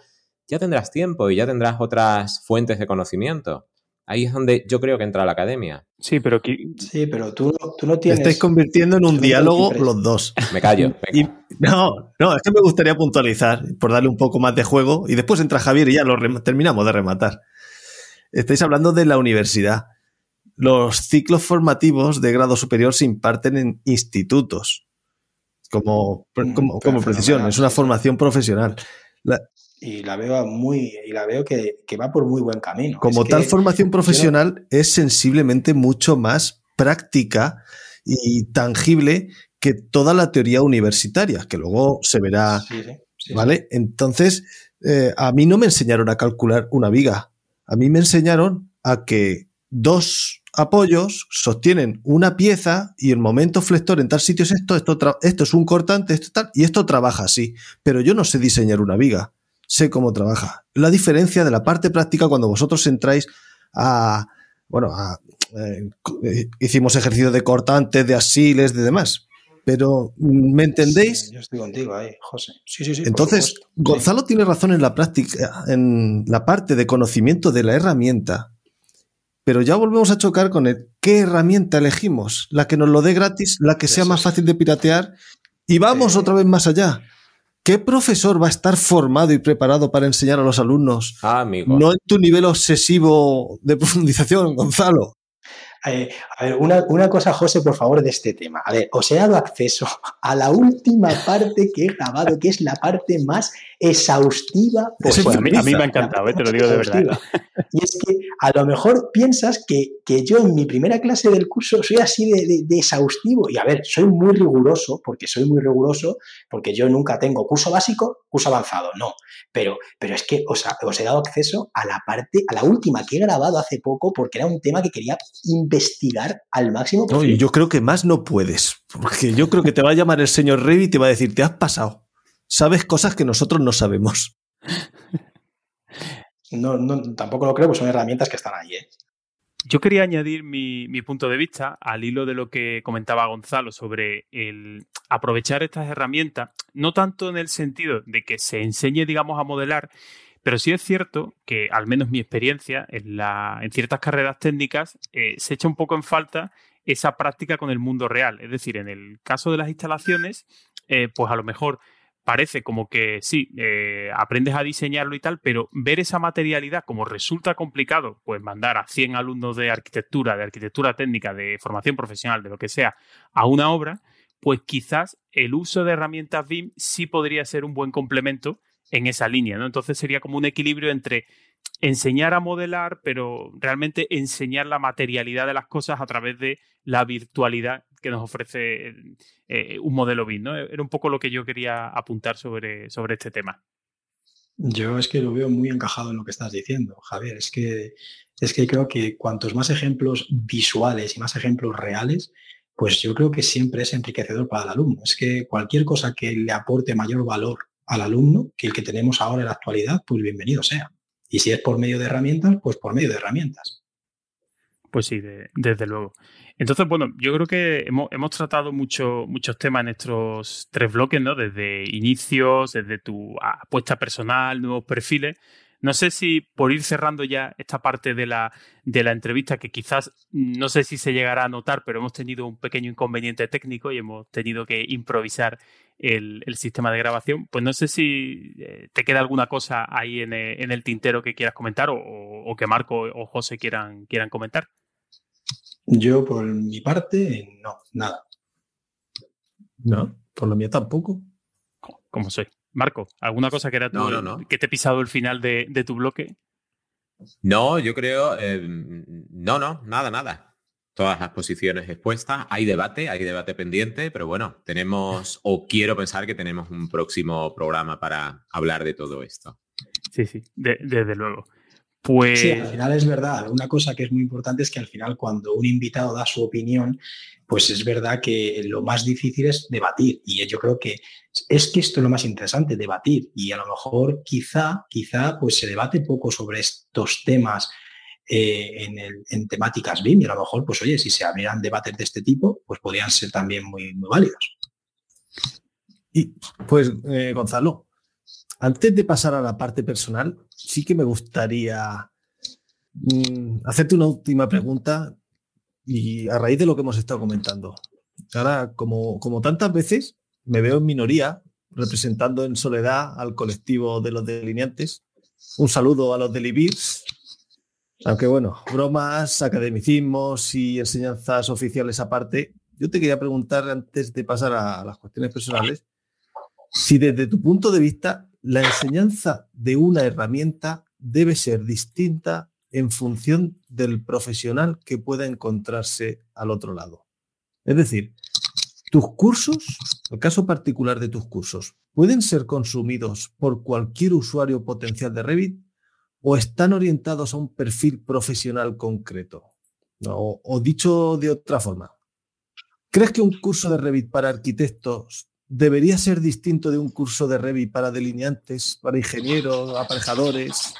ya tendrás tiempo y ya tendrás otras fuentes de conocimiento. Ahí es donde yo creo que entra la academia. Sí, pero, sí, pero tú, tú no tienes... Te estáis convirtiendo en un diálogo los dos. Me callo. Y No, no, es que me gustaría puntualizar, por darle un poco más de juego, y después entra Javier y ya lo terminamos de rematar. Estáis hablando de la universidad. Los ciclos formativos de grado superior se imparten en institutos, como, mm, como, precisión, es una formación profesional. Y la veo muy, y la veo que, va por muy buen camino. Como tal formación profesional es sensiblemente mucho más práctica y tangible que toda la teoría universitaria, que luego se verá. ¿Vale? Entonces, eh, a mí no me enseñaron a calcular una viga. A mí me enseñaron a que dos apoyos sostienen una pieza y el momento flector en tal sitio es esto, esto, esto es un cortante, esto tal, y esto trabaja así. Pero yo no sé diseñar una viga, sé cómo trabaja. La diferencia de la parte práctica cuando vosotros entráis a, bueno, eh, eh, hicimos ejercicio de cortantes, de asiles, de demás. Pero, ¿me entendéis? yo estoy contigo ahí, José. Sí, sí, sí. Entonces, Gonzalo tiene razón en la práctica, en la parte de conocimiento de la herramienta. Pero ya volvemos a chocar con el qué herramienta elegimos, la que nos lo dé gratis, la que sea más fácil de piratear. Y vamos otra vez más allá. ¿Qué profesor va a estar formado y preparado para enseñar a los alumnos? Ah, amigo. No en tu nivel obsesivo de profundización, Gonzalo. Eh, a ver, una, una, cosa, José, por favor, de este tema. A ver, os he dado acceso a la última parte que he grabado, que es la parte más exhaustiva. a, mí, me ha encantado, eh, te lo digo de verdad. Y es que a lo mejor piensas que, que yo en mi primera clase del curso soy así de, de, exhaustivo. Y a ver, soy muy riguroso, porque soy muy riguroso, porque yo nunca tengo curso básico, curso avanzado, no. Pero, pero es que os, os he dado acceso a la parte, a la última que he grabado hace poco, porque era un tema que quería investigar al máximo. yo creo que más no puedes, porque yo creo que te va a llamar el señor Revit y te va a decir, te has pasado sabes cosas que nosotros no sabemos. No, no, tampoco lo creo, pues son herramientas que están ahí. ¿eh? Yo quería añadir mi, punto de vista al hilo de lo que comentaba Gonzalo sobre el aprovechar estas herramientas, no tanto en el sentido de que se enseñe, digamos, a modelar, pero sí es cierto que, al menos mi experiencia, en, la, en ciertas carreras técnicas eh, se echa un poco en falta esa práctica con el mundo real. Es decir, en el caso de las instalaciones, eh, pues a lo mejor parece como que sí, eh, aprendes a diseñarlo y tal, pero ver esa materialidad como resulta complicado, pues mandar a 100 alumnos de arquitectura, de arquitectura técnica, de formación profesional, de lo que sea, a una obra, pues quizás el uso de herramientas BIM sí podría ser un buen complemento en esa línea, ¿no? Entonces sería como un equilibrio entre enseñar a modelar, pero realmente enseñar la materialidad de las cosas a través de la virtualidad que nos ofrece eh, un modelo BIM. Era un poco lo que yo quería apuntar sobre, sobre este tema. Yo es que lo veo muy encajado en lo que estás diciendo, Javier. Es que, es que creo que cuantos más ejemplos visuales y más ejemplos reales, pues yo creo que siempre es enriquecedor para el alumno. Es que cualquier cosa que le aporte mayor valor al alumno que el que tenemos ahora en la actualidad, pues bienvenido sea. Y si es por medio de herramientas, pues por medio de herramientas. Pues sí, desde luego. Entonces, bueno, yo creo que hemos, tratado mucho, muchos temas en estos tres bloques, ¿no? Desde inicios, desde tu apuesta personal, nuevos perfiles. No sé si por ir cerrando ya esta parte de la, de la entrevista, que quizás no sé si se llegará a notar, pero hemos tenido un pequeño inconveniente técnico y hemos tenido que improvisar el, sistema de grabación. Pues no sé si eh, te queda alguna cosa ahí en, el tintero que quieras comentar o, o, que Marco o José quieran, quieran comentar. Yo, por mi parte, no, nada. No, por lo mío tampoco. ¿Cómo soy? Marco, ¿alguna cosa que era que te he pisado el final de, tu bloque? No, yo creo. Eh, no, no, nada, nada. Todas las posiciones expuestas. Hay debate, hay debate pendiente, pero bueno, tenemos, o quiero pensar que tenemos un próximo programa para hablar de todo esto. Sí, sí, desde luego. Pues... Sí, al final es verdad. Una cosa que es muy importante es que al final cuando un invitado da su opinión, pues es verdad que lo más difícil es debatir. Y yo creo que es que esto es lo más interesante, debatir. Y a lo mejor quizá, quizá, pues se debate poco sobre estos temas eh, en, temáticas BIM. Y a lo mejor, pues oye, si se abrieran debates de este tipo, pues podrían ser también muy, muy válidos. Y pues, eh, Gonzalo, antes de pasar a la parte personal, sí que me gustaría mm, hacerte una última pregunta y a raíz de lo que hemos estado comentando. Ahora, como, como tantas veces, me veo en minoría representando en soledad al colectivo de los delineantes. Un saludo a los delibirs. Aunque bueno, bromas, academicismos y enseñanzas oficiales aparte, yo te quería preguntar antes de pasar a las cuestiones personales, si desde tu punto de vista la enseñanza de una herramienta debe ser distinta en función del profesional que pueda encontrarse al otro lado. Es decir, tus cursos, el caso particular de tus cursos, ¿pueden ser consumidos por cualquier usuario potencial de Revit o están orientados a un perfil profesional concreto? O, o dicho de otra forma, ¿crees que un curso de Revit para arquitectos debería ser distinto de un curso de Revit para delineantes, para ingenieros, aparejadores?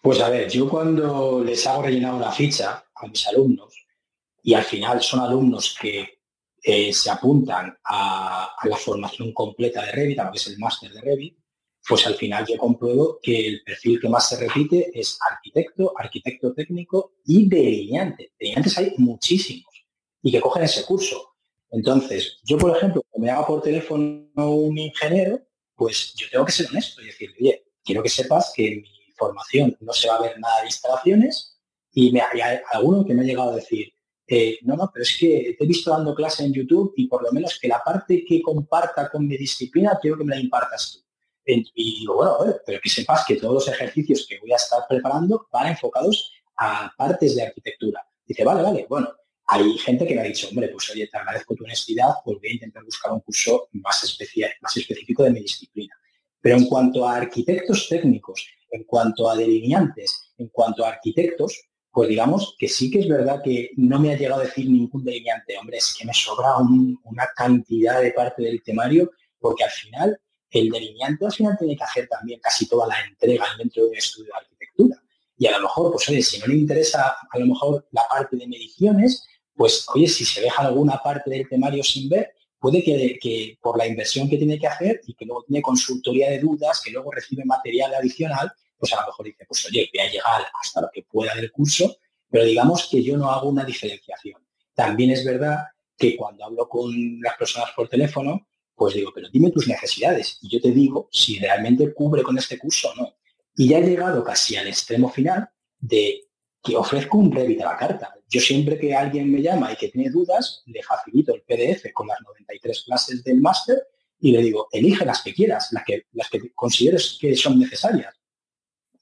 Pues a ver, yo cuando les hago rellenar una ficha a mis alumnos y al final son alumnos que eh, se apuntan a, la formación completa de Revit, a lo que es el máster de Revit, pues al final yo compruebo que el perfil que más se repite es arquitecto, arquitecto técnico y delineante. Delineantes hay muchísimos y que cogen ese curso. Entonces, yo, por ejemplo, cuando me haga por teléfono un ingeniero, pues yo tengo que ser honesto y decirle, oye, quiero que sepas que mi formación no se va a ver nada de instalaciones y me, hay alguno que me ha llegado a decir, eh, no, no, pero es que te he visto dando clase en YouTube y por lo menos que la parte que comparta con mi disciplina quiero que me la impartas tú. Y digo, bueno, pero que sepas que todos los ejercicios que voy a estar preparando van enfocados a partes de arquitectura. Dice, vale, vale, bueno, hay gente que me ha dicho, hombre, pues oye, te agradezco tu honestidad, pues voy a intentar buscar un curso más, especial, más específico de mi disciplina. Pero en cuanto a arquitectos técnicos en cuanto a delineantes, en cuanto a arquitectos, pues digamos que sí que es verdad que no me ha llegado a decir ningún delineante, hombre, es que me sobra una cantidad de parte del temario, porque al final el delineante al final tiene que hacer también casi toda la entrega dentro de un estudio de arquitectura. Y a lo mejor, pues oye, si no le interesa a lo mejor la parte de mediciones, pues oye, si se deja alguna parte del temario sin ver, puede que, por la inversión que tiene que hacer y que luego tiene consultoría de dudas, que luego recibe material adicional, pues a lo mejor dice, pues oye, voy a llegar hasta lo que pueda del curso, pero digamos que yo no hago una diferenciación. También es verdad que cuando hablo con las personas por teléfono, pues digo, pero dime tus necesidades y yo te digo si realmente cubre con este curso o no. Y ya he llegado casi al extremo final de que ofrezco un Revit a la carta. Yo siempre que alguien me llama y que tiene dudas, le facilito el PDF con las 93 clases del máster y le digo, elige las que quieras, las que, las que consideres que son necesarias.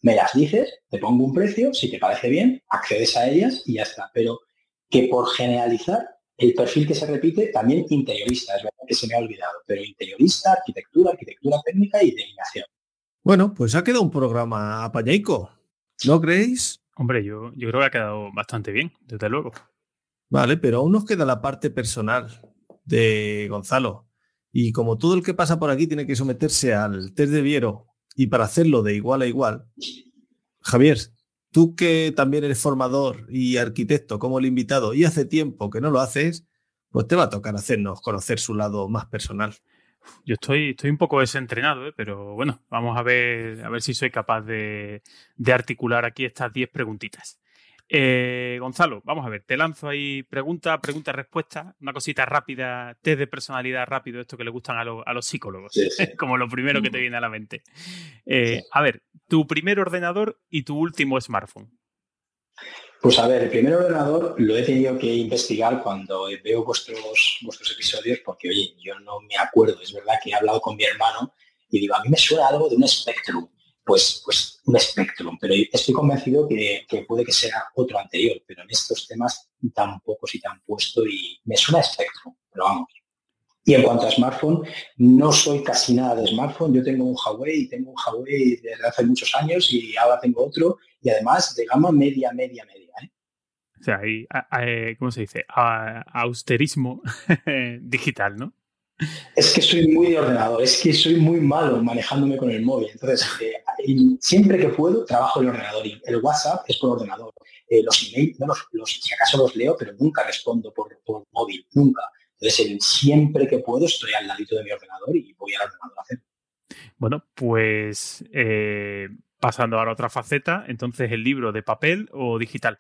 Me las dices, te pongo un precio, si te parece bien, accedes a ellas y ya está. Pero que por generalizar, el perfil que se repite también interiorista, es verdad que se me ha olvidado, pero interiorista, arquitectura, arquitectura técnica y delineación. Bueno, pues ha quedado un programa apañaico, ¿no creéis? Hombre, yo, yo creo que ha quedado bastante bien, desde luego. Vale, pero aún nos queda la parte personal de Gonzalo. Y como todo el que pasa por aquí tiene que someterse al test de Viero y para hacerlo de igual a igual, Javier, tú que también eres formador y arquitecto como el invitado y hace tiempo que no lo haces, pues te va a tocar hacernos conocer su lado más personal. Yo estoy, estoy un poco desentrenado, ¿eh? pero bueno, vamos a ver, a ver si soy capaz de, de articular aquí estas 10 preguntitas. Eh, Gonzalo, vamos a ver, te lanzo ahí pregunta, pregunta, respuesta, una cosita rápida, test de personalidad rápido, esto que le gustan a, a los psicólogos, como lo primero que te viene a la mente. Eh, a ver, tu primer ordenador y tu último smartphone. Pues a ver, el primer ordenador lo he tenido que investigar cuando veo vuestros, vuestros episodios porque, oye, yo no me acuerdo. Es verdad que he hablado con mi hermano y digo, a mí me suena algo de un Spectrum. Pues, pues un Spectrum, pero estoy convencido que, puede que sea otro anterior, pero en estos temas tampoco si tan puesto y me suena Spectrum, pero vamos. Y en cuanto a smartphone, no soy casi nada de smartphone. Yo tengo un Huawei, tengo un Huawei desde hace muchos años y ahora tengo otro y además de gama media, media, media. ¿eh? O sea, hay, eh, ¿cómo se dice? austerismo digital, ¿no? Es que soy muy de ordenador, es que soy muy malo manejándome con el móvil. Entonces, eh, siempre que puedo, trabajo en el ordenador. Y el WhatsApp es por ordenador. los emails, los, si acaso los leo, pero nunca respondo por, móvil, nunca. Entonces, siempre que puedo, estoy al ladito de mi ordenador y voy al ordenador a hacer. Bueno, pues pasando ahora a otra faceta, entonces, ¿el libro de papel o digital?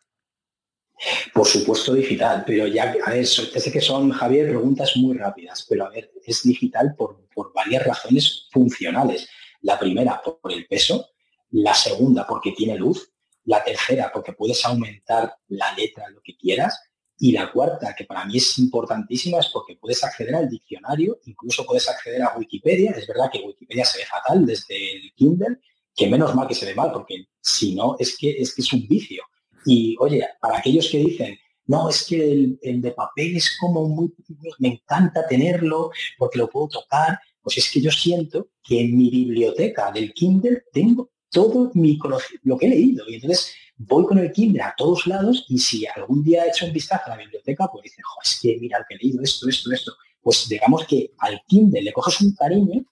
Por supuesto digital, pero ya, a ver, sé que son, Javier, preguntas muy rápidas, pero a ver, es digital por, por varias razones funcionales. La primera, por el peso, la segunda, porque tiene luz, la tercera, porque puedes aumentar la letra, lo que quieras, y la cuarta, que para mí es importantísima, es porque puedes acceder al diccionario, incluso puedes acceder a Wikipedia. Es verdad que Wikipedia se ve fatal desde el Kindle, que menos mal que se ve mal, porque si no, es que es, que es un vicio. Y oye, para aquellos que dicen, no, es que el, de papel es como muy, me encanta tenerlo porque lo puedo tocar, pues es que yo siento que en mi biblioteca del Kindle tengo todo mi lo que he leído. Y entonces voy con el Kindle a todos lados y si algún día he hecho un vistazo a la biblioteca, pues dice, es que mira, que he leído esto, esto, esto. Pues digamos que al Kindle le coges un cariño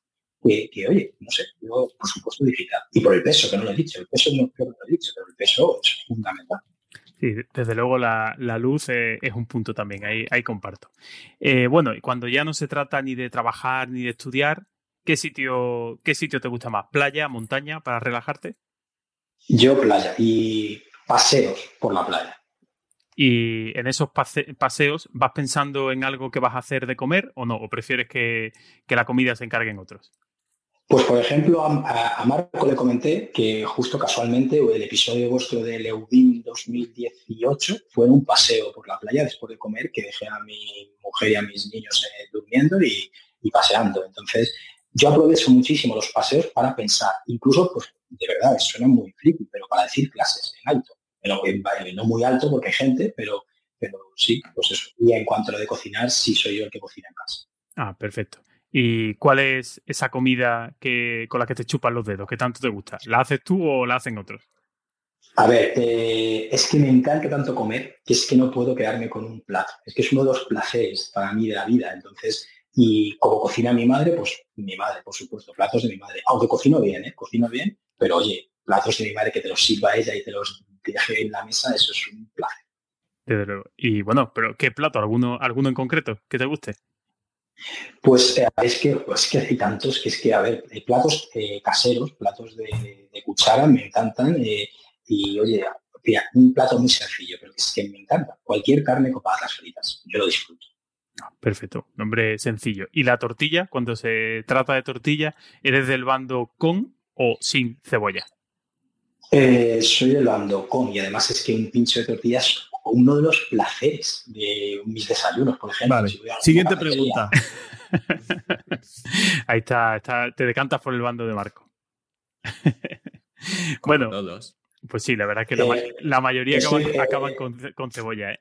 que, oye, no sé, yo por supuesto digital. Y por el peso, que no lo he dicho, el peso no creo que lo he dicho, pero el peso es fundamental. Sí, desde luego la, luz es, un punto también, ahí, ahí comparto. Eh, bueno, y cuando ya no se trata ni de trabajar ni de estudiar, ¿qué sitio, ¿qué sitio te gusta más? ¿Playa, montaña para relajarte? Yo playa y paseos por la playa. ¿Y en esos paseos vas pensando en algo que vas a hacer de comer o no? ¿O prefieres que, la comida se encarguen otros? Pues por ejemplo, a, Marco le comenté que justo casualmente el episodio vuestro de Leudín 2018 fue un paseo por la playa después de comer que dejé a mi mujer y a mis niños eh, durmiendo y, y, paseando. Entonces, yo aprovecho muchísimo los paseos para pensar, incluso pues de verdad, suena muy friki, pero para decir clases en alto. no muy alto porque hay gente, pero, pero sí, pues eso. Y en cuanto a lo de cocinar, sí soy yo el que cocina en casa. Ah, perfecto. ¿Y cuál es esa comida que, con la que te chupan los dedos, que tanto te gusta? ¿La haces tú o la hacen otros? A ver, eh, es que me encanta tanto comer que es que no puedo quedarme con un plato. Es que es uno de los placeres para mí de la vida. Entonces, y como cocina mi madre, pues mi madre, por supuesto, platos de mi madre. Aunque cocino bien, ¿eh? Cocino bien, pero oye, platos de mi madre que te los sirva ella y te los deje en la mesa, eso es un placer. Y bueno, pero ¿qué plato? ¿Alguno, alguno en concreto que te guste? Pues eh, es, que, pues que hay tantos que es que, a ver, hay platos eh, caseros, platos de, cuchara, me encantan. Eh, y oye, un plato muy sencillo, pero es que me encanta. Cualquier carne con patatas fritas, yo lo disfruto. Perfecto, nombre sencillo. ¿Y la tortilla? Cuando se trata de tortilla, ¿eres del bando con o sin cebolla? Soy del bando con y además es que un pincho de tortilla es uno de los placeres de mis desayunos, por ejemplo. Siguiente pregunta. Ahí está, te decantas por el bando de Marco. bueno, pues sí, la verdad es que la, eh, mayoría acaban, con, cebolla. ¿eh?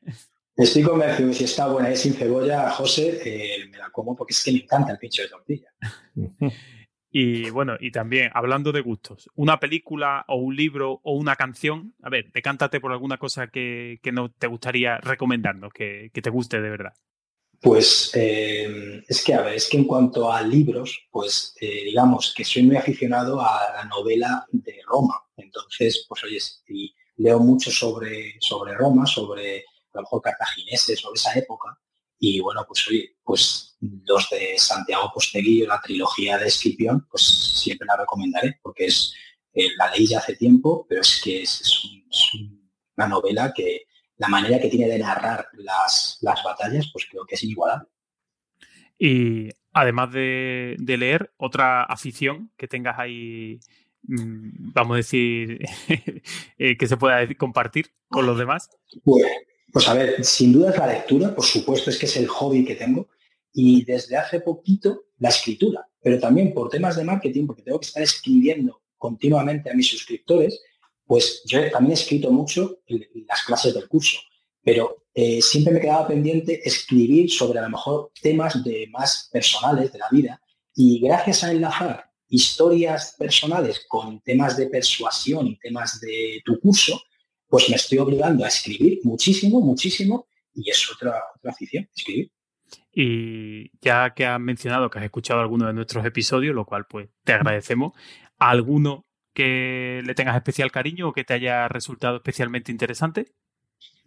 Estoy convencido que si está buena y sin cebolla, José, eh, me la como porque es que me encanta el pincho de tortilla. y bueno, y también hablando de gustos, una película o un libro o una canción, a ver, decántate por alguna cosa que, no te gustaría recomendarnos, que, te guste de verdad. Pues eh, es que, a ver, es que en cuanto a libros, pues eh, digamos que soy muy aficionado a la novela de Roma. Entonces, pues oye, leo mucho sobre, sobre Roma, sobre a lo mejor cartagineses de esa época. Y bueno, pues oye, pues los de Santiago Posteguillo, la trilogía de Escipión, pues siempre la recomendaré, porque es, eh, la leí ya hace tiempo, pero es que es, una novela que la manera que tiene de narrar las, las batallas, pues creo que es inigualable. Y además de, leer, otra afición que tengas ahí, mm, vamos a decir, eh, que se pueda compartir con los demás. Pues, pues a ver, sin duda es la lectura, por supuesto es que es el hobby que tengo. Y desde hace poquito la escritura, pero también por temas de marketing, porque tengo que estar escribiendo continuamente a mis suscriptores, pues yo también he escrito mucho en las clases del curso, pero eh, siempre me quedaba pendiente escribir sobre a lo mejor temas de más personales de la vida. Y gracias a enlazar historias personales con temas de persuasión y temas de tu curso, pues me estoy obligando a escribir muchísimo, muchísimo, y es otra, otra afición, escribir. Y ya que has mencionado que has escuchado alguno de nuestros episodios, lo cual pues te agradecemos, ¿alguno que le tengas especial cariño o que te haya resultado especialmente interesante?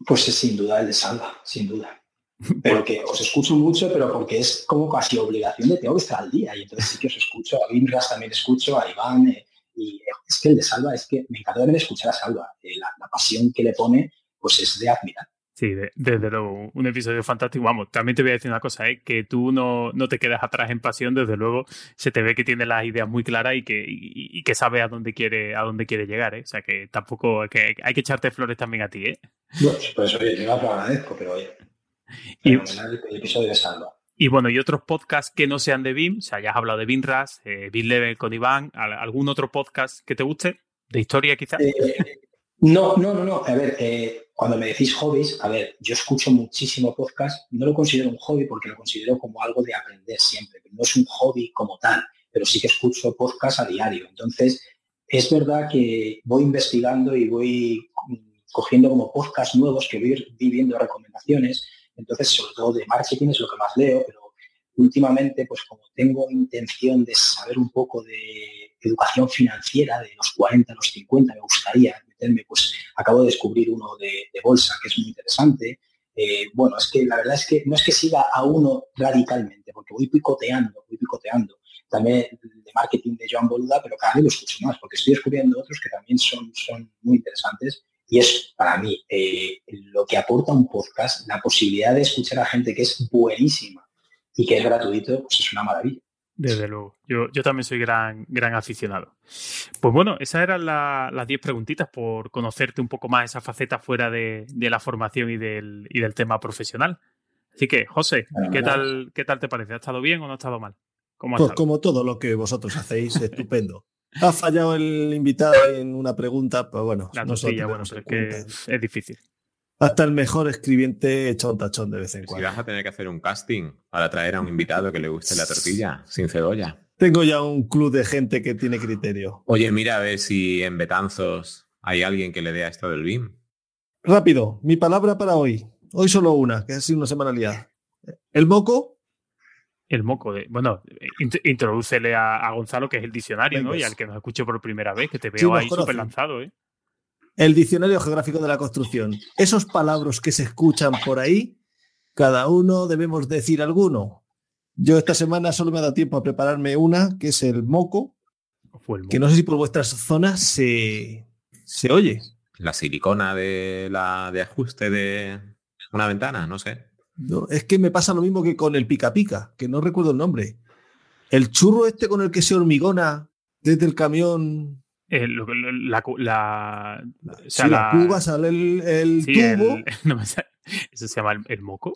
Pues es sin duda el de Salva, sin duda. Pero que os escucho mucho, pero porque es como casi obligación de tengo que estar al día. Y entonces sí que os escucho, a Vinras también escucho, a Iván, eh, y es que el de Salva, es que me encanta también escuchar a Salva. Eh, la, pasión que le pone, pues es de admirar. Sí, desde luego, un episodio fantástico. Vamos, también te voy a decir una cosa, ¿eh? que tú no, no, te quedas atrás en pasión, desde luego se te ve que tienes las ideas muy claras y que, y, que sabes a dónde quiere, a dónde quiere llegar. ¿eh? O sea que tampoco, que hay que echarte flores también a ti. ¿eh? pues oye, yo lo agradezco, pero oye, y, el episodio de Salva. Y bueno, y otros podcasts que no sean de BIM, o sea, ya has hablado de BIMRAS, eh, BIM Level con Iván, ¿algún otro podcast que te guste? ¿De historia quizás? Eh, no, no, no, no. A ver, eh, cuando me decís hobbies, a ver, yo escucho muchísimo podcast, no lo considero un hobby porque lo considero como algo de aprender siempre, no es un hobby como tal, pero sí que escucho podcast a diario. Entonces, es verdad que voy investigando y voy cogiendo como podcasts nuevos que voy viviendo recomendaciones. Entonces, sobre todo de marketing es lo que más leo, pero últimamente, pues como tengo intención de saber un poco de educación financiera de los 40 a los 50, me gustaría meterme, pues acabo de descubrir uno de, bolsa que es muy interesante. Eh, bueno, es que la verdad es que no es que siga a uno radicalmente, porque voy picoteando, voy picoteando. También de marketing de Joan Boluda, pero cada vez lo escucho más, porque estoy descubriendo otros que también son, son muy interesantes. Y es para mí eh, lo que aporta un podcast, la posibilidad de escuchar a gente que es buenísima y que es gratuito, pues es una maravilla. Desde luego. Yo, yo también soy gran, gran aficionado. Pues bueno, esas eran las 10 preguntitas por conocerte un poco más esa faceta fuera de, la formación y del, y del, tema profesional. Así que, José, ¿qué, tal, ¿qué tal te parece? ¿Ha estado bien o no ha estado mal? pues como todo lo que vosotros hacéis, estupendo. Ha fallado el invitado en una pregunta, pues bueno, la bueno, es que es difícil. Hasta el mejor escribiente echa un tachón de vez en cuando. Si vas a tener que hacer un casting para traer a un invitado que le guste la tortilla sin cebolla. Tengo ya un club de gente que tiene criterio. Oye, mira a ver si en Betanzos hay alguien que le dé a esto del BIM. Rápido, mi palabra para hoy. Hoy solo una, que ha sido una semanalidad. El moco. El moco de. Bueno, introdúcele a, Gonzalo, que es el diccionario, ¿no? Y al que nos escuche por primera vez, que te veo ahí súper lanzado, ¿eh? El diccionario geográfico de la construcción. Esos palabras que se escuchan por ahí, cada uno debemos decir alguno. Yo esta semana solo me ha dado tiempo a prepararme una, que es el moco, que no sé si por vuestras zonas se, se oye. La silicona de la de ajuste de una ventana, no sé. No, es que me pasa lo mismo que con el pica pica, que no recuerdo el nombre. El churro este con el que se hormigona desde el camión eh, la, la, la, cuba sale el, tubo. eso se llama el, moco.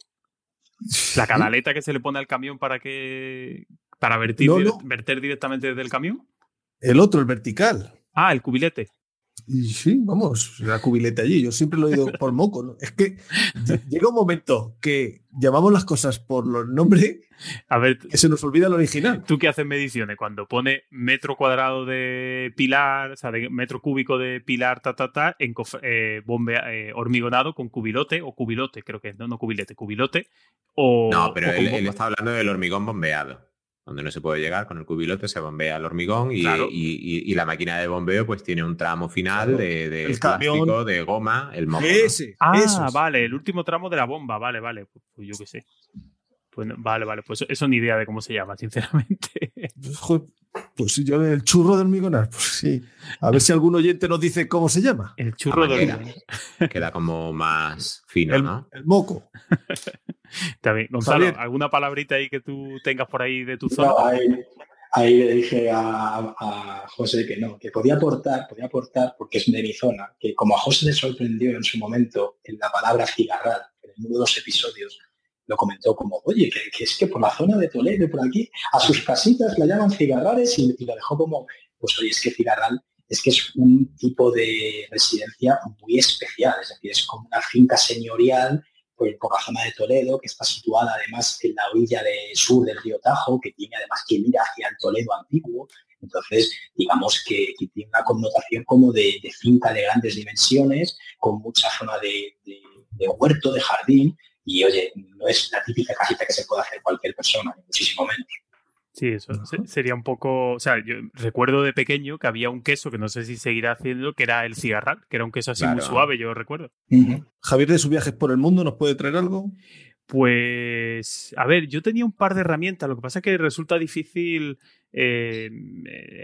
La canaleta que se le pone al camión para que para vertir, verter directamente desde el camión. El otro, el vertical. Ah, el cubilete. Y sí, vamos, la cubilete allí. Yo siempre lo he oído por moco. Es que llega un momento que llamamos las cosas por los nombres a ver, que se nos olvida el original. Tú que haces mediciones, cuando pone metro cuadrado de pilar, o sea, de metro cúbico de pilar, ta, ta, ta, en eh, eh, hormigonado con cubilote o cubilote, creo que es, no, no cubilete, cubilote. O, no, pero él está hablando del hormigón bombeado donde no se puede llegar, con el cubilote se bombea el hormigón y, y, la máquina de bombeo pues tiene un tramo final de, de plástico, de goma, el moco. Ese, ah, vale, el último tramo de la bomba, vale, vale, pues, pues yo qué sé. Pues, vale, vale, pues eso ni idea de cómo se llama, sinceramente. Pues yo el churro de hormigonar, pues sí. A ver si algún oyente nos dice cómo se llama. El churro de hormigonar. Queda como más fino, ¿no? El moco. También. Gonzalo, ¿alguna palabrita ahí que tú tengas por ahí de tu zona? ahí, le dije a, José que no, que podía aportar, podía aportar porque es de mi zona, que como a José le sorprendió en su momento en la palabra cigarral, en uno de los episodios lo comentó como, oye, que, es que por la zona de Toledo, por aquí, a sus casitas la llaman cigarrales y, lo dejó como, pues oye, es que cigarral es que es un tipo de residencia muy especial, es decir, es como una finca señorial por, la zona de Toledo, que está situada además en la orilla de sur del río Tajo, que tiene además que mira hacia el Toledo antiguo. Entonces, digamos que, tiene una connotación como de, finca de grandes dimensiones, con mucha zona de, huerto, de jardín, y oye, no es la típica casita que se puede hacer cualquier persona, muchísimo menos. Sí, eso sería un poco. O sea, yo recuerdo de pequeño que había un queso que no sé si seguirá haciendo, que era el cigarral, que era un queso así muy suave, yo recuerdo. Javier, de sus viajes por el mundo, ¿nos puede traer algo? Pues, a ver, yo tenía un par de herramientas, lo que pasa es que resulta difícil eh,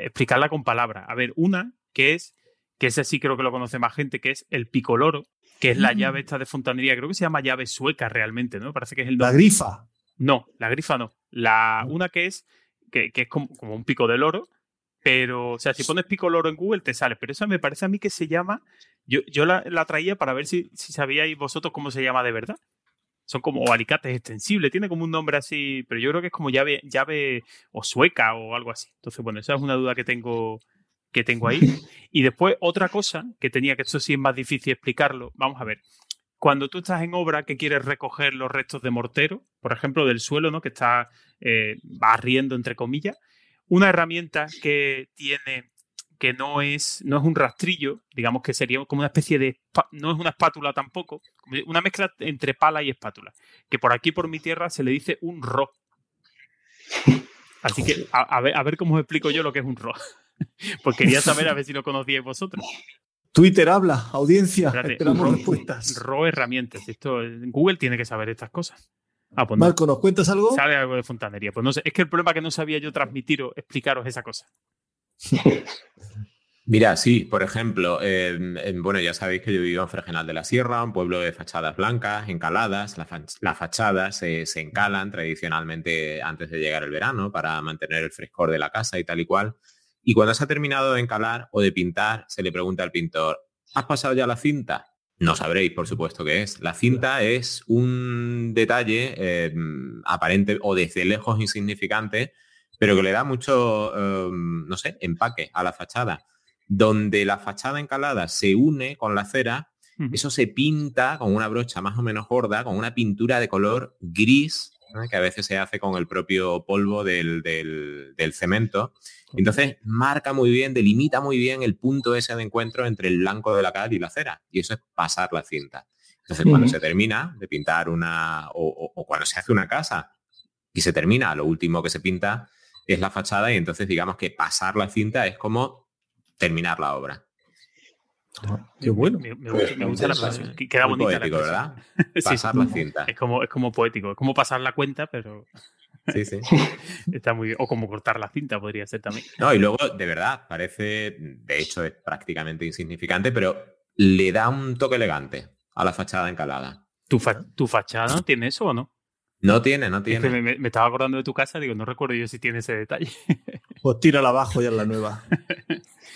explicarla con palabras. A ver, una que es que ese sí creo que lo conoce más gente, que es el picoloro, que es la mm. llave esta de fontanería, creo que se llama llave sueca realmente, ¿no? Parece que es el La grifa. No, la grifa no. La, una que es, que, es como, un pico de loro, pero, o sea, si pones pico loro en Google te sale, pero esa me parece a mí que se llama, yo, yo la, traía para ver si, si sabíais vosotros cómo se llama de verdad. Son como alicates extensibles, tiene como un nombre así, pero yo creo que es como llave, llave o sueca o algo así. Entonces, bueno, esa es una duda que tengo, que tengo ahí. Y después otra cosa que tenía, que esto sí es más difícil explicarlo, vamos a ver. Cuando tú estás en obra que quieres recoger los restos de mortero, por ejemplo, del suelo, ¿no? Que está eh, barriendo, entre comillas, una herramienta que tiene que no es, no es un rastrillo, digamos que sería como una especie de, no es una espátula tampoco, una mezcla entre pala y espátula, que por aquí por mi tierra se le dice un ro. Así que a, ver, a ver cómo os explico yo lo que es un ro. pues quería saber a ver si lo conocíais vosotros. Twitter habla, audiencia, esperamos respuestas. Ro herramientas, esto Google tiene que saber estas cosas. Ah, pues Marco, ¿nos cuentas algo? Sale algo de fontanería. Pues no sé, es que el problema es que no sabía yo transmitiros, explicaros esa cosa. Mira, sí, por ejemplo, bueno, ya sabéis que yo vivo en Fregenal de la Sierra, un pueblo de fachadas blancas, encaladas. las fachadas se, encalan tradicionalmente antes de llegar el verano para mantener el frescor de la casa y tal y cual. Y cuando se ha terminado de encalar o de pintar, se le pregunta al pintor, ¿has pasado ya la cinta? No sabréis, por supuesto, qué es. La cinta es un detalle em, aparente o desde lejos insignificante, pero que le da mucho, em, no sé, empaque a la fachada donde la fachada encalada se une con la cera, eso se pinta con una brocha más o menos gorda, con una pintura de color gris, que a veces se hace con el propio polvo del, cemento. Entonces marca muy bien, delimita muy bien el punto ese de encuentro entre el blanco de la cal y la cera. Y eso es pasar la cinta. Entonces cuando se termina de pintar una, o, o cuando se hace una casa y se termina, lo último que se pinta es la fachada y entonces digamos que pasar la cinta es como terminar la obra. Ah, qué bueno. Me, gusta, la frase. Queda bonita poético, ¿verdad? Pasar la cinta. Es como, es como poético. Es como pasar la cuenta, pero. Sí, sí. Está muy bien. O como cortar la cinta podría ser también. No, y luego, de verdad, parece, de hecho, es prácticamente insignificante, pero le da un toque elegante a la fachada encalada. ¿Tu, ¿Tu fachada tiene eso o no? No tiene, no tiene. me, me, estaba acordando de tu casa, digo, no recuerdo yo si tiene ese detalle. Pues tírala abajo ya en la nueva.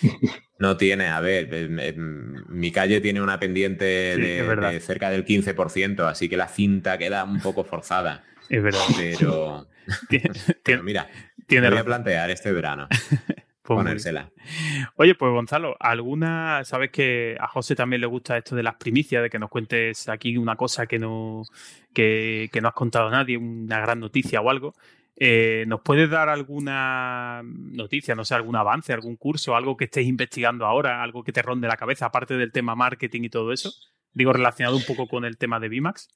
No tiene, a ver, mi calle tiene una pendiente de, cerca del 15%, así que la cinta queda un poco forzada. Es verdad. Pero, pero mira, tiene voy a plantear este verano. Pues ponérsela. Oye, pues Gonzalo, ¿alguna, sabes que a José también le gusta esto de las primicias, de que nos cuentes aquí una cosa que no, que, que no has contado a nadie, una gran noticia o algo? Eh, ¿Nos puedes dar alguna noticia, no sé, algún avance, algún curso, algo que estés investigando ahora, algo que te ronde la cabeza, aparte del tema marketing y todo eso? Digo, relacionado un poco con el tema de Bimax.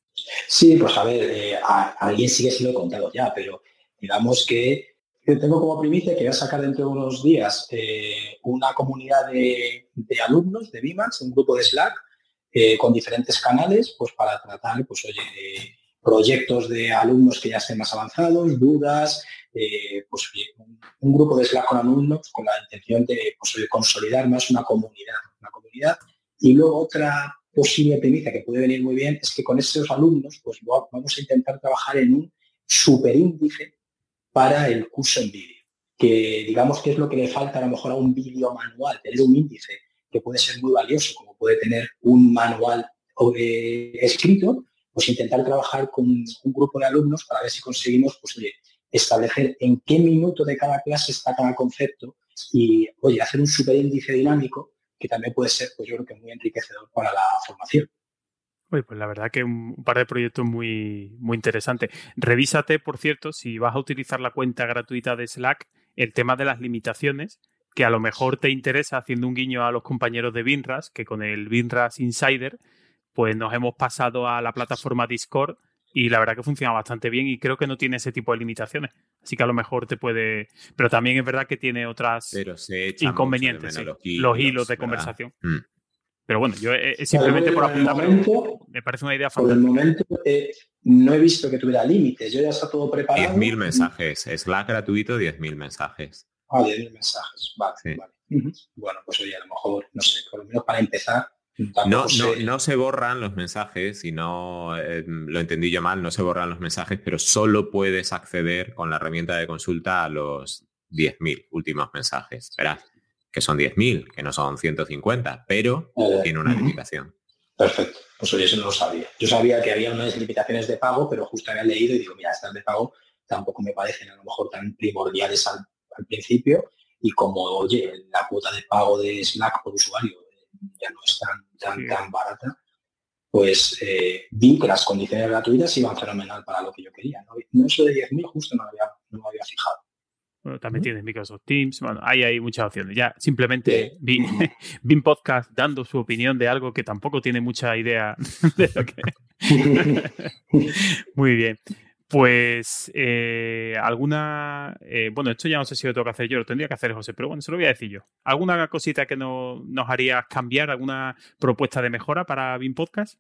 Sí, pues a ver, eh, alguien sí que se lo he contado ya, pero digamos que tengo como primicia que voy a sacar dentro de unos días eh, una comunidad de, alumnos de Bimax, un grupo de Slack, con diferentes canales, pues para tratar, pues oye, proyectos de alumnos que ya estén más avanzados, dudas, eh, pues un, grupo de Slack con alumnos con la intención de, pues, consolidar más una comunidad, una comunidad. Y luego otra posible premisa que puede venir muy bien es que con esos alumnos pues vamos a intentar trabajar en un superíndice para el curso en vídeo, que digamos que es lo que le falta a lo mejor a un vídeo manual, tener un índice que puede ser muy valioso, como puede tener un manual eh, escrito, pues intentar trabajar con un grupo de alumnos para ver si conseguimos pues, establecer en qué minuto de cada clase está cada concepto y oye, hacer un superíndice dinámico que también puede ser, pues yo creo que muy enriquecedor para la formación. Oye, pues la verdad que un par de proyectos muy, muy interesantes. Revísate, por cierto, si vas a utilizar la cuenta gratuita de Slack, el tema de las limitaciones, que a lo mejor te interesa haciendo un guiño a los compañeros de Binras, que con el Binras Insider pues nos hemos pasado a la plataforma Discord y la verdad que funciona bastante bien y creo que no tiene ese tipo de limitaciones. Así que a lo mejor te puede... Pero también es verdad que tiene otras inconvenientes, los, hilos, de conversación. Mm. Pero bueno, yo eh, eh, simplemente por apuntar, me parece una idea fantástica. Por el momento eh, no he visto que tuviera límites, yo ya está todo preparado. 10.000 mensajes, Slack gratuito, 10.000 mensajes. Ah, 10.000 mensajes, vale, vale. Bueno, pues oye, a lo mejor, no sé, por lo menos para empezar, no, no, no, se borran los mensajes, y no eh, lo entendí yo mal, no se borran los mensajes, pero solo puedes acceder con la herramienta de consulta a los 10.000 últimos mensajes. Verás que son 10.000, que no son 150, pero eh, tiene una limitación. Perfecto, pues oye, eso no lo sabía. Yo sabía que había unas limitaciones de pago, pero justo había leído y digo, mira, estas de pago tampoco me parecen a lo mejor tan primordiales al, al principio y como, oye, la cuota de pago de Slack por usuario ya no es tan, tan, barata, pues eh, vi que las condiciones gratuitas iban fenomenal para lo que yo quería. No, no eso de 10.000 justo no, había, no me había fijado. Bueno, también tienes Microsoft Teams, bueno, ahí hay muchas opciones. Ya simplemente vi, vi, un podcast dando su opinión de algo que tampoco tiene mucha idea de lo que... Muy bien. Pues eh, alguna, eh, bueno, esto ya no sé si lo tengo que hacer yo, lo tendría que hacer José, pero bueno, se lo voy a decir yo. ¿Alguna cosita que no, nos haría cambiar, alguna propuesta de mejora para BIM Podcast?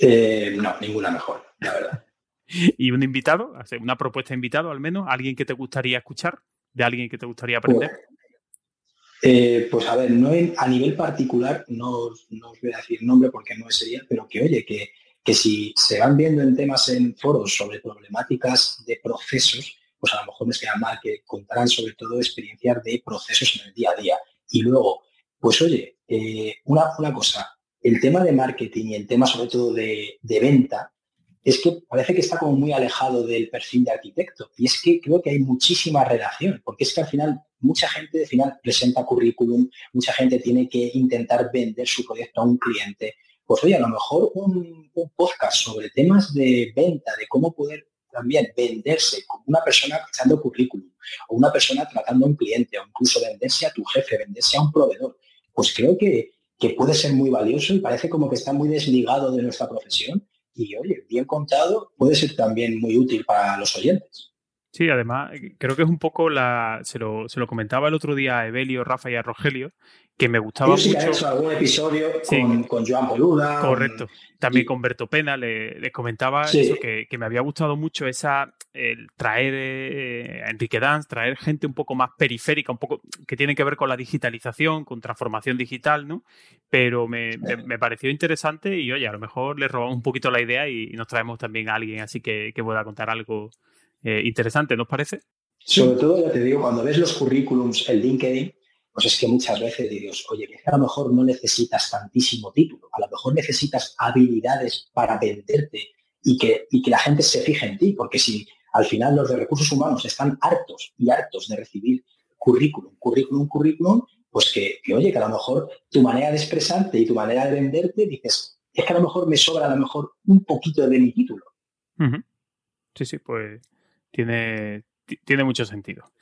Eh, no, ninguna mejora, la verdad. ¿Y un invitado? ¿Una propuesta de invitado al menos? ¿Alguien que te gustaría escuchar? ¿De alguien que te gustaría aprender? Pues, pues a ver, no a nivel particular, no, no os voy a decir nombre porque no sería, pero que oye, que que si se van viendo en temas en foros sobre problemáticas de procesos, pues a lo mejor me queda mal que contarán sobre todo experiencias de procesos en el día a día. Y luego, pues oye, eh, una, una, cosa, el tema de marketing y el tema sobre todo de, venta, es que parece que está como muy alejado del perfil de arquitecto. Y es que creo que hay muchísima relación, porque es que al final mucha gente al final presenta currículum, mucha gente tiene que intentar vender su proyecto a un cliente, pues oye, a lo mejor un, podcast sobre temas de venta, de cómo poder también venderse como una persona echando currículum, o una persona tratando a un cliente, o incluso venderse a tu jefe, venderse a un proveedor, pues creo que, que puede ser muy valioso y parece como que está muy desligado de nuestra profesión y, oye, bien contado, puede ser también muy útil para los oyentes. Sí, además, creo que es un poco la. Se lo, se lo comentaba el otro día a Evelio, Rafa y a Rogelio, que me gustaba mucho. hecho algún episodio con, Joan Boluda. Correcto. También con Berto Pena le, comentaba eso, que, me había gustado mucho esa el traer eh, a Enrique Danz, traer gente un poco más periférica, un poco que tiene que ver con la digitalización, con transformación digital, ¿no? Pero me, pareció interesante y oye, a lo mejor le robamos un poquito la idea y, nos traemos también a alguien así que, pueda contar algo eh, interesante, ¿nos parece? Sobre todo, ya te digo, cuando ves los currículums en LinkedIn, pues es que muchas veces dices, oye, que a lo mejor no necesitas tantísimo título, a lo mejor necesitas habilidades para venderte y que, y que la gente se fije en ti, porque si al final los de recursos humanos están hartos y hartos de recibir currículum, currículum, currículum, pues que, oye, que a lo mejor tu manera de expresarte y tu manera de venderte, dices, es que a lo mejor me sobra a lo mejor un poquito de mi título. Sí, sí, pues tiene, tiene mucho sentido.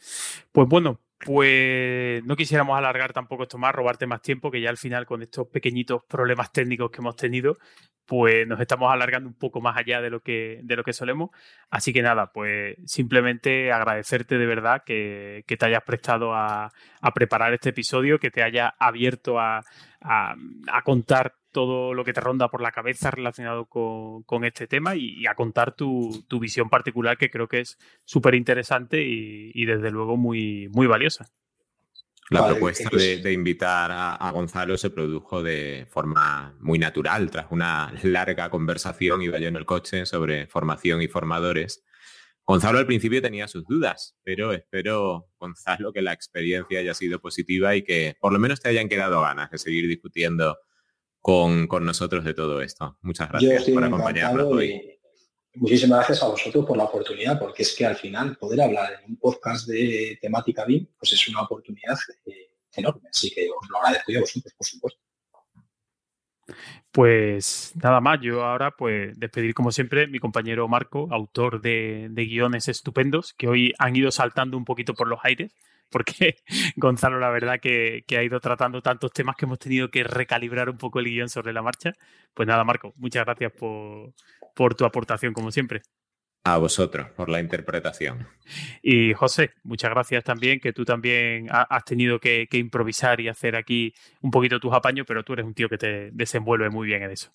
Pues bueno, pues no quisiéramos alargar tampoco esto más, robarte más tiempo, que ya al final con estos pequeñitos problemas técnicos que hemos tenido, pues nos estamos alargando un poco más allá de lo que, de lo que solemos. Así que nada, pues simplemente agradecerte de verdad que, te hayas prestado a, preparar este episodio, que te haya abierto a, a contar todo lo que te ronda por la cabeza relacionado con, este tema y, a contar tu, visión particular que creo que es súper interesante y, desde luego muy, muy valiosa. La propuesta de, invitar a, Gonzalo se produjo de forma muy natural, tras una larga conversación, iba yo en el coche, sobre formación y formadores. Gonzalo al principio tenía sus dudas, pero espero, Gonzalo, que la experiencia haya sido positiva y que por lo menos te hayan quedado ganas de seguir discutiendo con, nosotros de todo esto. Muchas gracias por acompañarnos hoy. Muchísimas gracias a vosotros por la oportunidad, porque es que al final poder hablar en un podcast de temática BIM, pues es una oportunidad eh, enorme. Así que os lo agradezco yo a vosotros, por supuesto. Pues nada más, yo ahora pues despedir como siempre mi compañero Marco, autor de, de guiones estupendos, que hoy han ido saltando un poquito por los aires porque Gonzalo, la verdad, que, ha ido tratando tantos temas que hemos tenido que recalibrar un poco el guion sobre la marcha. Pues nada, Marco, muchas gracias por, tu aportación, como siempre. A vosotros por la interpretación. Y José, muchas gracias también, que tú también has tenido que, improvisar y hacer aquí un poquito tus apaños, pero tú eres un tío que te desenvuelve muy bien en eso.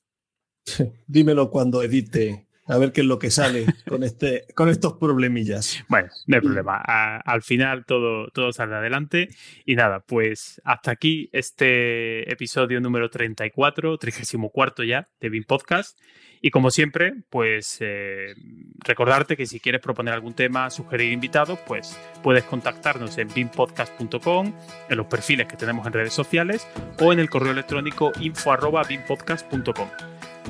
dímelo cuando edite A ver qué es lo que sale con, este, con estos problemillas. Bueno, no hay problema. al final todo, todo sale adelante. Y nada, pues hasta aquí este episodio número 34, 34 ya de BIM Podcast. Y como siempre, pues eh, recordarte que si quieres proponer algún tema, sugerir invitados, pues puedes contactarnos en bimpodcast.com, en los perfiles que tenemos en redes sociales o en el correo electrónico info.bimpodcast.com.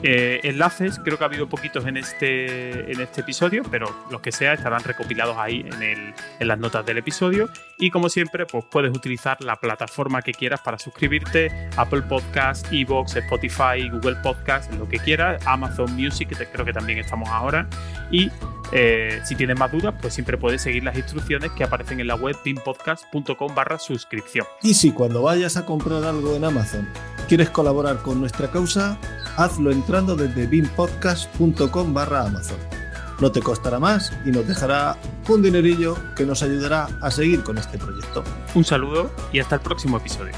Eh, enlaces, creo que ha habido poquitos en este, en este episodio, pero los que sea estarán recopilados ahí en, en las notas del episodio. Y como siempre, pues puedes utilizar la plataforma que quieras para suscribirte: Apple Podcast, Evox, Spotify, Google Podcast, lo que quieras, Amazon Music, que creo que también estamos ahora. Y eh, si tienes más dudas, pues siempre puedes seguir las instrucciones que aparecen en la web pinpodcast.com barra suscripción. Y si cuando vayas a comprar algo en Amazon quieres colaborar con nuestra causa, hazlo entrando desde binpodcast.com barra Amazon. No te costará más y nos dejará un dinerillo que nos ayudará a seguir con este proyecto. Un saludo y hasta el próximo episodio.